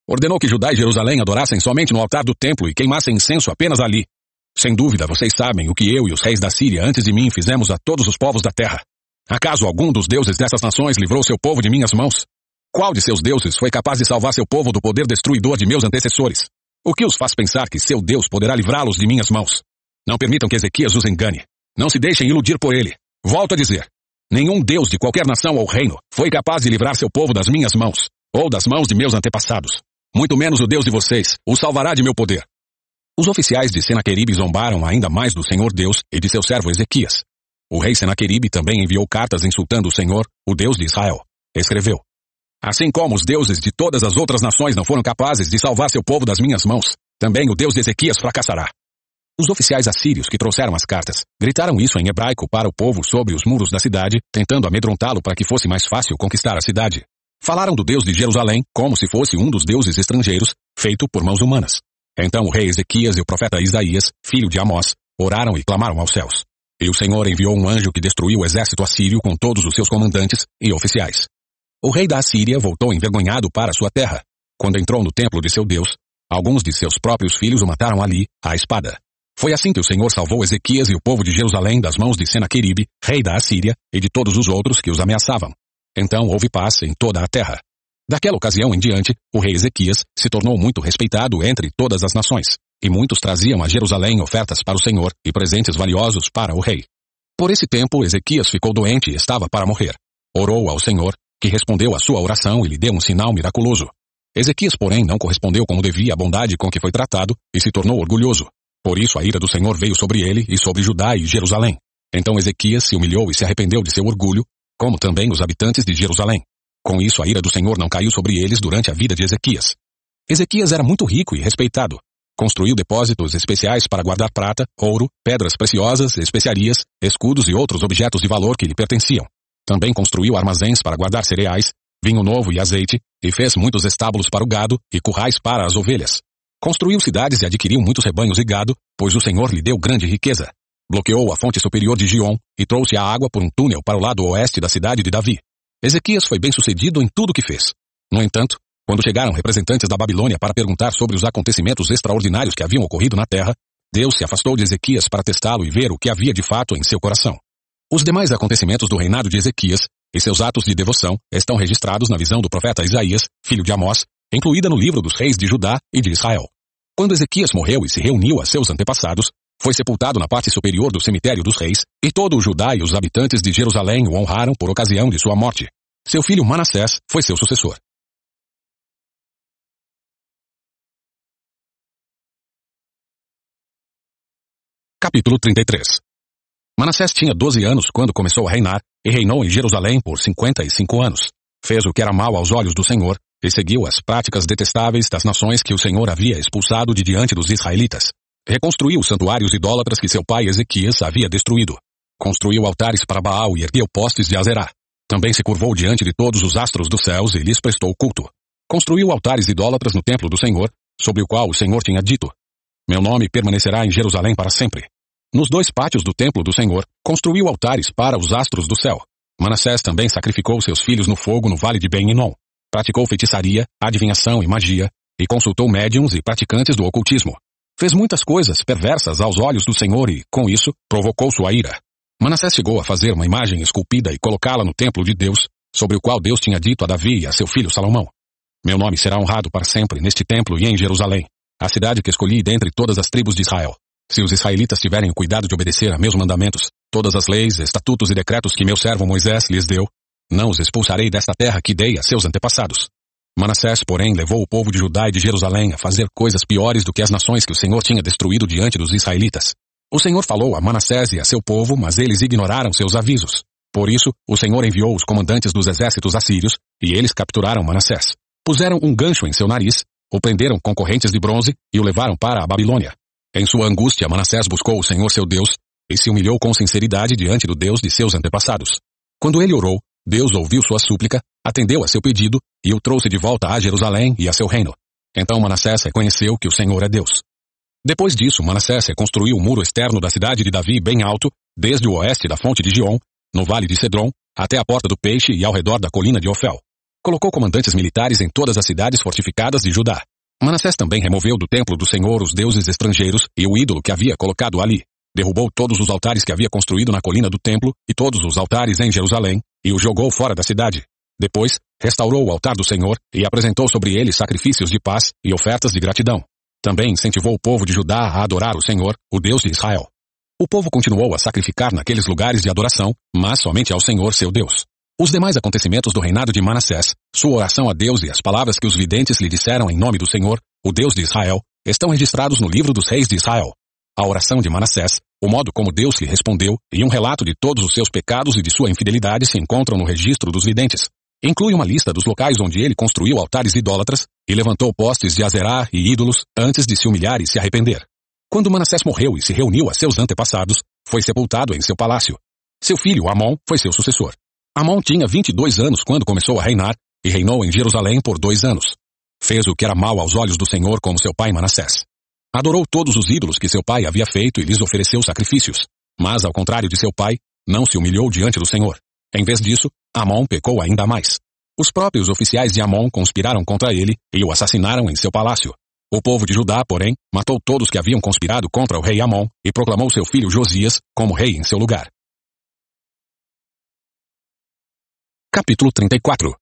Ordenou que Judá e Jerusalém adorassem somente no altar do templo e queimassem incenso apenas ali. Sem dúvida, vocês sabem o que eu e os reis da Síria antes de mim fizemos a todos os povos da terra. Acaso algum dos deuses dessas nações livrou seu povo de minhas mãos? Qual de seus deuses foi capaz de salvar seu povo do poder destruidor de meus antecessores? O que os faz pensar que seu Deus poderá livrá-los de minhas mãos? Não permitam que Ezequias os engane. Não se deixem iludir por ele. Volto a dizer. Nenhum Deus de qualquer nação ou reino foi capaz de livrar seu povo das minhas mãos, ou das mãos de meus antepassados. Muito menos o Deus de vocês o salvará de meu poder. Os oficiais de Senaqueribe zombaram ainda mais do Senhor Deus e de seu servo Ezequias. O rei Senaqueribe também enviou cartas insultando o Senhor, o Deus de Israel. Escreveu. Assim como os deuses de todas as outras nações não foram capazes de salvar seu povo das minhas mãos, também o Deus de Ezequias fracassará. Os oficiais assírios que trouxeram as cartas gritaram isso em hebraico para o povo sobre os muros da cidade, tentando amedrontá-lo para que fosse mais fácil conquistar a cidade. Falaram do Deus de Jerusalém como se fosse um dos deuses estrangeiros, feito por mãos humanas. Então o rei Ezequias e o profeta Isaías, filho de Amós, oraram e clamaram aos céus. E o Senhor enviou um anjo que destruiu o exército assírio com todos os seus comandantes e oficiais. O rei da Assíria voltou envergonhado para sua terra. Quando entrou no templo de seu Deus, alguns de seus próprios filhos o mataram ali, à espada. Foi assim que o Senhor salvou Ezequias e o povo de Jerusalém das mãos de Senaqueribe, rei da Assíria, e de todos os outros que os ameaçavam. Então houve paz em toda a terra. Daquela ocasião em diante, o rei Ezequias se tornou muito respeitado entre todas as nações, e muitos traziam a Jerusalém ofertas para o Senhor e presentes valiosos para o rei. Por esse tempo, Ezequias ficou doente e estava para morrer. Orou ao Senhor que respondeu à sua oração e lhe deu um sinal miraculoso. Ezequias, porém, não correspondeu como devia à bondade com que foi tratado e se tornou orgulhoso. Por isso a ira do Senhor veio sobre ele e sobre Judá e Jerusalém. Então Ezequias se humilhou e se arrependeu de seu orgulho, como também os habitantes de Jerusalém. Com isso a ira do Senhor não caiu sobre eles durante a vida de Ezequias. Ezequias era muito rico e respeitado. Construiu depósitos especiais para guardar prata, ouro, pedras preciosas, especiarias, escudos e outros objetos de valor que lhe pertenciam. Também construiu armazéns para guardar cereais, vinho novo e azeite, e fez muitos estábulos para o gado e currais para as ovelhas. Construiu cidades e adquiriu muitos rebanhos e gado, pois o Senhor lhe deu grande riqueza. Bloqueou a fonte superior de Gion e trouxe a água por um túnel para o lado oeste da cidade de Davi. Ezequias foi bem sucedido em tudo o que fez. No entanto, quando chegaram representantes da Babilônia para perguntar sobre os acontecimentos extraordinários que haviam ocorrido na terra, Deus se afastou de Ezequias para testá-lo e ver o que havia de fato em seu coração. Os demais acontecimentos do reinado de Ezequias e seus atos de devoção estão registrados na visão do profeta Isaías, filho de Amós, incluída no livro dos reis de Judá e de Israel. Quando Ezequias morreu e se reuniu a seus antepassados, foi sepultado na parte superior do cemitério dos reis, e todo o Judá e os habitantes de Jerusalém o honraram por ocasião de sua morte. Seu filho Manassés foi seu sucessor. Capítulo 33 Manassés tinha 12 anos quando começou a reinar e reinou em Jerusalém por 55 anos. Fez o que era mal aos olhos do Senhor e seguiu as práticas detestáveis das nações que o Senhor havia expulsado de diante dos israelitas. Reconstruiu os santuários idólatras que seu pai Ezequias havia destruído. Construiu altares para Baal e ergueu postes de Azerá. Também se curvou diante de todos os astros dos céus e lhes prestou culto. Construiu altares idólatras no templo do Senhor, sobre o qual o Senhor tinha dito: Meu nome permanecerá em Jerusalém para sempre. Nos dois pátios do templo do Senhor, construiu altares para os astros do céu. Manassés também sacrificou seus filhos no fogo no vale de Ben-Inon. Praticou feitiçaria, adivinhação e magia, e consultou médiums e praticantes do ocultismo. Fez muitas coisas perversas aos olhos do Senhor e, com isso, provocou sua ira. Manassés chegou a fazer uma imagem esculpida e colocá-la no templo de Deus, sobre o qual Deus tinha dito a Davi e a seu filho Salomão. Meu nome será honrado para sempre neste templo e em Jerusalém, a cidade que escolhi dentre todas as tribos de Israel. Se os israelitas tiverem o cuidado de obedecer a meus mandamentos, todas as leis, estatutos e decretos que meu servo Moisés lhes deu, não os expulsarei desta terra que dei a seus antepassados. Manassés, porém, levou o povo de Judá e de Jerusalém a fazer coisas piores do que as nações que o Senhor tinha destruído diante dos israelitas. O Senhor falou a Manassés e a seu povo, mas eles ignoraram seus avisos. Por isso, o Senhor enviou os comandantes dos exércitos assírios, e eles capturaram Manassés. Puseram um gancho em seu nariz, o prenderam com correntes de bronze e o levaram para a Babilônia. Em sua angústia, Manassés buscou o Senhor seu Deus e se humilhou com sinceridade diante do Deus de seus antepassados. Quando ele orou, Deus ouviu sua súplica, atendeu a seu pedido e o trouxe de volta a Jerusalém e a seu reino. Então Manassés reconheceu que o Senhor é Deus. Depois disso, Manassés reconstruiu o muro externo da cidade de Davi bem alto, desde o oeste da fonte de Gion, no vale de Cedron, até a porta do peixe e ao redor da colina de Ofel. Colocou comandantes militares em todas as cidades fortificadas de Judá. Manassés também removeu do templo do Senhor os deuses estrangeiros e o ídolo que havia colocado ali. Derrubou todos os altares que havia construído na colina do templo e todos os altares em Jerusalém, e os jogou fora da cidade. Depois, restaurou o altar do Senhor e apresentou sobre ele sacrifícios de paz e ofertas de gratidão. Também incentivou o povo de Judá a adorar o Senhor, o Deus de Israel. O povo continuou a sacrificar naqueles lugares de adoração, mas somente ao Senhor seu Deus. Os demais acontecimentos do reinado de Manassés, sua oração a Deus e as palavras que os videntes lhe disseram em nome do Senhor, o Deus de Israel, estão registrados no livro dos reis de Israel. A oração de Manassés, o modo como Deus lhe respondeu e um relato de todos os seus pecados e de sua infidelidade se encontram no registro dos videntes. Inclui uma lista dos locais onde ele construiu altares idólatras e levantou postes de Azerá e ídolos antes de se humilhar e se arrepender. Quando Manassés morreu e se reuniu a seus antepassados, foi sepultado em seu palácio. Seu filho Amon foi seu sucessor. Amon tinha 22 anos quando começou a reinar e reinou em Jerusalém por dois anos. Fez o que era mal aos olhos do Senhor como seu pai Manassés. Adorou todos os ídolos que seu pai havia feito e lhes ofereceu sacrifícios. Mas, ao contrário de seu pai, não se humilhou diante do Senhor. Em vez disso, Amon pecou ainda mais. Os próprios oficiais de Amon conspiraram contra ele e o assassinaram em seu palácio. O povo de Judá, porém, matou todos que haviam conspirado contra o rei Amon e proclamou seu filho Josias como rei em seu lugar. Capítulo 34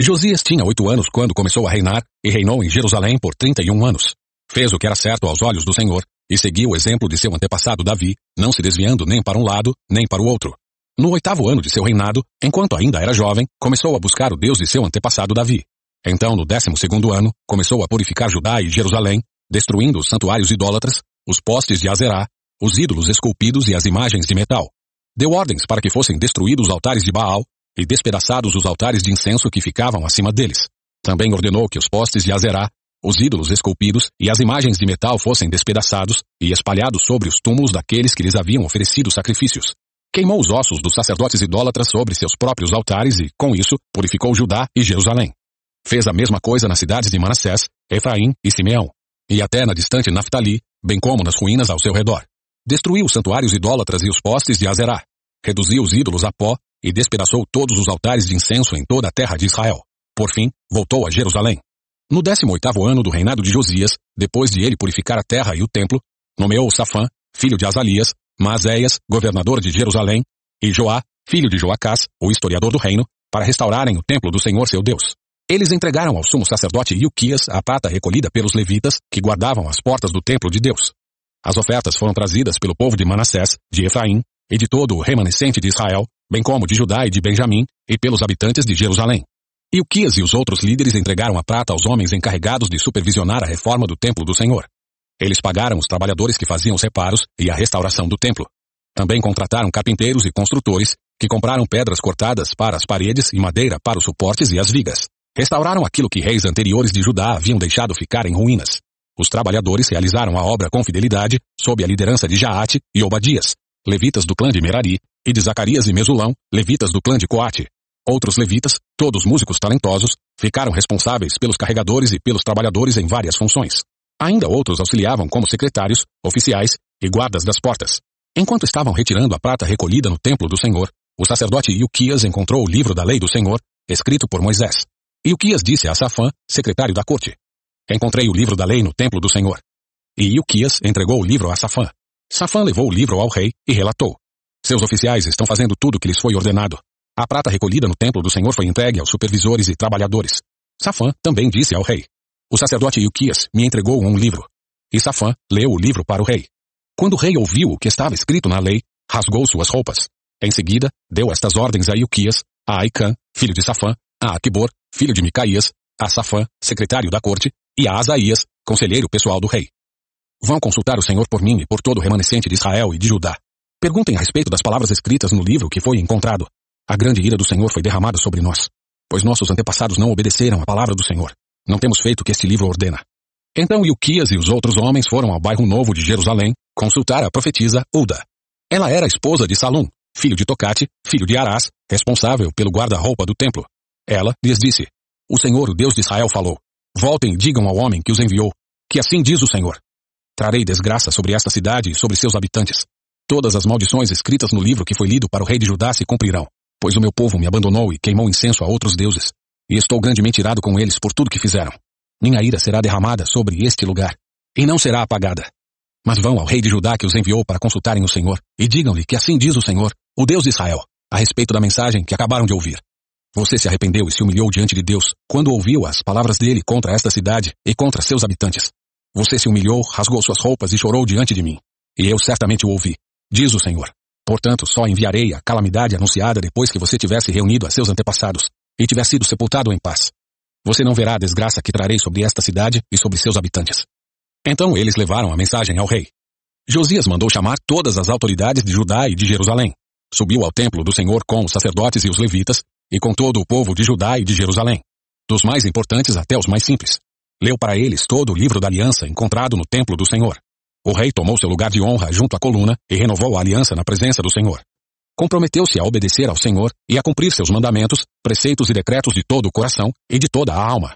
Josias tinha oito anos quando começou a reinar e reinou em Jerusalém por trinta e um anos. Fez o que era certo aos olhos do Senhor e seguiu o exemplo de seu antepassado Davi, não se desviando nem para um lado nem para o outro. No oitavo ano de seu reinado, enquanto ainda era jovem, começou a buscar o Deus de seu antepassado Davi. Então, no décimo segundo ano, começou a purificar Judá e Jerusalém, destruindo os santuários idólatras, os postes de Azerá, os ídolos esculpidos e as imagens de metal. Deu ordens para que fossem destruídos os altares de Baal e despedaçados os altares de incenso que ficavam acima deles. Também ordenou que os postes de Azerá, os ídolos esculpidos e as imagens de metal fossem despedaçados e espalhados sobre os túmulos daqueles que lhes haviam oferecido sacrifícios. Queimou os ossos dos sacerdotes idólatras sobre seus próprios altares e, com isso, purificou Judá e Jerusalém. Fez a mesma coisa nas cidades de Manassés, Efraim e Simeão, e até na distante Naftali, bem como nas ruínas ao seu redor. Destruiu os santuários idólatras e os postes de Azerá. Reduziu os ídolos a pó e despedaçou todos os altares de incenso em toda a terra de Israel. Por fim, voltou a Jerusalém. No 18º ano do reinado de Josias, depois de ele purificar a terra e o templo, nomeou Safã, filho de Azalias, Maazéias, governador de Jerusalém, e Joá, filho de Joacás, o historiador do reino, para restaurarem o templo do Senhor seu Deus. Eles entregaram ao sumo sacerdote Ilquias a prata recolhida pelos levitas que guardavam as portas do templo de Deus. As ofertas foram trazidas pelo povo de Manassés, de Efraim e de todo o remanescente de Israel, bem como de Judá e de Benjamim, e pelos habitantes de Jerusalém. Ilquias e os outros líderes entregaram a prata aos homens encarregados de supervisionar a reforma do templo do Senhor. Eles pagaram os trabalhadores que faziam os reparos e a restauração do templo. Também contrataram carpinteiros e construtores, que compraram pedras cortadas para as paredes e madeira para os suportes e as vigas. Restauraram aquilo que reis anteriores de Judá haviam deixado ficar em ruínas. Os trabalhadores realizaram a obra com fidelidade, sob a liderança de Jaate e Obadias, levitas do clã de Merari, e de Zacarias e Mesulão, levitas do clã de Coate. Outros levitas, todos músicos talentosos, ficaram responsáveis pelos carregadores e pelos trabalhadores em várias funções. Ainda outros auxiliavam como secretários, oficiais e guardas das portas. Enquanto estavam retirando a prata recolhida no templo do Senhor, o sacerdote Ilquias encontrou o livro da lei do Senhor, escrito por Moisés. Ilquias disse a Safã, secretário da corte, Encontrei o livro da lei no templo do Senhor. E Ilquias entregou o livro a Safã. Safã levou o livro ao rei e relatou. Seus oficiais estão fazendo tudo o que lhes foi ordenado. A prata recolhida no templo do Senhor foi entregue aos supervisores e trabalhadores. Safã também disse ao rei. O sacerdote Ilquias me entregou um livro. E Safã leu o livro para o rei. Quando o rei ouviu o que estava escrito na lei, rasgou suas roupas. Em seguida, deu estas ordens a Ilquias, a Aicã, filho de Safã, a Aquibor, filho de Micaías, a Safã, secretário da corte, e a Asaías, conselheiro pessoal do rei. Vão consultar o Senhor por mim e por todo o remanescente de Israel e de Judá. Perguntem a respeito das palavras escritas no livro que foi encontrado. A grande ira do Senhor foi derramada sobre nós, pois nossos antepassados não obedeceram à palavra do Senhor. Não temos feito o que este livro ordena. Então Ilquias e os outros homens foram ao bairro novo de Jerusalém consultar a profetisa Uda. Ela era esposa de Salum, filho de Tocate, filho de Arás, responsável pelo guarda-roupa do templo. Ela lhes disse, o Senhor, o Deus de Israel, falou, voltem e digam ao homem que os enviou, que assim diz o Senhor. Trarei desgraça sobre esta cidade e sobre seus habitantes. Todas as maldições escritas no livro que foi lido para o rei de Judá se cumprirão, pois o meu povo me abandonou e queimou incenso a outros deuses, e estou grandemente irado com eles por tudo que fizeram. Minha ira será derramada sobre este lugar, e não será apagada. Mas vão ao rei de Judá que os enviou para consultarem o Senhor, e digam-lhe que assim diz o Senhor, o Deus de Israel, a respeito da mensagem que acabaram de ouvir. Você se arrependeu e se humilhou diante de Deus quando ouviu as palavras dele contra esta cidade e contra seus habitantes. Você se humilhou, rasgou suas roupas e chorou diante de mim. E eu certamente o ouvi, diz o Senhor. Portanto, só enviarei a calamidade anunciada depois que você tivesse reunido a seus antepassados e tiver sido sepultado em paz. Você não verá a desgraça que trarei sobre esta cidade e sobre seus habitantes. Então eles levaram a mensagem ao rei. Josias mandou chamar todas as autoridades de Judá e de Jerusalém. Subiu ao templo do Senhor com os sacerdotes e os levitas, e com todo o povo de Judá e de Jerusalém, dos mais importantes até os mais simples. Leu para eles todo o livro da aliança encontrado no templo do Senhor. O rei tomou seu lugar de honra junto à coluna e renovou a aliança na presença do Senhor. Comprometeu-se a obedecer ao Senhor e a cumprir seus mandamentos, preceitos e decretos de todo o coração e de toda a alma.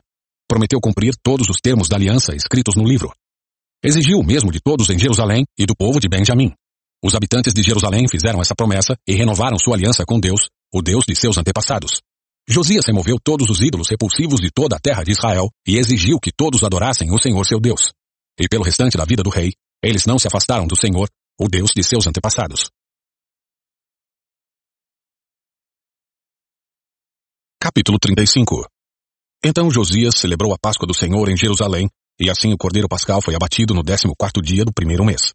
Prometeu cumprir todos os termos da aliança escritos no livro. Exigiu o mesmo de todos em Jerusalém e do povo de Benjamim. Os habitantes de Jerusalém fizeram essa promessa e renovaram sua aliança com Deus, o Deus de seus antepassados. Josias removeu todos os ídolos repulsivos de toda a terra de Israel e exigiu que todos adorassem o Senhor seu Deus. E pelo restante da vida do rei, eles não se afastaram do Senhor, o Deus de seus antepassados. Capítulo 35 Então Josias celebrou a Páscoa do Senhor em Jerusalém, e assim o cordeiro pascal foi abatido no décimo quarto dia do primeiro mês.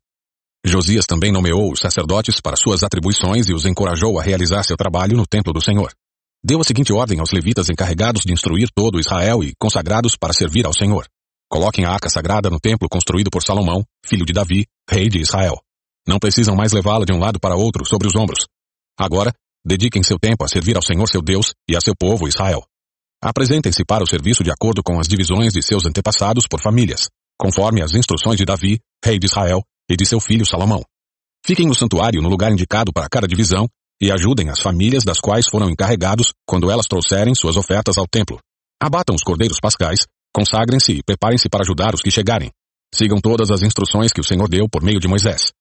Josias também nomeou os sacerdotes para suas atribuições e os encorajou a realizar seu trabalho no templo do Senhor. Deu a seguinte ordem aos levitas encarregados de instruir todo Israel e consagrados para servir ao Senhor. Coloquem a arca sagrada no templo construído por Salomão, filho de Davi, rei de Israel. Não precisam mais levá-la de um lado para outro sobre os ombros. Agora, dediquem seu tempo a servir ao Senhor seu Deus e a seu povo Israel. Apresentem-se para o serviço de acordo com as divisões de seus antepassados por famílias, conforme as instruções de Davi, rei de Israel, e de seu filho Salomão. Fiquem no santuário no lugar indicado para cada divisão e ajudem as famílias das quais foram encarregados quando elas trouxerem suas ofertas ao templo. Abatam os cordeiros pascais, consagrem-se e preparem-se para ajudar os que chegarem. Sigam todas as instruções que o Senhor deu por meio de Moisés.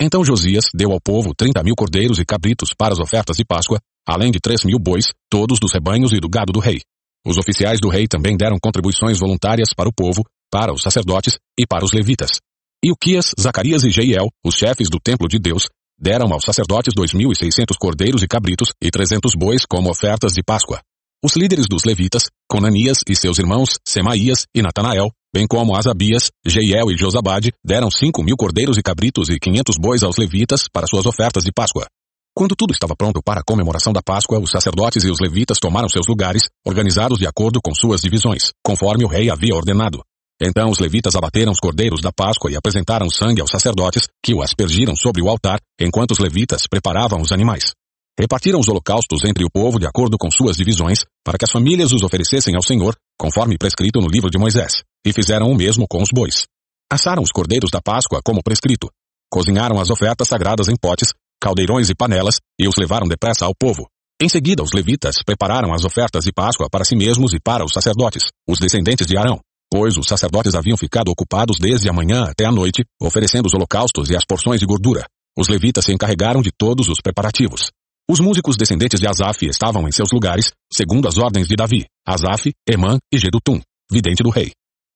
Então Josias deu ao povo trinta mil cordeiros e cabritos para as ofertas de Páscoa, além de três mil bois, todos dos rebanhos e do gado do rei. Os oficiais do rei também deram contribuições voluntárias para o povo, para os sacerdotes e para os levitas. Ilquias, Zacarias e Jeiel, os chefes do templo de Deus, deram aos sacerdotes dois mil e seiscentos cordeiros e cabritos e trezentos bois como ofertas de Páscoa. Os líderes dos levitas, Conanias e seus irmãos, Semaías e Natanael, bem como Asabias, Jeiel e Josabade, deram cinco mil cordeiros e cabritos e quinhentos bois aos levitas para suas ofertas de Páscoa. Quando tudo estava pronto para a comemoração da Páscoa, os sacerdotes e os levitas tomaram seus lugares, organizados de acordo com suas divisões, conforme o rei havia ordenado. Então os levitas abateram os cordeiros da Páscoa e apresentaram sangue aos sacerdotes, que o aspergiram sobre o altar, enquanto os levitas preparavam os animais. Repartiram os holocaustos entre o povo de acordo com suas divisões, para que as famílias os oferecessem ao Senhor, conforme prescrito no livro de Moisés, e fizeram o mesmo com os bois. Assaram os cordeiros da Páscoa como prescrito. Cozinharam as ofertas sagradas em potes, caldeirões e panelas, e os levaram depressa ao povo. Em seguida, os levitas prepararam as ofertas de Páscoa para si mesmos e para os sacerdotes, os descendentes de Arão, pois os sacerdotes haviam ficado ocupados desde a manhã até a noite, oferecendo os holocaustos e as porções de gordura. Os levitas se encarregaram de todos os preparativos. Os músicos descendentes de Asaf estavam em seus lugares, segundo as ordens de Davi, Asaf, Emã e Gedutum, vidente do rei.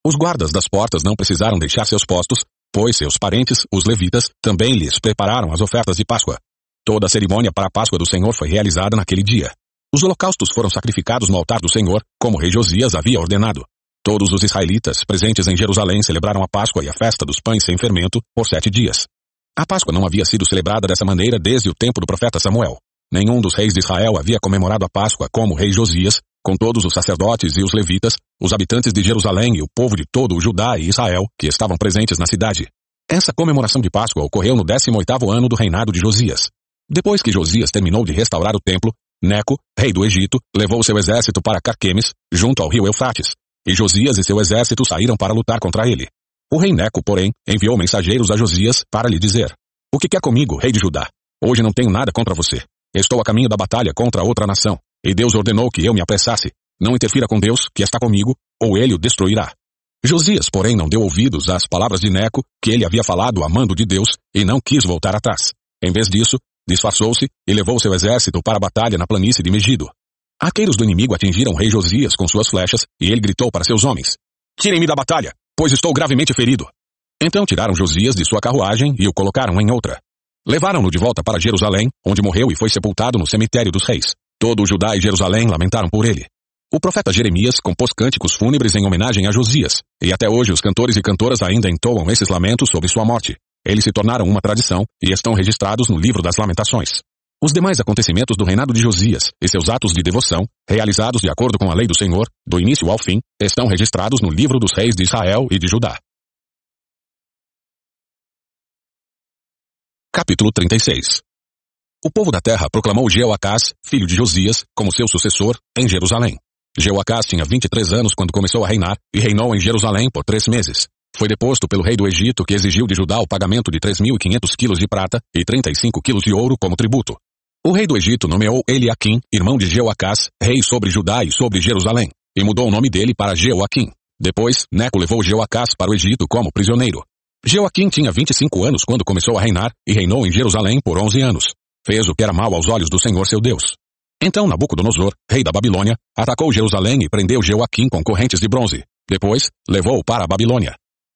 Os guardas das portas não precisaram deixar seus postos, pois seus parentes, os levitas, também lhes prepararam as ofertas de Páscoa. Toda a cerimônia para a Páscoa do Senhor foi realizada naquele dia. Os holocaustos foram sacrificados no altar do Senhor, como rei Josias havia ordenado. Todos os israelitas presentes em Jerusalém celebraram a Páscoa e a festa dos pães sem fermento por sete dias. A Páscoa não havia sido celebrada dessa maneira desde o tempo do profeta Samuel. Nenhum dos reis de Israel havia comemorado a Páscoa como rei Josias, com todos os sacerdotes e os levitas, os habitantes de Jerusalém e o povo de todo o Judá e Israel que estavam presentes na cidade. Essa comemoração de Páscoa ocorreu no 18º ano do reinado de Josias. Depois que Josias terminou de restaurar o templo, Neco, rei do Egito, levou seu exército para Carquemes, junto ao rio Eufrates, e Josias e seu exército saíram para lutar contra ele. O rei Neco, porém, enviou mensageiros a Josias para lhe dizer: O que quer comigo, rei de Judá? Hoje não tenho nada contra você. Estou a caminho da batalha contra outra nação, e Deus ordenou que eu me apressasse. Não interfira com Deus, que está comigo, ou ele o destruirá. Josias, porém, não deu ouvidos às palavras de Neco, que ele havia falado a mando de Deus, e não quis voltar atrás. Em vez disso, disfarçou-se e levou seu exército para a batalha na planície de Megido. Arqueiros do inimigo atingiram o rei Josias com suas flechas, e ele gritou para seus homens: Tirem-me da batalha, pois estou gravemente ferido. Então tiraram Josias de sua carruagem e o colocaram em outra. Levaram-no de volta para Jerusalém, onde morreu e foi sepultado no cemitério dos reis. Todo Judá e Jerusalém lamentaram por ele. O profeta Jeremias compôs cânticos fúnebres em homenagem a Josias, e até hoje os cantores e cantoras ainda entoam esses lamentos sobre sua morte. Eles se tornaram uma tradição e estão registrados no livro das Lamentações. Os demais acontecimentos do reinado de Josias e seus atos de devoção, realizados de acordo com a lei do Senhor, do início ao fim, estão registrados no livro dos reis de Israel e de Judá. Capítulo 36 O povo da terra proclamou Jeoacás, filho de Josias, como seu sucessor, em Jerusalém. Jeoacás tinha 23 anos quando começou a reinar e reinou em Jerusalém por três meses. Foi deposto pelo rei do Egito que exigiu de Judá o pagamento de 3.500 quilos de prata e 35 quilos de ouro como tributo. O rei do Egito nomeou Eliakim, irmão de Jeoacás, rei sobre Judá e sobre Jerusalém, e mudou o nome dele para Jeoaquim. Depois, Neco levou Jeoacás para o Egito como prisioneiro. Jeoaquim tinha 25 anos quando começou a reinar e reinou em Jerusalém por 11 anos. Fez o que era mal aos olhos do Senhor seu Deus. Então Nabucodonosor, rei da Babilônia, atacou Jerusalém e prendeu Jeoaquim com correntes de bronze. Depois, levou-o para a Babilônia.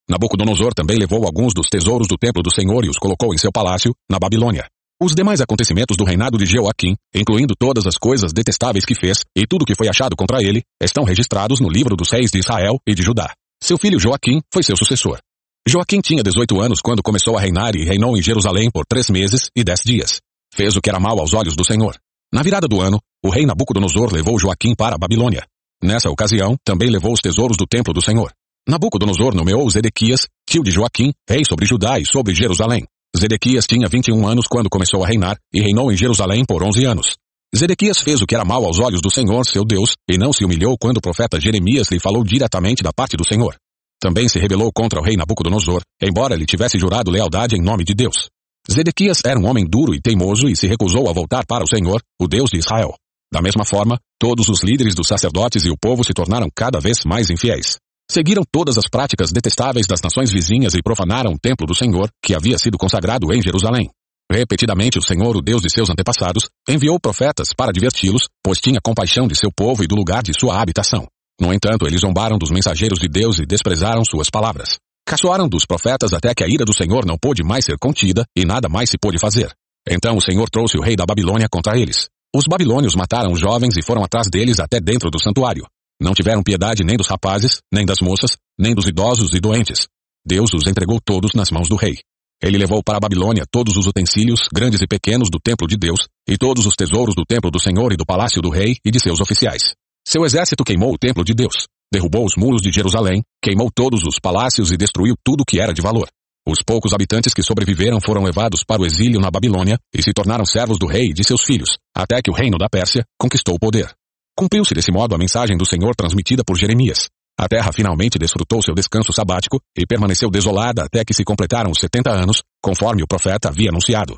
Nabucodonosor também levou alguns dos tesouros do templo do Senhor e os colocou em seu palácio, na Babilônia. Os demais acontecimentos do reinado de Jeoaquim, incluindo todas as coisas detestáveis que fez e tudo que foi achado contra ele, estão registrados no livro dos reis de Israel e de Judá. Seu filho Joaquim foi seu sucessor. Joaquim tinha 18 anos quando começou a reinar e reinou em Jerusalém por três meses e dez dias. Fez o que era mal aos olhos do Senhor. Na virada do ano, o rei Nabucodonosor levou Joaquim para a Babilônia. Nessa ocasião, também levou os tesouros do templo do Senhor. Nabucodonosor nomeou Zedequias, tio de Joaquim, rei sobre Judá e sobre Jerusalém. Zedequias tinha 21 anos quando começou a reinar e reinou em Jerusalém por 11 anos. Zedequias fez o que era mal aos olhos do Senhor, seu Deus, e não se humilhou quando o profeta Jeremias lhe falou diretamente da parte do Senhor. Também se rebelou contra o rei Nabucodonosor, embora lhe tivesse jurado lealdade em nome de Deus. Zedequias era um homem duro e teimoso e se recusou a voltar para o Senhor, o Deus de Israel. Da mesma forma, todos os líderes dos sacerdotes e o povo se tornaram cada vez mais infiéis. Seguiram todas as práticas detestáveis das nações vizinhas e profanaram o templo do Senhor, que havia sido consagrado em Jerusalém. Repetidamente o Senhor, o Deus de seus antepassados, enviou profetas para adverti-los, pois tinha compaixão de seu povo e do lugar de sua habitação. No entanto, eles zombaram dos mensageiros de Deus e desprezaram suas palavras. Caçoaram dos profetas até que a ira do Senhor não pôde mais ser contida e nada mais se pôde fazer. Então o Senhor trouxe o rei da Babilônia contra eles. Os babilônios mataram os jovens e foram atrás deles até dentro do santuário. Não tiveram piedade nem dos rapazes, nem das moças, nem dos idosos e doentes. Deus os entregou todos nas mãos do rei. Ele levou para a Babilônia todos os utensílios, grandes e pequenos, do templo de Deus, e todos os tesouros do templo do Senhor e do palácio do rei e de seus oficiais. Seu exército queimou o templo de Deus, derrubou os muros de Jerusalém, queimou todos os palácios e destruiu tudo que era de valor. Os poucos habitantes que sobreviveram foram levados para o exílio na Babilônia e se tornaram servos do rei e de seus filhos, até que o reino da Pérsia conquistou o poder. Cumpriu-se desse modo a mensagem do Senhor transmitida por Jeremias. A terra finalmente desfrutou seu descanso sabático e permaneceu desolada até que se completaram os setenta anos, conforme o profeta havia anunciado.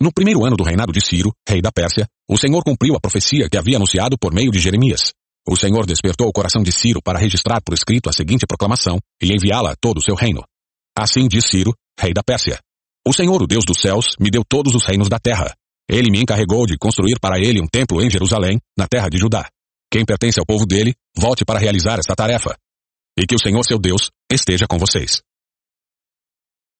No primeiro ano do reinado de Ciro, rei da Pérsia, o Senhor cumpriu a profecia que havia anunciado por meio de Jeremias. O Senhor despertou o coração de Ciro para registrar por escrito a seguinte proclamação e enviá-la a todo o seu reino. Assim diz Ciro, rei da Pérsia. O Senhor, o Deus dos céus, me deu todos os reinos da terra. Ele me encarregou de construir para ele um templo em Jerusalém, na terra de Judá. Quem pertence ao povo dele, volte para realizar esta tarefa. E que o Senhor seu Deus esteja com vocês.